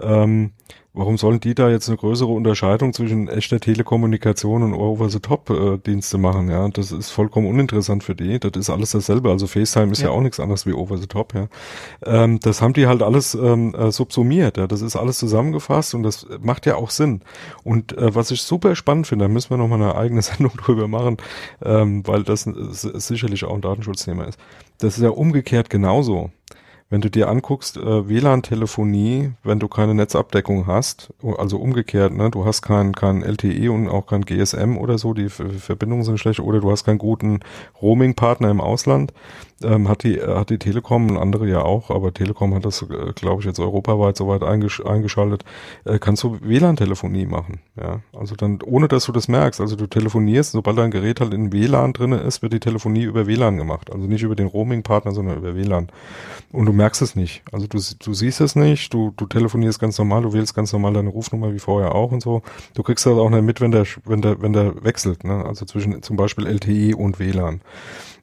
ähm, warum sollen die da jetzt eine größere Unterscheidung zwischen echter Telekommunikation und Over-the-Top-Dienste machen? Ja, das ist vollkommen uninteressant für die. Das ist alles dasselbe. Also FaceTime ist ja, Ja. auch nichts anderes wie Over-the-Top. Ja, ähm, das haben die halt alles ähm, äh, subsumiert. Ja, das ist alles zusammengefasst und das macht ja auch Sinn. Und äh, was ich super spannend finde, da müssen wir noch mal eine eigene Sendung drüber machen, ähm, weil das sicherlich auch ein Datenschutzthema ist. Das ist ja umgekehrt genauso. Wenn du dir anguckst, äh, WLAN-Telefonie, wenn du keine Netzabdeckung hast, also umgekehrt, ne, du hast kein, kein LTE und auch kein GSM oder so, die Verbindungen sind schlecht, oder du hast keinen guten Roaming-Partner im Ausland, ähm, hat die äh, hat die Telekom und andere ja auch, aber Telekom hat das, äh, glaube ich, jetzt europaweit soweit eingesch eingeschaltet, äh, kannst du WLAN-Telefonie machen, ja, also dann, ohne dass du das merkst, also du telefonierst, sobald dein Gerät halt in WLAN drinne ist, wird die Telefonie über WLAN gemacht, also nicht über den Roaming-Partner, sondern über WLAN und du merkst es nicht, also du, du siehst es nicht, du, du telefonierst ganz normal, du wählst ganz normal deine Rufnummer wie vorher auch und so, du kriegst das auch nicht mit, wenn der, wenn der, wenn der wechselt, ne, also zwischen zum Beispiel LTE und WLAN.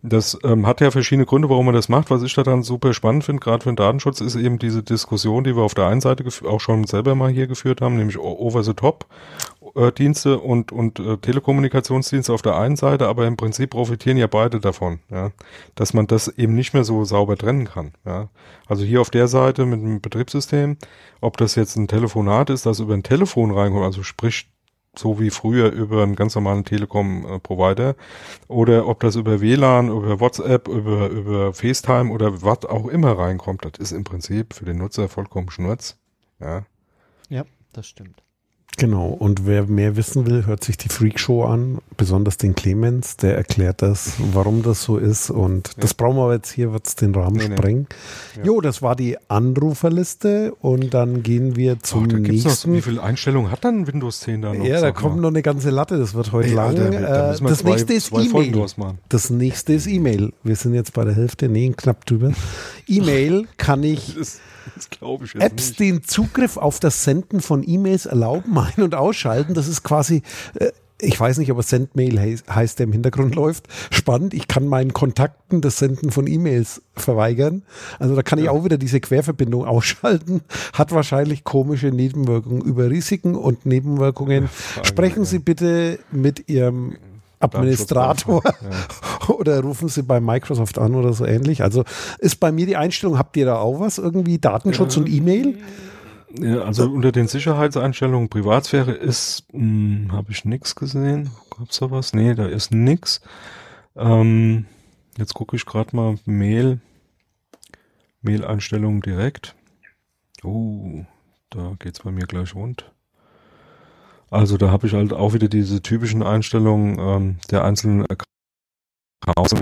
Das ähm, hat ja verschiedene Gründe, warum man das macht. Was ich daran super spannend finde, gerade für den Datenschutz, ist eben diese Diskussion, die wir auf der einen Seite auch schon selber mal hier geführt haben, nämlich o- Over-the-Top-Dienste und, und äh, Telekommunikationsdienste auf der einen Seite, aber im Prinzip profitieren ja beide davon, ja, dass man das eben nicht mehr so sauber trennen kann. Ja. Also hier auf der Seite mit dem Betriebssystem, ob das jetzt ein Telefonat ist, das über ein Telefon reinkommt, also sprich so wie früher über einen ganz normalen Telekom-Provider oder ob das über WLAN, über WhatsApp, über, über FaceTime oder was auch immer reinkommt, das ist im Prinzip für den Nutzer vollkommen Schnurz. Ja. Ja, das stimmt. Genau, und wer mehr wissen will, hört sich die Freakshow an, besonders den Clemens, der erklärt das, warum das so ist und ja. das brauchen wir aber jetzt hier, wird es den Rahmen nee, sprengen. Nee. Ja. Jo, das war die Anruferliste und dann gehen wir zum oh, nächsten. Noch, wie viele Einstellungen hat dann Windows 10 da noch? Ja, da kommt noch eine ganze Latte, das wird heute Ey, lang. Alter, da äh, das zwei, nächste ist E-Mail. Das nächste ist E-Mail. Wir sind jetzt bei der Hälfte, nee, knapp drüber. E-Mail kann ich Apps den Zugriff auf das Senden von E-Mails erlauben, ein- und ausschalten. Das ist quasi, äh, ich weiß nicht, ob es Sendmail heißt, heißt, der im Hintergrund läuft. Spannend. Ich kann meinen Kontakten das Senden von E-Mails verweigern. Also da kann ja. ich auch wieder diese Querverbindung ausschalten. Hat wahrscheinlich komische Nebenwirkungen. Über Risiken und Nebenwirkungen sprechen Sie bitte mit Ihrem Administrator ja. oder rufen Sie bei Microsoft an oder so ähnlich. Also ist bei mir die Einstellung, habt ihr da auch was irgendwie? Datenschutz äh, und E-Mail? Ja, also unter den Sicherheitseinstellungen Privatsphäre ist, hm, habe ich nichts gesehen. Gab's da was? Nee, da ist nix. Ähm, jetzt gucke ich gerade mal Mail. Mail-Einstellungen direkt. Oh, da geht's bei mir gleich rund. Also da habe ich halt auch wieder diese typischen Einstellungen ähm, der einzelnen Accounts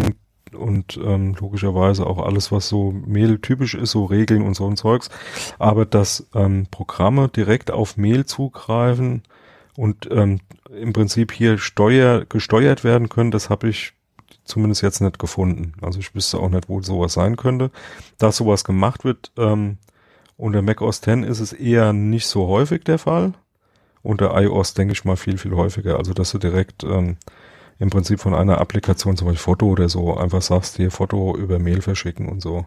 und, ähm, logischerweise auch alles, was so Mail typisch ist, so Regeln und so ein Zeugs. Aber dass ähm, Programme direkt auf Mail zugreifen und ähm, im Prinzip hier steuer, gesteuert werden können, das habe ich zumindest jetzt nicht gefunden. Also ich wüsste auch nicht, wo sowas sein könnte. Dass sowas gemacht wird, ähm, unter Mac OS X ist es eher nicht so häufig der Fall unter iOS denke ich mal viel, viel häufiger. Also, dass du direkt ähm, im Prinzip von einer Applikation, zum Beispiel Foto oder so, einfach sagst, hier Foto über Mail verschicken und so.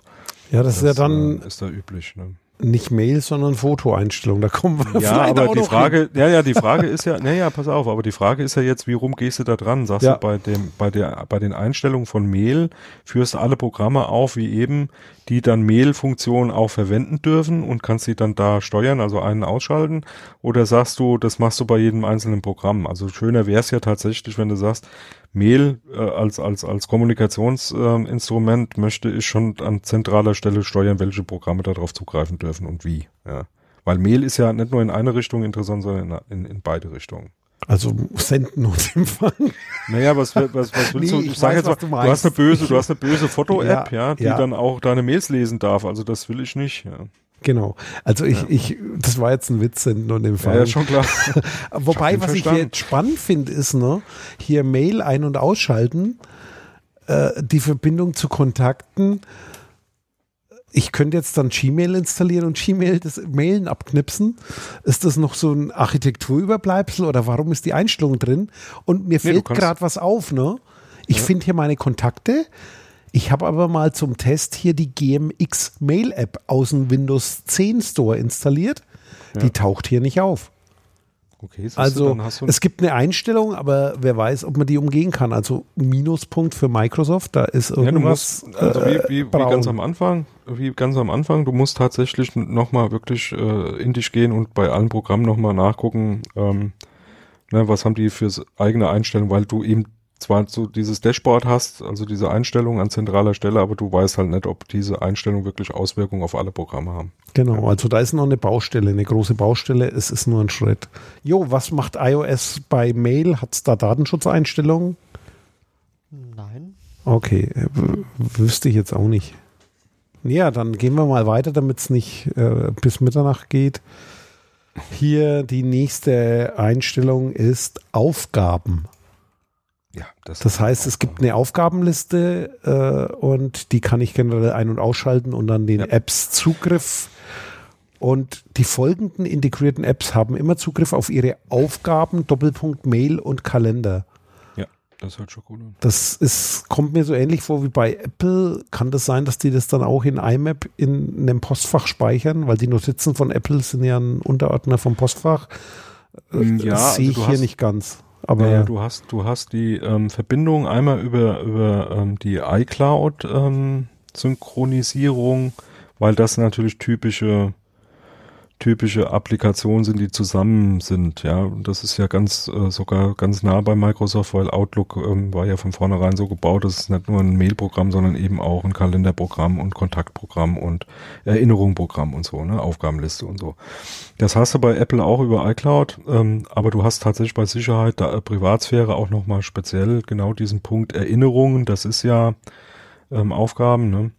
Ja, das, das ist ja dann. Äh, ist da üblich, ne? Nicht Mail, sondern Fotoeinstellung. Da kommen wir Ja, aber die Frage, hin. ja, ja, die Frage ist ja, naja, pass auf, aber die Frage ist ja jetzt, wie rum gehst du da dran? Sagst ja. du bei dem, bei der, bei den Einstellungen von Mail führst du alle Programme auf, wie eben, die dann Mail-Funktionen auch verwenden dürfen und kannst sie dann da steuern, also einen ausschalten? Oder sagst du, das machst du bei jedem einzelnen Programm? Also schöner wäre es ja tatsächlich, wenn du sagst, Mail äh, als, als, als Kommunikationsinstrument äh, möchte ich schon an zentraler Stelle steuern, welche Programme darauf zugreifen dürfen und wie. Ja. Weil Mail ist ja nicht nur in eine Richtung interessant, sondern in, in, in beide Richtungen. Also senden und empfangen. Naja, was, was, was willst nee, du? Ich sag jetzt mal, du, du, hast eine böse, du hast eine böse Foto-App, ja, ja, die ja. dann auch deine Mails lesen darf. Also das will ich nicht. Ja. Genau. Also ich, ja. ich, das war jetzt ein Witz senden und empfangen. Ja, schon klar. Wobei, was verstanden. ich jetzt spannend finde, ist, ne, hier Mail ein- und ausschalten, äh, die Verbindung zu Kontakten. Ich könnte jetzt dann Gmail installieren und Gmail das Mailen abknipsen. Ist das noch so ein Architekturüberbleibsel oder warum ist die Einstellung drin? Und mir nee, fällt gerade was auf, ne? Ich ja. finde hier meine Kontakte ich habe aber mal zum Test hier die GMX Mail App aus dem Windows 10 Store installiert. Ja. Die taucht hier nicht auf. Okay, also du, es gibt eine Einstellung, aber wer weiß, ob man die umgehen kann. Also Minuspunkt für Microsoft, da ist irgendwas. Ja, musst, also wie, wie, wie, ganz am Anfang, wie ganz am Anfang, du musst tatsächlich nochmal wirklich äh, in dich gehen und bei allen Programmen nochmal nachgucken, ähm, ne, was haben die für eigene Einstellungen, weil du eben zwar so dieses Dashboard hast, also diese Einstellung an zentraler Stelle, aber du weißt halt nicht, ob diese Einstellungen wirklich Auswirkungen auf alle Programme haben. Genau, also da ist noch eine Baustelle, eine große Baustelle, es ist nur ein Schritt. Jo, was macht iOS bei Mail? Hat es da Datenschutzeinstellungen? Nein. Okay, wüsste ich jetzt auch nicht. Ja, dann gehen wir mal weiter, damit es nicht äh, bis Mitternacht geht. Hier die nächste Einstellung ist Aufgaben. Ja, das, das heißt, es gibt eine Aufgabenliste äh, und die kann ich generell ein- und ausschalten und dann den ja. Apps Zugriff. Und die folgenden integrierten Apps haben immer Zugriff auf ihre Aufgaben, Doppelpunkt Mail und Kalender. Ja, das hört schon gut an. Das ist, kommt mir so ähnlich vor wie bei Apple. Kann das sein, dass die das dann auch in IMAP in einem Postfach speichern? Weil die Notizen von Apple sind ja ein Unterordner vom Postfach. Ja, das sehe also ich hier nicht ganz. Aber ja, du hast, du hast die ähm, Verbindung einmal über, über ähm, die iCloud ähm, Synchronisierung, weil das natürlich typische typische Applikationen sind, die zusammen sind, ja. Und das ist ja ganz äh, sogar ganz nah bei Microsoft, weil Outlook ähm, war ja von vornherein so gebaut, dass es nicht nur ein Mailprogramm, sondern eben auch ein Kalenderprogramm und Kontaktprogramm und Erinnerungsprogramm und so, ne, Aufgabenliste und so. Das hast du bei Apple auch über iCloud, ähm, aber du hast tatsächlich bei Sicherheit, da, äh, Privatsphäre auch nochmal speziell genau diesen Punkt Erinnerungen, das ist ja ähm, Aufgaben, ne?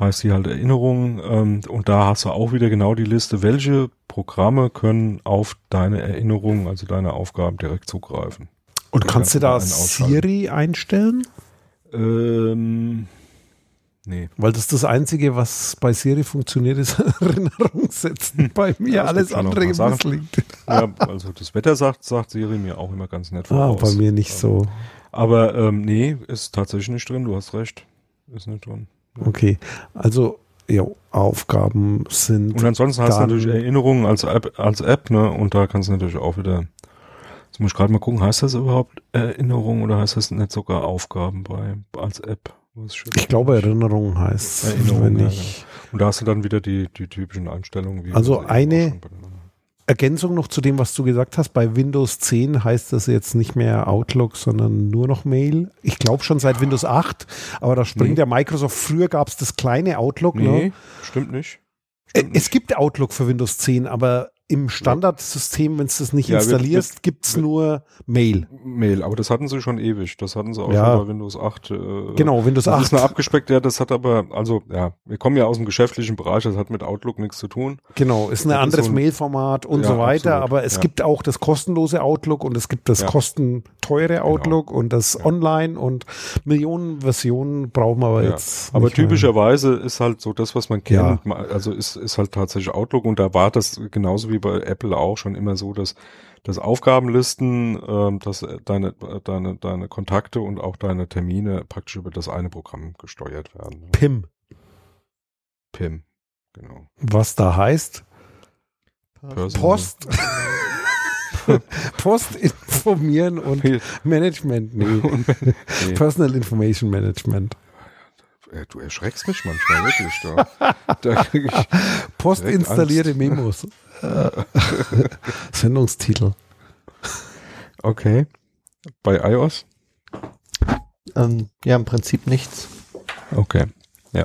Heißt die halt Erinnerungen ähm, und da hast du auch wieder genau die Liste, welche Programme können auf deine Erinnerungen, also deine Aufgaben direkt zugreifen. Und kannst du da Siri einstellen? Ähm, nee. Weil das ist das Einzige, was bei Siri funktioniert, ist Erinnerung setzen. Bei mir Ja, es alles andere misslingt. Ja, also das Wetter sagt, sagt Siri mir auch immer ganz nett Ah, voraus. bei mir nicht so. Aber ähm, nee, ist tatsächlich nicht drin, du hast recht. Ist nicht drin. Okay. Also, ja, Aufgaben sind. Und ansonsten hast du natürlich Erinnerungen als App, als App, ne? Und da kannst du natürlich auch wieder. Jetzt muss ich gerade mal gucken, heißt das überhaupt Erinnerung oder heißt das nicht sogar Aufgaben bei als App? Ich glaube, Erinnerung heißt Erinnerung, wenn ja, ich. Und da hast du dann wieder die, die typischen Einstellungen. Also eine- Ergänzung noch zu dem, was du gesagt hast. Bei Windows 10 heißt das jetzt nicht mehr Outlook, sondern nur noch Mail. Ich glaube schon seit Windows 8, aber da springt Nee. der Microsoft. Früher gab es das kleine Outlook. Nee, Ne? stimmt nicht. Äh, Stimmt Es gibt Outlook für Windows 10, aber im Standardsystem, wenn du das nicht Ja, installierst, gibt es wird- nur Mail. Mail, aber das hatten sie schon ewig. Das hatten sie auch Ja. schon bei Windows 8. Äh, Genau, Windows Das 8. ist eine abgespeckt, ja, das hat aber, also, ja, wir kommen ja aus dem geschäftlichen Bereich, das hat mit Outlook nichts zu tun. Genau, ist ein anderes so ein- Mailformat und Ja, so weiter, absolut, aber es gibt auch das kostenlose Outlook und es gibt das Ja. Genau. kostenteure Outlook und das. Online und Millionen Versionen brauchen wir aber jetzt. Aber nicht mehr. typischerweise ist halt so das, was man kennt, also ist, ist halt tatsächlich Outlook und da war das genauso wie bei Apple auch schon immer so, dass, dass Aufgabenlisten, ähm, dass deine, deine, deine Kontakte und auch deine Termine praktisch über das eine Programm gesteuert werden. PIM, PIM, genau. was da heißt, Personal- Post. Post informieren und Management, nee. Und- nee. Personal Information Management. Äh, Du erschreckst mich manchmal wirklich. Da, Post installierte Angst. Memos. Sendungstitel. okay. Bei iOS? Ähm, ja, im Prinzip nichts. Okay. Ja.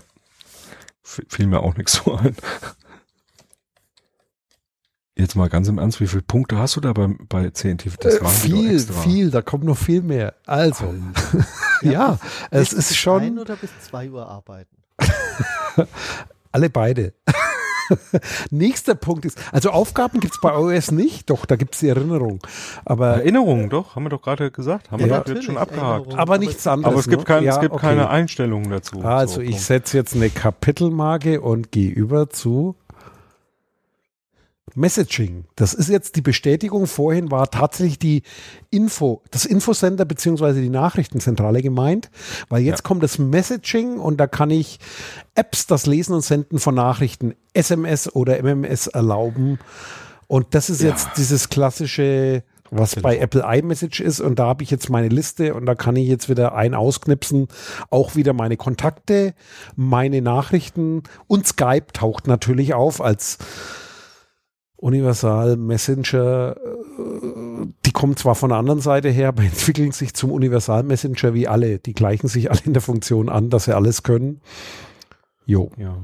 F fiel mir auch nichts so ein. Jetzt mal ganz im Ernst, wie viele Punkte hast du da bei, bei CNT? Das Äh, die doch viel, extra. viel, da kommt noch viel mehr. Also, ja, es Bis ist Ein schon oder bis zwei Uhr arbeiten. alle beide. Nächster Punkt ist, also Aufgaben gibt es bei iOS nicht, doch, da gibt es die Erinnerung. Aber, Erinnerungen doch, haben wir doch gerade gesagt. Haben wir Ja, doch jetzt schon abgehakt. Erinnerungen. aber nichts anderes. Aber es gibt, ne? kein, Ja, es gibt okay. keine Einstellungen dazu. Also So, ich setze jetzt eine Kapitelmarke und gehe über zu Messaging. Das ist jetzt die Bestätigung. Vorhin war tatsächlich die Info, das Infocenter beziehungsweise die Nachrichtenzentrale gemeint, weil jetzt Ja. kommt das Messaging und da kann ich Apps das Lesen und Senden von Nachrichten, SMS oder MMS erlauben. Und das ist Ja. jetzt dieses klassische, was bei Apple iMessage ist. Und da habe ich jetzt meine Liste und da kann ich jetzt wieder ein ausknipsen. Auch wieder meine Kontakte, meine Nachrichten und Skype taucht natürlich auf als Universal Messenger. äh, Die kommen zwar von der anderen Seite her, aber entwickeln sich zum Universal Messenger wie alle. Die gleichen sich alle in der Funktion an, dass sie alles können. Jo. Ja.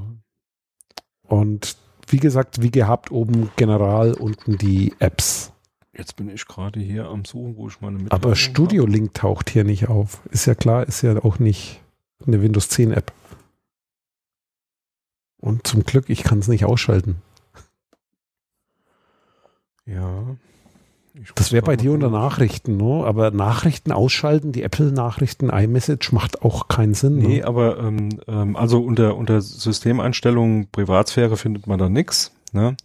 Und wie gesagt, wie gehabt, oben General, unten die Apps. Jetzt bin ich gerade hier am Suchen, wo ich meine Aber Mitteilung Studio Link taucht hier nicht auf. Ist ja klar, ist ja auch nicht eine Windows 10 App. Und zum Glück, ich kann es nicht ausschalten. Ja. Das wäre bei dir unter. Nachrichten, ne? Aber Nachrichten ausschalten, die Apple-Nachrichten, iMessage macht auch keinen Sinn. Nee, Ne? aber ähm, ähm, also unter, unter Systemeinstellungen Privatsphäre findet man da nix, ne?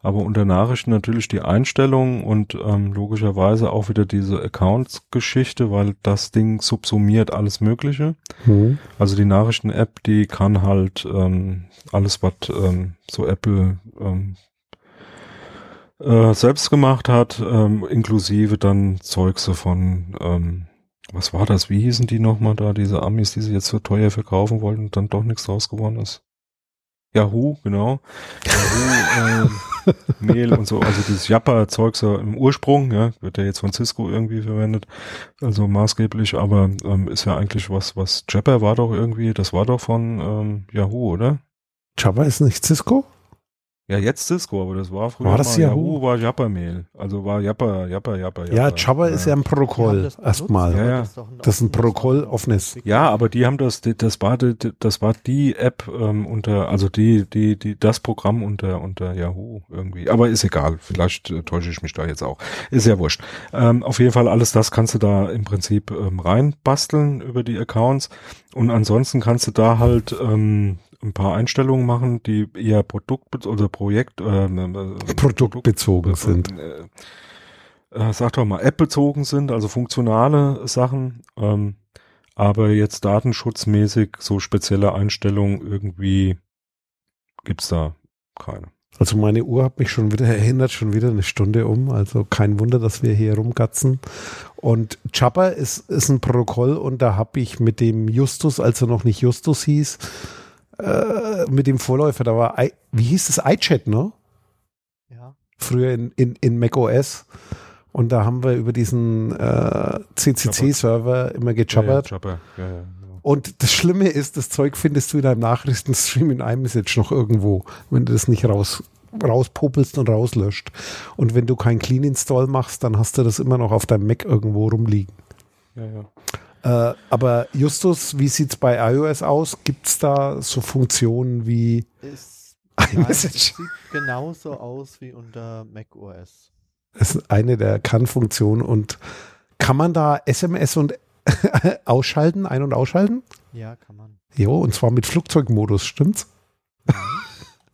Aber unter Nachrichten natürlich die Einstellungen und ähm, logischerweise auch wieder diese Accounts-Geschichte, weil das Ding subsumiert alles Mögliche. Hm. Also die Nachrichten-App, die kann halt ähm, alles, was ähm, so Apple ähm, äh, selbst gemacht hat, ähm, inklusive dann Zeugse von, ähm, was war das, wie hießen die nochmal da, diese Amis, die sie jetzt so teuer verkaufen wollten und dann doch nichts draus geworden ist. Yahoo, genau. Yahoo, ähm, Mehl und so, also dieses Japa-Zeug so im Ursprung, ja, wird ja jetzt von Cisco irgendwie verwendet, also maßgeblich, aber ähm, ist ja eigentlich was, was Jabber war doch irgendwie, das war doch von ähm, Yahoo, oder? Java ist nicht Cisco? Ja, jetzt Cisco, aber das war früher War das mal Yahoo? war Japa-Mehl, also war Japa, Japa, Japa, Ja, Java ist ja ein Protokoll das erstmal. Ja, ja. ist doch ein Das ist ein offenes Protokoll, offenes. Ja, aber die haben das, das war die, das war die App ähm, unter, also die, die, die, das Programm unter unter Yahoo irgendwie. Aber ist egal. Vielleicht äh, täusche ich mich da jetzt auch. Ist ja wurscht. Ähm, auf jeden Fall alles das kannst du da im Prinzip ähm, reinbasteln über die Accounts und ansonsten kannst du da halt ähm, ein paar Einstellungen machen, die eher Produkt oder Projekt ähm, äh, Produktbezogen sind. äh, äh, sag doch mal, App-bezogen sind, also funktionale Sachen, ähm, aber jetzt datenschutzmäßig so spezielle Einstellungen irgendwie gibt's da keine. Also meine Uhr hat mich schon wieder erinnert, schon wieder eine Stunde um. Also kein Wunder, dass wir hier rumgatzen. Und Jabba ist, ist ein Protokoll und da habe ich mit dem Justus, als er noch nicht Justus hieß, äh, mit dem Vorläufer, da war, I, wie hieß das, iChat, ne? Ja. Früher in, in, in Mac OS. Und da haben wir über diesen äh, CCC-Server immer gejabbert. Ja, ja, ja, ja, ja. Und das Schlimme ist, das Zeug findest du in deinem Nachrichtenstream in iMessage noch irgendwo, wenn du das nicht raus, rauspopelst und rauslöscht. Und wenn du kein Clean Install machst, dann hast du das immer noch auf deinem Mac irgendwo rumliegen. ja, ja. Äh, aber Justus, wie sieht's bei iOS aus? Gibt's da so Funktionen wie es iMessage? sieht genauso aus wie unter Mac OS. Das ist eine der Kann-Funktionen und kann man da SMS und ausschalten, ein- und ausschalten? Ja, kann man. Jo, und zwar mit Flugzeugmodus, stimmt's?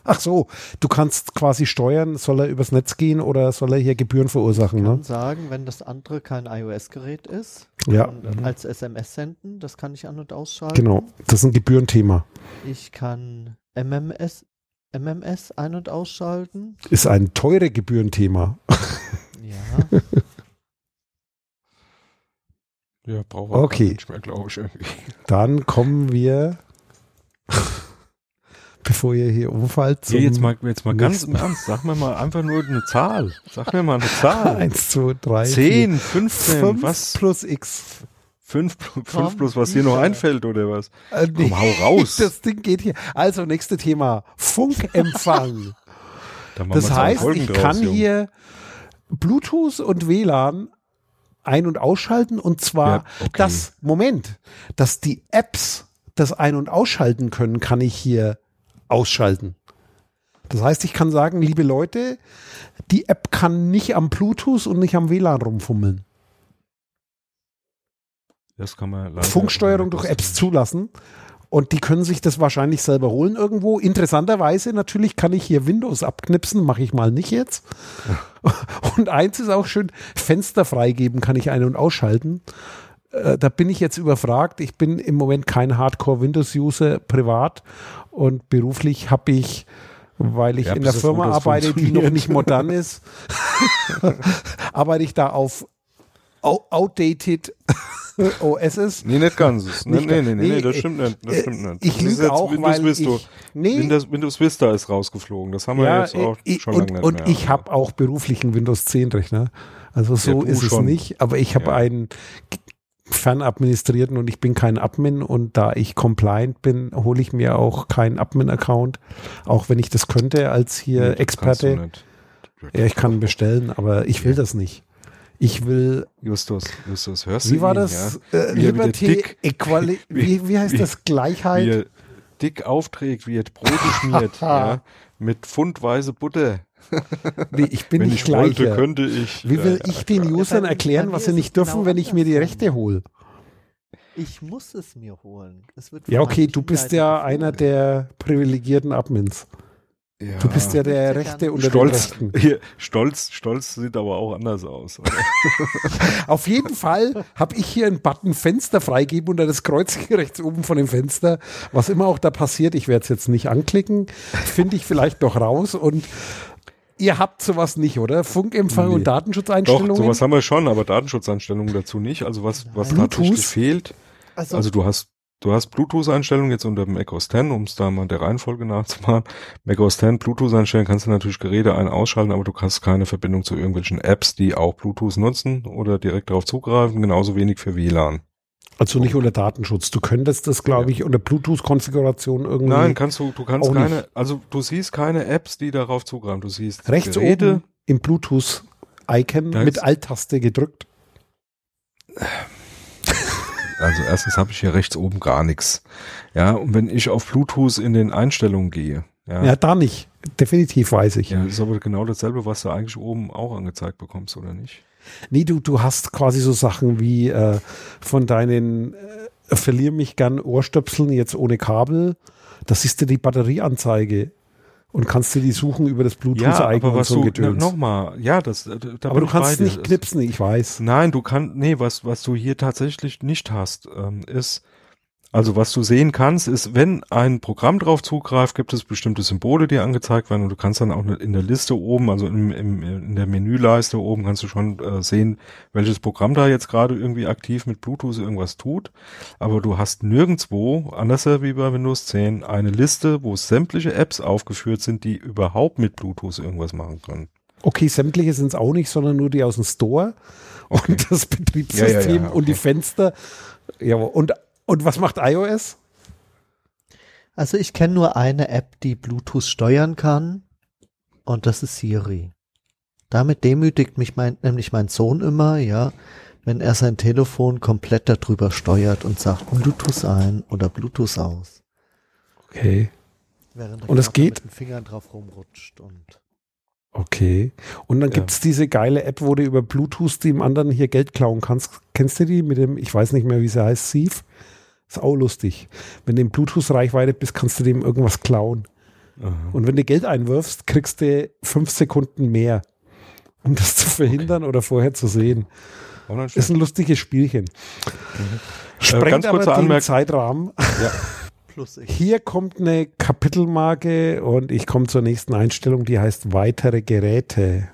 Ach so, du kannst quasi steuern, soll er übers Netz gehen oder soll er hier Gebühren verursachen, Ich ne? kann sagen, wenn das andere kein iOS-Gerät ist, Ja, und als SMS senden, das kann ich an- und ausschalten. genau. Das ist ein Gebührenthema. Ich kann MMS, MMS ein- und ausschalten. Ist ein teure Gebührenthema. Ja. Ja, braucht Okay. nicht mehr, glaube ich, irgendwie. Dann kommen wir, bevor ihr hier umfallt, zum Nee, jetzt mal, jetzt mal ganz im Ernst, sag mir mal einfach nur eine Zahl. Sag mir mal eine Zahl. 1, 2, 3, 10, 15, 5 was? plus X. 5, Komm, 5 plus was dir noch einfällt oder was? Äh, Komm, hau raus. Das Ding geht hier. Also, nächste Thema. Funkempfang. Das zwei heißt, ich draus, kann Junge. hier Bluetooth und WLAN ein- und ausschalten und zwar Ja, okay. das, Moment, dass die Apps das ein- und ausschalten können, kann ich hier ausschalten. Das heißt, ich kann sagen, liebe Leute, die App kann nicht am Bluetooth und nicht am WLAN rumfummeln. Das kann man leider Funksteuerung durch Apps zulassen. Und die können sich das wahrscheinlich selber holen irgendwo. Interessanterweise natürlich kann ich hier Windows abknipsen, mache ich mal nicht jetzt. Und eins ist auch schön, Fenster freigeben kann ich ein- und ausschalten. Äh, da bin ich jetzt überfragt. Ich bin im Moment kein Hardcore-Windows-User privat und beruflich habe ich, weil ich Ja, in der Firma arbeite, die noch nicht modern ist, arbeite ich da auf out- outdated OSs. Nee, nicht ganz. Nee, nee, nee, nee, das äh, stimmt nicht. Das äh, stimmt nicht. ich Das ist lüge auch, Windows weil Vista. ich-. Windows, Windows Vista ist rausgeflogen. Das haben wir Ja, jetzt auch ich, schon und, lange nicht und ich habe auch beruflich einen Windows 10 Rechner. Also so ist es nicht, aber ich habe einen fernadministrierten und ich bin kein Admin und da ich compliant bin, hole ich mir auch keinen Admin-Account, auch wenn ich das könnte als hier Nee, Experte. Ja, ich kann bestellen, aber ich will das nicht. Ich will, Justus, Justus, hörst du wie war ihn, das? Ja? Äh, Wie er Liberty, Equality, wie, wie heißt wie- das? Gleichheit? Wie dick aufträgt, wie er Brote schmiert, ja, mit pfundweise Butter. nee, ich bin Wenn nicht ich wollte, gleicher. könnte ich. Wie will ja, ich den Usern erklären, was sie nicht es dürfen, genau wenn ich mir die. Rechte hole? Ich muss es mir holen. Es wird Ja, okay, du bist ja einer der privilegierten Admins. ja. Du bist ja der Rechte unter den Stolz, Rechten. hier, stolz, stolz sieht aber auch anders aus. Auf jeden Fall habe ich hier einen Button Fenster freigeben unter das Kreuzchen rechts oben von dem Fenster. Was immer auch da passiert, ich werde es jetzt nicht anklicken, finde ich vielleicht noch raus und ihr habt sowas nicht, oder? Funkempfang Nee. und Doch, Datenschutzeinstellungen? sowas haben wir schon, aber Datenschutzeinstellungen dazu nicht. Also was, was Nein. tatsächlich Bluetooth? fehlt, Also, also du hast du hast Bluetooth-Einstellungen jetzt unter Mac OS X, um es da mal der Reihenfolge nachzumachen. Mac OS X, Bluetooth einstellen, kannst du natürlich Geräte ein- ausschalten, aber du hast keine Verbindung zu irgendwelchen Apps, die auch Bluetooth nutzen oder direkt darauf zugreifen, genauso wenig für WLAN. Also nicht unter Datenschutz. Du könntest das, glaube ich, unter Bluetooth-Konfiguration irgendwie. Nein, kannst du, du kannst keine, nicht. also du siehst keine Apps, die darauf zugreifen. Du siehst rechts Geräte. oben im Bluetooth-Icon mit Alt-Taste gedrückt. Also erstens habe ich hier rechts oben gar nichts. Ja, und wenn ich auf Bluetooth in den Einstellungen gehe, ja, Ja, da nicht. Definitiv weiß ich. ja, ist aber genau dasselbe, was du eigentlich oben auch angezeigt bekommst, oder nicht? Nee, du, du hast quasi so Sachen wie äh, von deinen äh, verlier mich gern Ohrstöpseln jetzt ohne Kabel. Das ist dir die Batterieanzeige und kannst dir die suchen über das Ja, Bluetooth-Icon aber und was so du, Gedöns. nochmal, ja, das, äh, da aber du kannst nicht knipsen, ich weiß. Nein, du kannst, nee, was, was du hier tatsächlich nicht hast, ähm, ist, also was du sehen kannst, ist, wenn ein Programm drauf zugreift, gibt es bestimmte Symbole, die angezeigt werden und du kannst dann auch in der Liste oben, also im, im, in der Menüleiste oben kannst du schon äh, sehen, welches Programm da jetzt gerade irgendwie aktiv mit Bluetooth irgendwas tut. Aber du hast nirgendwo, anders wie bei Windows 10, eine Liste, wo sämtliche Apps aufgeführt sind, die überhaupt mit Bluetooth irgendwas machen können. Okay, sämtliche sind es auch nicht, sondern nur die aus dem Store Okay. und das Betriebssystem Ja, ja, ja, und die okay. Fenster. Ja, und, und was macht iOS? Also ich kenne nur eine App, die Bluetooth steuern kann und das ist Siri. Damit demütigt mich mein, nämlich mein Sohn immer, ja, wenn er sein Telefon komplett darüber steuert und sagt Bluetooth ein oder Bluetooth aus. Okay. Während er Und es geht? mit den Fingern drauf rumrutscht und Okay. Und dann Ja. gibt's diese geile App, wo du über Bluetooth dem anderen hier Geld klauen kannst. Kennst du die mit dem, ich weiß nicht mehr, wie sie heißt, Thief? Ist auch lustig. Wenn du in Bluetooth-Reichweite bist, kannst du dem irgendwas klauen. Aha. Und wenn du Geld einwirfst, kriegst du fünf Sekunden mehr, um das zu verhindern oder vorher zu sehen. Ist ein lustiges Spielchen. Sprengt Äh, ganz aber kurze den Anmerkung. Zeitrahmen. plus ich. Hier kommt eine Kapitelmarke und ich komme zur nächsten Einstellung, die heißt weitere Geräte.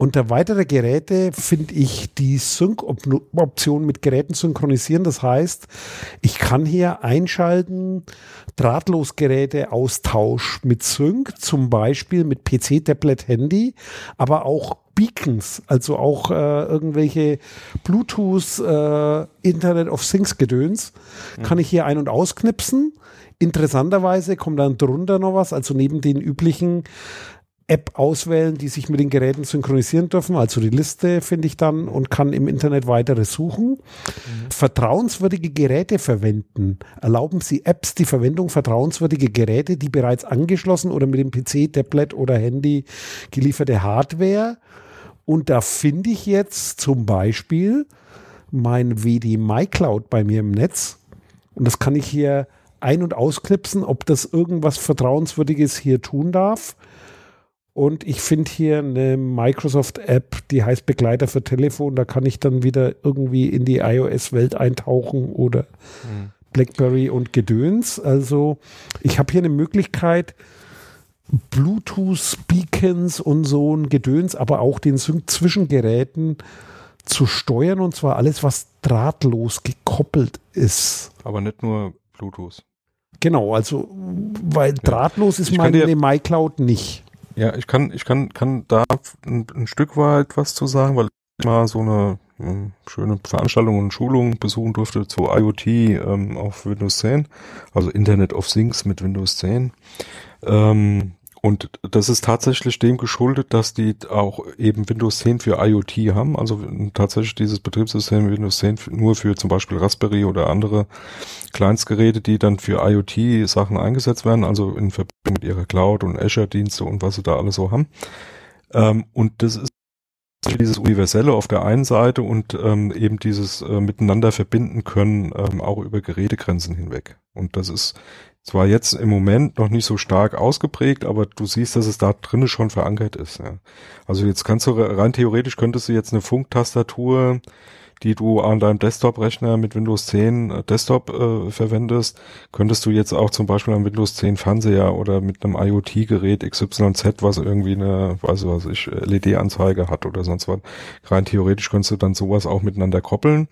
Unter weitere Geräte finde ich die Sync-Option mit Geräten synchronisieren. Das heißt, ich kann hier einschalten Drahtlosgeräte Austausch mit Sync, zum Beispiel mit PC, Tablet, Handy, aber auch Beacons, also auch äh, irgendwelche Bluetooth, äh, Internet of Things Gedöns, kann ich hier ein- und ausknipsen. Interessanterweise kommt dann drunter noch was, also neben den üblichen App auswählen, die sich mit den Geräten synchronisieren dürfen. Also die Liste finde ich dann und kann im Internet weitere suchen. Vertrauenswürdige Geräte verwenden. Erlauben Sie Apps die Verwendung vertrauenswürdiger Geräte, die bereits angeschlossen oder mit dem PC, Tablet oder Handy gelieferte Hardware. Und da finde ich jetzt zum Beispiel mein WD MyCloud bei mir im Netz. Und das kann ich hier ein- und ausknipsen, ob das irgendwas Vertrauenswürdiges hier tun darf. Und ich finde hier eine Microsoft-App, die heißt Begleiter für Telefon. Da kann ich dann wieder irgendwie in die iOS-Welt eintauchen oder Mhm. BlackBerry und Gedöns. Also ich habe hier eine Möglichkeit, Bluetooth-Beacons und so ein Gedöns, aber auch den Sync zwischen Geräten zu steuern und zwar alles, was drahtlos gekoppelt ist. Aber nicht nur Bluetooth. Genau, also weil drahtlos ist meine MyCloud nicht. Ja, ich kann, ich kann, kann da ein, ein Stück weit was zu sagen, weil ich mal so eine schöne Veranstaltung und Schulung besuchen durfte zu IoT ähm, auf Windows 10, also Internet of Things mit Windows 10. Ähm, und das ist tatsächlich dem geschuldet, dass die auch eben Windows 10 für IoT haben, also tatsächlich dieses Betriebssystem Windows 10 für- nur für zum Beispiel Raspberry oder andere Kleinstgeräte, die dann für IoT-Sachen eingesetzt werden, also in Verbindung mit ihrer Cloud und Azure-Dienste und was sie da alles so haben. Ähm, und das ist dieses Universelle auf der einen Seite und ähm, eben dieses äh, Miteinander verbinden können, ähm, auch über Gerätegrenzen hinweg. Und das ist zwar jetzt im Moment noch nicht so stark ausgeprägt, aber du siehst, dass es da drinnen schon verankert ist. Ja. Also jetzt kannst du rein theoretisch könntest du jetzt eine Funktastatur die du an deinem Desktop-Rechner mit Windows 10 äh, Desktop äh, verwendest, könntest du jetzt auch zum Beispiel am Windows 10 Fernseher oder mit einem IoT-Gerät XYZ, was irgendwie eine, weiß was ich, LED-Anzeige hat oder sonst was, rein theoretisch könntest du dann sowas auch miteinander koppeln.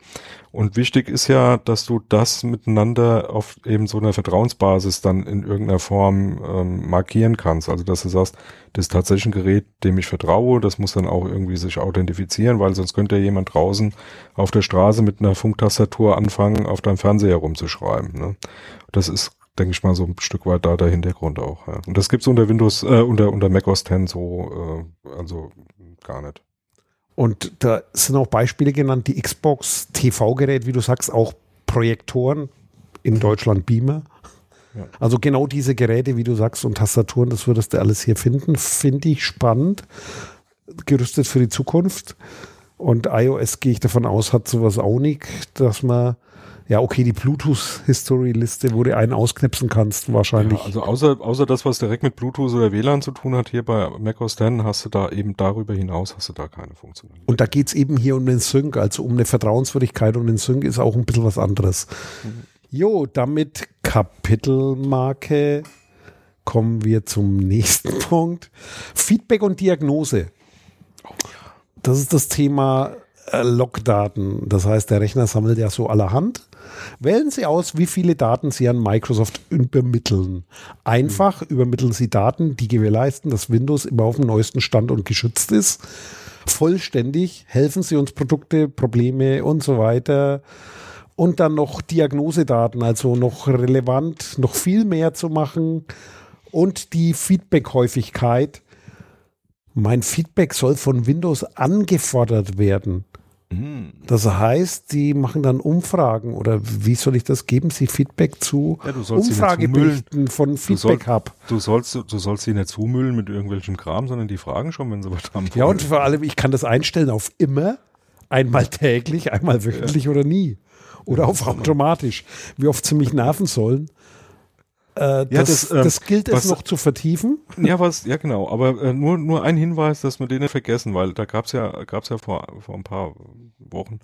Und wichtig ist ja, dass du das miteinander auf eben so einer Vertrauensbasis dann in irgendeiner Form ähm, markieren kannst. Also dass du sagst, das ist tatsächlich ein Gerät, dem ich vertraue, das muss dann auch irgendwie sich authentifizieren, weil sonst könnte ja jemand draußen auf der Straße mit einer Funktastatur anfangen, auf deinem Fernseher rumzuschreiben. Ne? Das ist denke ich mal, so ein Stück weit da der Hintergrund auch. Ja. Und das gibt's unter Windows, äh, unter, unter Mac OS X so, äh, also gar nicht. Und da sind auch Beispiele genannt, die Xbox TV-Gerät, wie du sagst, auch Projektoren, in Deutschland Beamer. Ja. Also genau diese Geräte, wie du sagst, und Tastaturen, das würdest du alles hier finden, finde ich spannend, gerüstet für die Zukunft. Und iOS gehe ich davon aus, hat sowas auch nicht, dass man ja, okay, die Bluetooth-History-Liste, wo du einen ausknipsen kannst, wahrscheinlich. Ja, also außer, außer das, was direkt mit Bluetooth oder WLAN zu tun hat, hier bei macOS 10 hast du da eben darüber hinaus, hast du da keine Funktionalität. Und da geht's eben hier um den Sync, also um eine Vertrauenswürdigkeit und den Sync ist auch ein bisschen was anderes. Mhm. Jo, damit Kapitelmarke kommen wir zum nächsten Punkt. Feedback und Diagnose. Das ist das Thema äh, Logdaten. Das heißt, der Rechner sammelt ja so allerhand Wählen Sie aus, wie viele Daten Sie an Microsoft übermitteln. Einfach mhm. übermitteln Sie Daten, die gewährleisten, dass Windows immer auf dem neuesten Stand und geschützt ist. Vollständig helfen Sie uns Produkte, Probleme und so weiter. Und dann noch Diagnosedaten, also noch relevant, noch viel mehr zu machen. Und die Feedback-Häufigkeit. Mein Feedback soll von Windows angefordert werden. Das heißt, die machen dann Umfragen oder wie soll ich das geben? Sie Feedback zu ja, Umfrageberichten von Feedback Hub. Du sollst, du sollst sie nicht zumüllen mit irgendwelchem Kram, sondern die fragen schon, wenn sie was haben. Ja, und vor allem, ich kann das einstellen auf immer, einmal täglich, einmal wöchentlich ja. oder nie. Oder ja, auf automatisch. Wie oft sie mich nerven sollen. Äh, ja, das, das, ähm, das gilt was, es noch zu vertiefen. Ja, was, ja genau, aber äh, nur, nur ein Hinweis, dass wir den nicht vergessen, weil da gab's ja, gab's ja vor, vor ein paar Wochen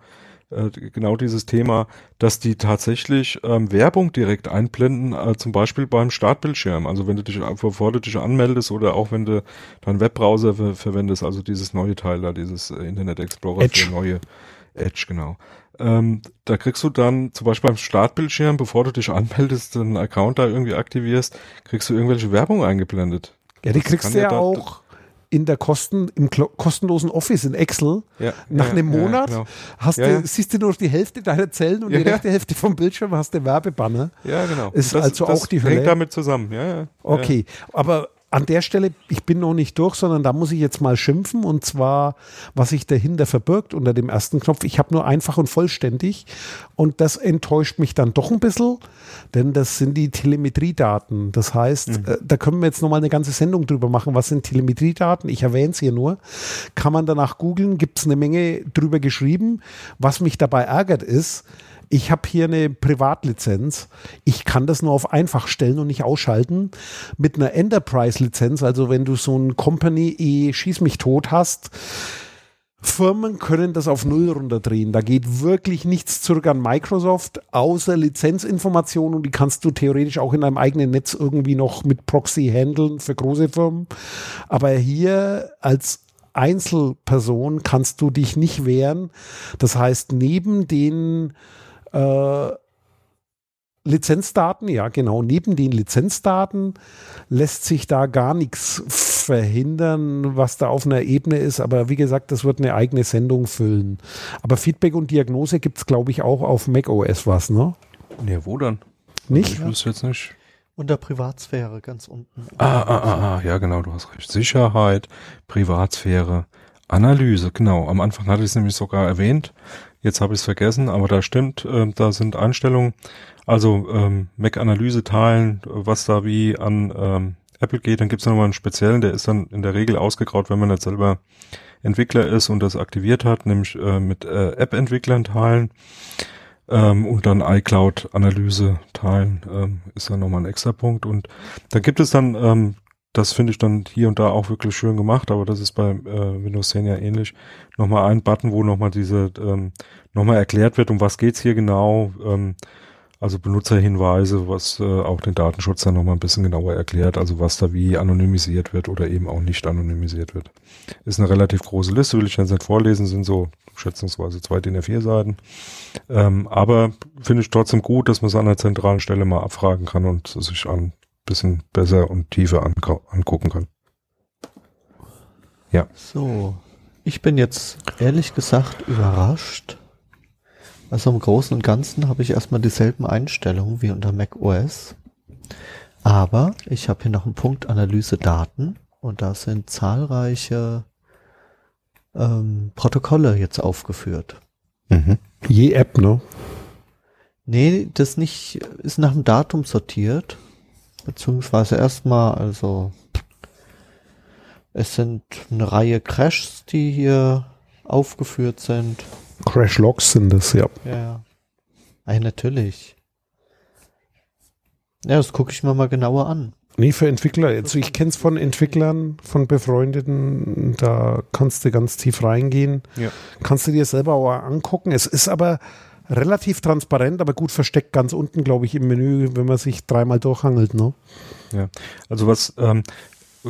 äh, genau dieses Thema, dass die tatsächlich ähm, Werbung direkt einblenden, äh, zum Beispiel beim Startbildschirm. Also wenn du dich, bevor du dich anmeldest oder auch wenn du deinen Webbrowser ver verwendest, also dieses neue Teil da, dieses äh, Internet Explorer Edge. für neue Edge, genau. Ähm, da kriegst du dann zum Beispiel beim Startbildschirm, bevor du dich anmeldest, einen Account da irgendwie aktivierst, kriegst du irgendwelche Werbung eingeblendet. Ja, die kriegst du ja, ja auch in der Kosten, im kostenlosen Office in Excel. Ja, nach ja, einem Monat ja, genau. hast du, siehst du nur noch die Hälfte deiner Zellen und die rechte Hälfte vom Bildschirm hast du Werbebanner. Ja, genau. Ist das, also das auch die Hölle. Hängt damit zusammen, ja. Okay, aber an der Stelle, ich bin noch nicht durch, sondern da muss ich jetzt mal schimpfen und zwar, was sich dahinter verbirgt unter dem ersten Knopf. Ich habe nur einfach und vollständig und das enttäuscht mich dann doch ein bisschen, denn das sind die Telemetriedaten. Das heißt, mhm. äh, da können wir jetzt nochmal eine ganze Sendung drüber machen. Was sind Telemetriedaten? Ich erwähne es hier nur. Kann man danach googeln, gibt es eine Menge drüber geschrieben. Was mich dabei ärgert ist, ich habe hier eine Privatlizenz. Ich kann das nur auf einfach stellen und nicht ausschalten. Mit einer Enterprise-Lizenz, also wenn du so ein Company E schieß mich tot hast, Firmen können das auf Null runterdrehen. Da geht wirklich nichts zurück an Microsoft, außer Lizenzinformationen und die kannst du theoretisch auch in deinem eigenen Netz irgendwie noch mit Proxy handeln für große Firmen. Aber hier als Einzelperson kannst du dich nicht wehren. Das heißt, neben den äh, Lizenzdaten, ja genau, neben den Lizenzdaten lässt sich da gar nichts verhindern, was da auf einer Ebene ist. Aber wie gesagt, das wird eine eigene Sendung füllen. Aber Feedback und Diagnose gibt es, glaube ich, auch auf macOS was, ne? Ja, wo dann? Nicht? Ich wüsste jetzt nicht. Unter Privatsphäre ganz unten. Ah, ah, ah, ah, ja, genau, du hast recht. Sicherheit, Privatsphäre, Analyse, genau. Am Anfang hatte ich es nämlich sogar erwähnt. Jetzt habe ich es vergessen, aber da stimmt, äh, da sind Einstellungen, also ähm, Mac-Analyse teilen, was da wie an ähm, Apple geht. Dann gibt es nochmal einen speziellen, der ist dann in der Regel ausgegraut, wenn man nicht selber Entwickler ist und das aktiviert hat, nämlich äh, mit äh, App-Entwicklern teilen. ähm, und dann iCloud-Analyse teilen, ähm, ist dann nochmal ein extra Punkt. Und da gibt es dann, ähm, das finde ich dann hier und da auch wirklich schön gemacht, aber das ist bei äh, Windows 10 ja ähnlich, nochmal ein Button, wo nochmal diese, ähm, nochmal erklärt wird, um was geht's hier genau, ähm, also Benutzerhinweise, was äh, auch den Datenschutz dann nochmal ein bisschen genauer erklärt, also was da wie anonymisiert wird oder eben auch nicht anonymisiert wird. Ist eine relativ große Liste, will ich jetzt nicht vorlesen, sind so schätzungsweise zwei DIN A4 Seiten. Ähm, aber finde ich trotzdem gut, dass man es an der zentralen Stelle mal abfragen kann und sich ein bisschen besser und tiefer angucken kann. Ja. So. Ich bin jetzt ehrlich gesagt überrascht. Also im Großen und Ganzen habe ich erstmal dieselben Einstellungen wie unter Mac OS. Aber ich habe hier noch einen Punkt Analyse Daten und da sind zahlreiche ähm, Protokolle jetzt aufgeführt. Mhm. Je App, ne? Nee, das nicht, ist nach dem Datum sortiert. Beziehungsweise erstmal, also es sind eine Reihe Crashs, die hier aufgeführt sind. Crash Logs sind das, ja. Ja. Ja, natürlich. Ja, das gucke ich mir mal genauer an. Nee, für Entwickler. Also ich kenne es von Entwicklern, von Befreundeten, da kannst du ganz tief reingehen. Ja. Kannst du dir selber auch angucken. Es ist aber relativ transparent, aber gut versteckt ganz unten, glaube ich, im Menü, wenn man sich dreimal durchhangelt. Ne? Ja, also was ähm,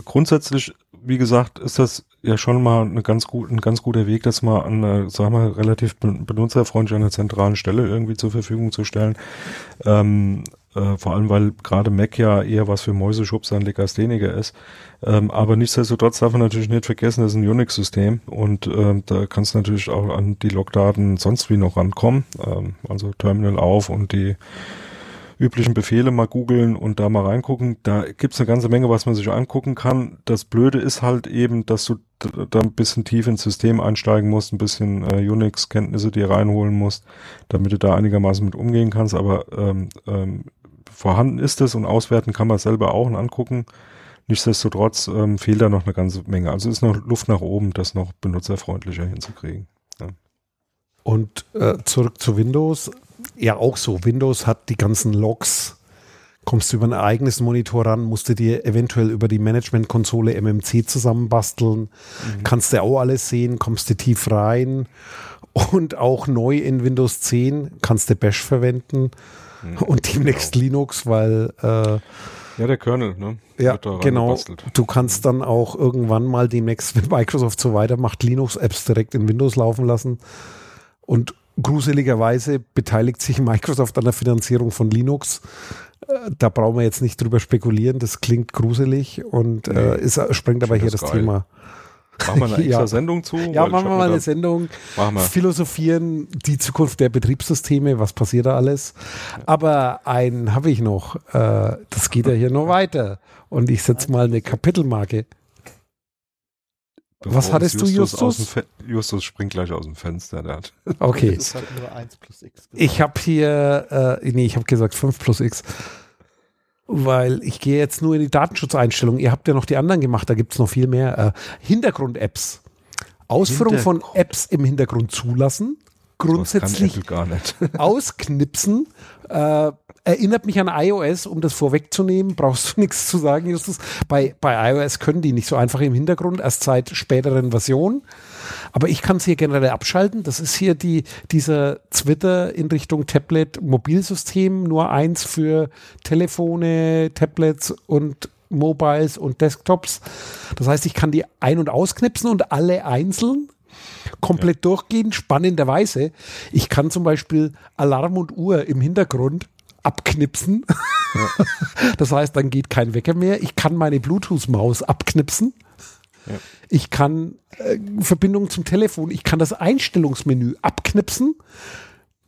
grundsätzlich, wie gesagt, ist das ja schon mal eine ganz gut, ein ganz guter Weg, das mal an, sagen wir, relativ benutzerfreundlich an einer zentralen Stelle irgendwie zur Verfügung zu stellen. Ähm, äh, vor allem, weil gerade Mac ja eher was für Mäuseschubser und Legastheniker ist. Ähm, aber nichtsdestotrotz darf man natürlich nicht vergessen, das ist ein Unix-System und ähm, da kannst du natürlich auch an die Logdaten sonst wie noch rankommen. Ähm, also Terminal auf und die üblichen Befehle mal googeln und da mal reingucken. Da gibt's eine ganze Menge, was man sich angucken kann. Das Blöde ist halt eben, dass du da ein bisschen tief ins System einsteigen musst, ein bisschen äh, Unix-Kenntnisse dir reinholen musst, damit du da einigermaßen mit umgehen kannst. Aber ähm, ähm, vorhanden ist es und auswerten kann man selber auch und angucken. Nichtsdestotrotz ähm, fehlt da noch eine ganze Menge. Also ist noch Luft nach oben, das noch benutzerfreundlicher hinzukriegen. Ja. Und äh, zurück zu Windows. Ja, auch so. Windows hat die ganzen Logs. Kommst du über ein eigenes Monitor ran, musst du dir eventuell über die Management-Konsole MMC zusammenbasteln. Mhm. Kannst du auch alles sehen, kommst du tief rein. Und auch neu in Windows 10 kannst du Bash verwenden. Mhm. Und demnächst genau. Linux, weil äh, ja, der Kernel, ne? Ja, genau. Du kannst dann auch irgendwann mal demnächst, wenn Microsoft so weitermacht, Linux-Apps direkt in Windows laufen lassen. Und gruseligerweise beteiligt sich Microsoft an der Finanzierung von Linux. Äh, da brauchen wir jetzt nicht drüber spekulieren, das klingt gruselig und nee, äh, ist, sprengt aber hier das, das Thema. Machen wir eine extra ja. Sendung zu? Ja, machen wir mal eine Sendung. Machen wir. Philosophieren, die Zukunft der Betriebssysteme, was passiert da alles? Aber einen habe ich noch. Äh, das geht ja hier noch weiter. Und ich setze mal eine Kapitelmarke. Bevor was hattest du, Justus? Justus springt gleich aus dem Fenster. Der hat okay. Das hat nur 1 plus x. Gesagt. Ich habe hier, äh, nee, ich habe gesagt 5 plus x weil ich gehe jetzt nur in die Datenschutzeinstellungen. Ihr habt ja noch die anderen gemacht, da gibt es noch viel mehr. Äh, Hintergrund-Apps. Ausführung von Apps im Hintergrund zulassen. Grundsätzlich ausknipsen. Äh, erinnert mich an iOS, um das vorwegzunehmen, brauchst du nichts zu sagen, Justus. Bei, bei iOS können die nicht so einfach im Hintergrund, erst seit späteren Versionen. Aber ich kann es hier generell abschalten. Das ist hier die, dieser Twitter in Richtung Tablet-Mobilsystem, nur eins für Telefone, Tablets und Mobiles und Desktops. Das heißt, ich kann die ein- und ausknipsen und alle einzeln komplett ja. durchgehen, spannenderweise. Ich kann zum Beispiel Alarm und Uhr im Hintergrund abknipsen. Ja. Das heißt, dann geht kein Wecker mehr. Ich kann meine Bluetooth-Maus abknipsen. Ja. Ich kann äh, Verbindung zum Telefon, ich kann das Einstellungsmenü abknipsen.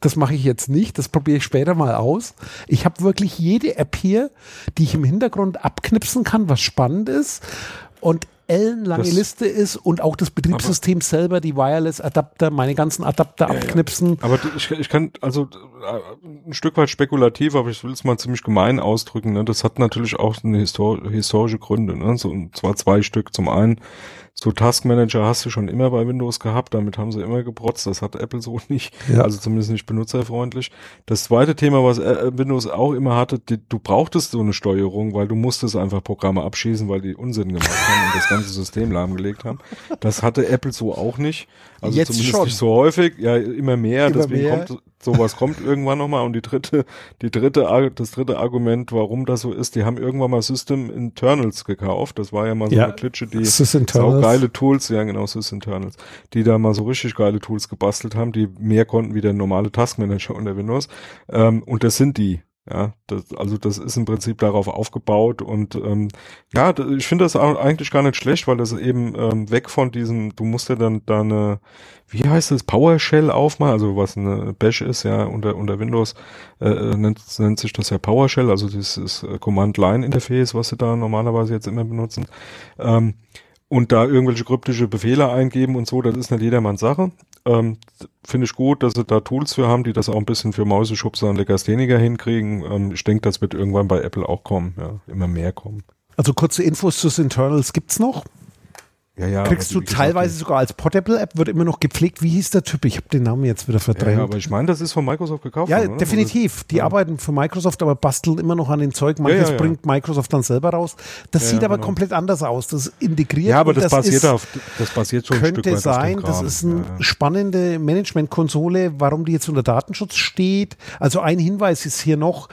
Das mache ich jetzt nicht, das probiere ich später mal aus. Ich habe wirklich jede App hier, die ich im Hintergrund abknipsen kann, was spannend ist. Und ellenlange das, Liste ist und auch das Betriebssystem selber, die Wireless-Adapter, meine ganzen Adapter ja, abknipsen. Ja. Aber ich, ich kann, also äh, ein Stück weit spekulativ, aber ich will es mal ziemlich gemein ausdrücken. Ne? Das hat natürlich auch eine Histor historische Gründe, ne? so, und zwar zwei Stück. Zum einen so Taskmanager hast du schon immer bei Windows gehabt, damit haben sie immer geprotzt, das hat Apple so nicht, Ja. also zumindest nicht benutzerfreundlich. Das zweite Thema, was äh, Windows auch immer hatte, die, du brauchtest so eine Steuerung, weil du musstest einfach Programme abschießen, weil die Unsinn gemacht haben und das ganze System lahmgelegt haben. Das hatte Apple so auch nicht. Also Jetzt zumindest schon. nicht so häufig, ja, immer mehr, Immer deswegen mehr. kommt sowas kommt irgendwann nochmal und die dritte, die dritte, das dritte Argument, warum das so ist, die haben irgendwann mal System Internals gekauft. Das war ja mal so Ja. eine Klitsche, die Internals. geile Tools, ja genau, Sys Internals, die da mal so richtig geile Tools gebastelt haben, die mehr konnten wie der normale Taskmanager unter Windows. Ähm, und das sind die. Ja, das, also das ist im Prinzip darauf aufgebaut und ähm, ja, ich finde das eigentlich gar nicht schlecht, weil das eben ähm, weg von diesem, du musst ja dann da eine, wie heißt das, PowerShell aufmachen, also was eine Bash ist, ja, unter, unter Windows äh, äh, nennt, nennt sich das ja PowerShell, also dieses äh, Command-Line-Interface, was sie da normalerweise jetzt immer benutzen. Ähm, und da irgendwelche kryptische Befehle eingeben und so, das ist nicht jedermanns Sache. Ähm, Finde ich gut, dass sie da Tools für haben, die das auch ein bisschen für Mäuseschubser und Legastheniker hinkriegen. Ähm, ich denke, das wird irgendwann bei Apple auch kommen, ja, immer mehr kommen. Also kurze Infos zu Internals gibt's noch. Ja, ja. Kriegst du wie gesagt, teilweise sogar als Portable-App, wird immer noch gepflegt. Wie hieß der Typ? Ich habe den Namen jetzt wieder verdrängt. ja, aber ich meine, das ist von Microsoft gekauft. Ja, worden, definitiv. Die arbeiten für Microsoft, aber basteln immer noch an den Zeug. Manches bringt Microsoft dann selber raus. Das sieht aber genau. komplett anders aus. Das ist integriert. Ja, aber und das, basiert ist, auf, das basiert schon ein Stück könnte auf dem sein, das ist eine spannende Management-Konsole, warum die jetzt unter Datenschutz steht. Also ein Hinweis ist hier noch,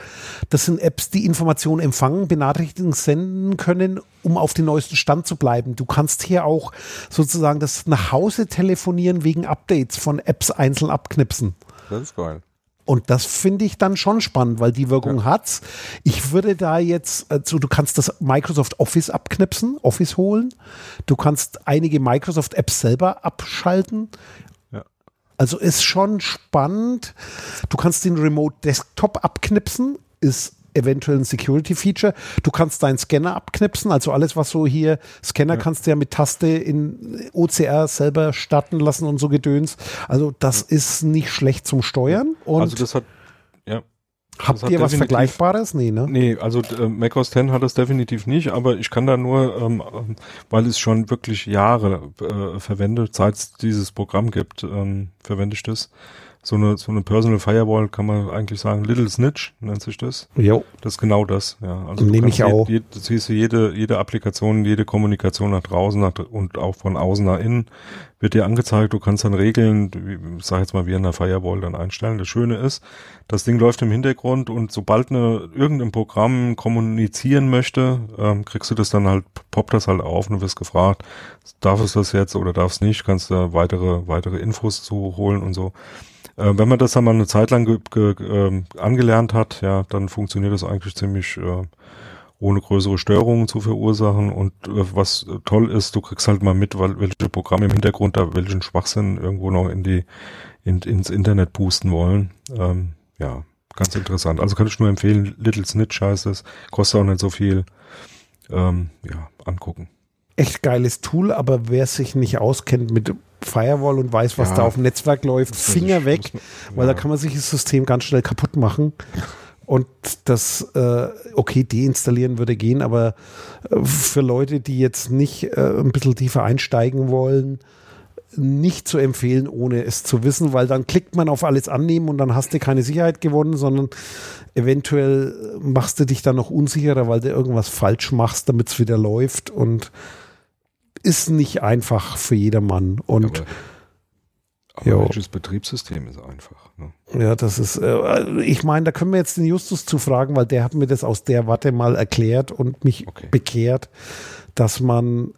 das sind Apps, die Informationen empfangen, Benachrichtigungen senden können, um auf den neuesten Stand zu bleiben. Du kannst hier auch sozusagen das nach Hause telefonieren wegen Updates von Apps einzeln abknipsen. Das ist geil. Und das finde ich dann schon spannend, weil die Wirkung hat's. Ich würde da jetzt, also du kannst das Microsoft Office abknipsen, Office holen. Du kannst einige Microsoft Apps selber abschalten. Ja. Also ist schon spannend. Du kannst den Remote Desktop abknipsen, ist eventuell ein Security Feature. Du kannst deinen Scanner abknipsen, also alles, was so hier, Scanner kannst du ja mit Taste in OCR selber starten lassen und so Gedöns. Also das ist nicht schlecht zum Steuern. Und also das hat, ja. Habt das ihr was Vergleichbares? Nee, ne? Nee, also äh, macOS 10 hat es definitiv nicht, aber ich kann da nur, ähm, ähm, weil es schon wirklich Jahre äh, verwendet, seit es dieses Programm gibt, ähm, verwende ich das. So eine, so eine Personal Firewall kann man eigentlich sagen, Little Snitch nennt sich das. Jo. Das ist genau das, ja. Also du Nehme ich auch. Je, siehst du jede, jede Applikation, jede Kommunikation nach draußen nach, und auch von außen nach innen wird dir angezeigt. Du kannst dann Regeln, wie, ich sag jetzt mal, wie in der Firewall dann einstellen. Das Schöne ist, das Ding läuft im Hintergrund und sobald eine, irgendein Programm kommunizieren möchte, ähm, kriegst du das dann halt, poppt das halt auf und du wirst gefragt, darf es das jetzt oder darf es nicht, kannst du weitere, weitere Infos zu holen und so. Äh, wenn man das dann mal eine Zeit lang ge ge ähm, angelernt hat, ja, dann funktioniert das eigentlich ziemlich äh, ohne größere Störungen zu verursachen. Und äh, was toll ist, du kriegst halt mal mit, weil, welche Programme im Hintergrund da welchen Schwachsinn irgendwo noch in die in, ins Internet pusten wollen. Ähm, ja, ganz interessant. Also kann ich nur empfehlen, Little Snitch heißt es, kostet auch nicht so viel. Ähm, ja, angucken. Echt geiles Tool, aber wer sich nicht auskennt mit Firewall und weiß, was Ja. da auf dem Netzwerk läuft, Finger weg, weil ja. da kann man sich das System ganz schnell kaputt machen. Und das, äh, okay, deinstallieren würde gehen, aber äh, für Leute, die jetzt nicht äh, ein bisschen tiefer einsteigen wollen, nicht zu empfehlen, ohne es zu wissen, weil dann klickt man auf alles annehmen und dann hast du keine Sicherheit gewonnen, sondern eventuell machst du dich dann noch unsicherer, weil du irgendwas falsch machst, damit es wieder läuft und ist nicht einfach für jedermann. Und aber aber Jo. welches Betriebssystem ist einfach? Ne? ja, das ist, äh, ich meine, da können wir jetzt den Justus zufragen, weil der hat mir das aus der Warte mal erklärt und mich Okay. bekehrt, dass man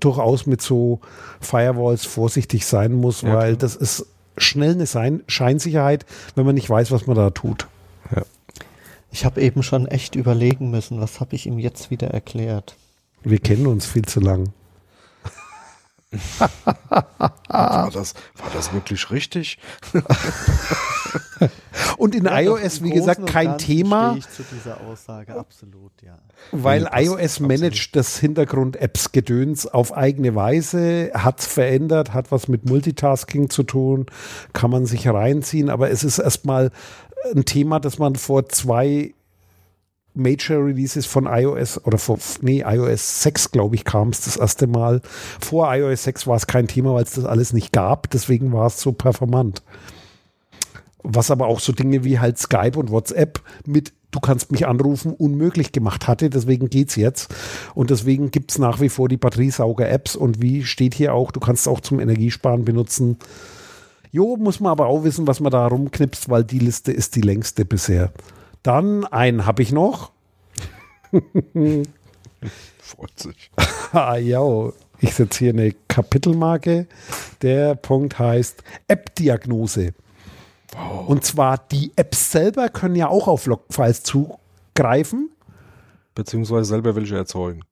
durchaus mit so Firewalls vorsichtig sein muss, Ja, weil klar. das ist schnell eine Sein Scheinsicherheit, wenn man nicht weiß, was man da tut. Ich habe eben schon echt überlegen müssen, was habe ich ihm jetzt wieder erklärt. Wir kennen uns viel zu lang. War, das, war das wirklich richtig? Und in Ja, iOS, wie gesagt, kein Thema. Ich zu dieser Aussage absolut, ja. Weil passt iOS managt das Hintergrund-Apps-Gedöns auf eigene Weise, hat verändert, hat was mit Multitasking zu tun, kann man sich reinziehen, aber es ist erstmal ein Thema, das man vor zwei Major Releases von iOS oder von, nee, iOS 6, glaube ich, kam es das erste Mal. Vor iOS 6 war es kein Thema, weil es das alles nicht gab. Deswegen war es so performant. Was aber auch so Dinge wie halt Skype und WhatsApp mit du kannst mich anrufen, unmöglich gemacht hatte. Deswegen geht's jetzt. Und deswegen gibt's nach wie vor die Batteriesauger-Apps. Und wie steht hier auch, du kannst auch zum Energiesparen benutzen. Jo, muss man aber auch wissen, was man da rumknipst, weil die Liste ist die längste bisher. Dann einen habe ich noch. Freut sich. ah, ja, ich setze hier eine Kapitelmarke. Der Punkt heißt App-Diagnose. Wow. Und zwar die Apps selber können ja auch auf Logfiles zugreifen. Beziehungsweise selber welche erzeugen.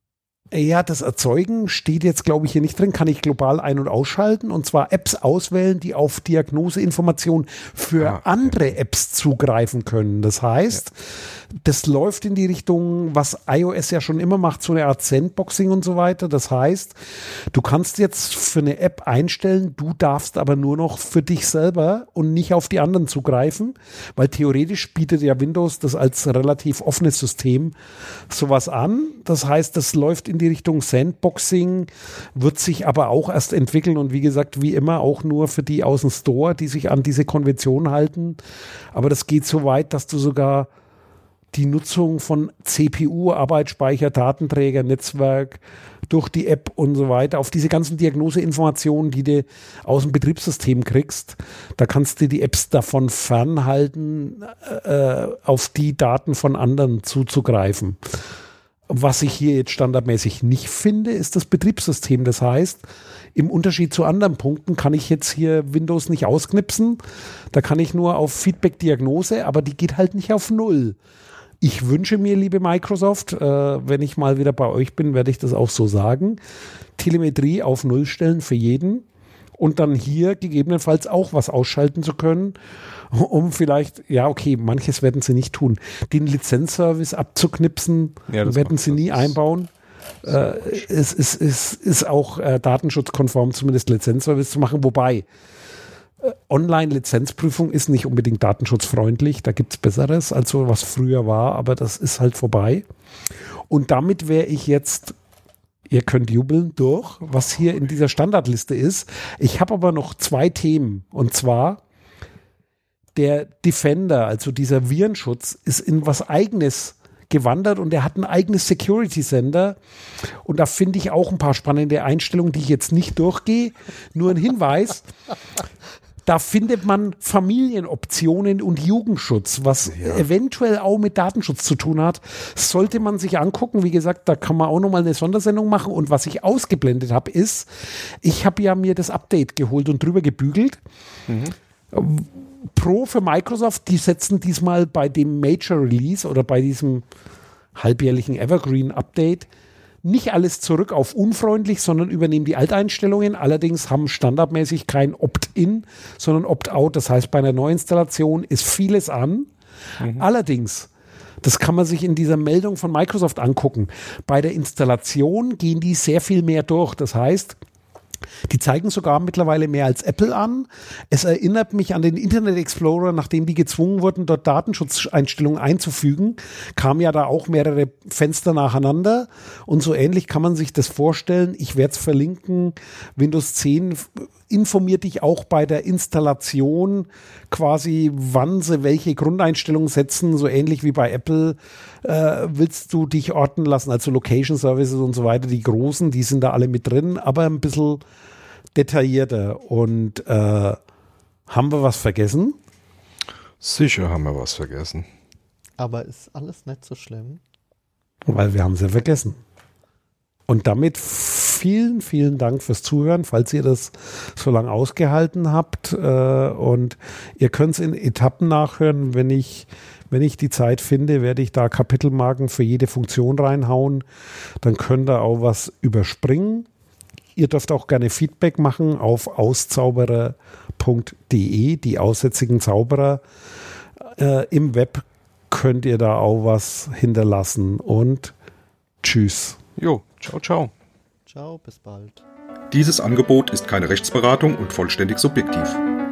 Ja, das Erzeugen steht jetzt, glaube ich, hier nicht drin. Kann ich global ein- und ausschalten und zwar Apps auswählen, die auf Diagnoseinformationen für ah, okay. andere Apps zugreifen können. Das heißt, ja. Das läuft in die Richtung, was iOS ja schon immer macht, so eine Art Sandboxing und so weiter. Das heißt, du kannst jetzt für eine App einstellen, du darfst aber nur noch für dich selber und nicht auf die anderen zugreifen, weil theoretisch bietet ja Windows das als relativ offenes System sowas an. Das heißt, das läuft in die Richtung Sandboxing, wird sich aber auch erst entwickeln und wie gesagt, wie immer auch nur für die aus dem Store, die sich an diese Konvention halten. Aber das geht so weit, dass du sogar die Nutzung von CPU, Arbeitsspeicher, Datenträger, Netzwerk durch die App und so weiter, auf diese ganzen Diagnoseinformationen, die du aus dem Betriebssystem kriegst, da kannst du die Apps davon fernhalten, äh, auf die Daten von anderen zuzugreifen. Was ich hier jetzt standardmäßig nicht finde, ist das Betriebssystem. Das heißt, im Unterschied zu anderen Punkten kann ich jetzt hier Windows nicht ausknipsen. Da kann ich nur auf Feedback-Diagnose, aber die geht halt nicht auf Null. Ich wünsche mir, liebe Microsoft, äh, wenn ich mal wieder bei euch bin, werde ich das auch so sagen. Telemetrie auf Null stellen für jeden und dann hier gegebenenfalls auch was ausschalten zu können um vielleicht, ja, okay, manches werden sie nicht tun. Den Lizenzservice abzuknipsen, ja, werden sie nie einbauen. Äh, es ist, ist, ist auch äh, datenschutzkonform, zumindest Lizenzservice zu machen, wobei Online-Lizenzprüfung ist nicht unbedingt datenschutzfreundlich, da gibt es Besseres, als so was früher war, aber das ist halt vorbei. Und damit wäre ich jetzt ihr könnt jubeln durch, was hier in dieser Standardliste ist. Ich habe aber noch zwei Themen. Und zwar der Defender, also dieser Virenschutz, ist in was eigenes gewandert und er hat ein eigenes Security Center. Und da finde ich auch ein paar spannende Einstellungen, die ich jetzt nicht durchgehe. Nur ein Hinweis. Da findet man Familienoptionen und Jugendschutz, was ja. eventuell auch mit Datenschutz zu tun hat. Sollte man sich angucken. Wie gesagt, da kann man auch nochmal eine Sondersendung machen. Und was ich ausgeblendet habe, ist, ich habe ja mir das Update geholt und drüber gebügelt. Mhm Pro für Microsoft, die setzen diesmal bei dem Major Release oder bei diesem halbjährlichen Evergreen Update nicht alles zurück auf unfreundlich, sondern übernehmen die Alteinstellungen. Allerdings haben standardmäßig kein Opt-in, sondern Opt-out. Das heißt, bei einer Neuinstallation ist vieles an. Mhm. Allerdings, das kann man sich in dieser Meldung von Microsoft angucken. Bei der Installation gehen die sehr viel mehr durch. Das heißt, die zeigen sogar mittlerweile mehr als Apple an. Es erinnert mich an den Internet Explorer, nachdem die gezwungen wurden, dort Datenschutzeinstellungen einzufügen, kamen ja da auch mehrere Fenster nacheinander. Und so ähnlich kann man sich das vorstellen. Ich werde es verlinken. Windows 10 informiert dich auch bei der Installation quasi, wann sie welche Grundeinstellungen setzen, so ähnlich wie bei Apple. Äh, willst du dich orten lassen, also Location Services und so weiter, die großen, die sind da alle mit drin, aber ein bisschen detaillierter. Und äh, haben wir was vergessen? Sicher haben wir was vergessen. Aber ist alles nicht so schlimm. Weil wir haben sie vergessen. Und damit vielen, vielen Dank fürs Zuhören, falls ihr das so lange ausgehalten habt. Äh, und ihr könnt es in Etappen nachhören. Wenn ich, wenn ich die Zeit finde, werde ich da Kapitelmarken für jede Funktion reinhauen. Dann könnt ihr auch was überspringen. Ihr dürft auch gerne Feedback machen auf auszauberer.de, die aussätzigen Zauberer. Äh, Im Web könnt ihr da auch was hinterlassen und tschüss. Jo, ciao, ciao. Ciao, bis bald. Dieses Angebot ist keine Rechtsberatung und vollständig subjektiv.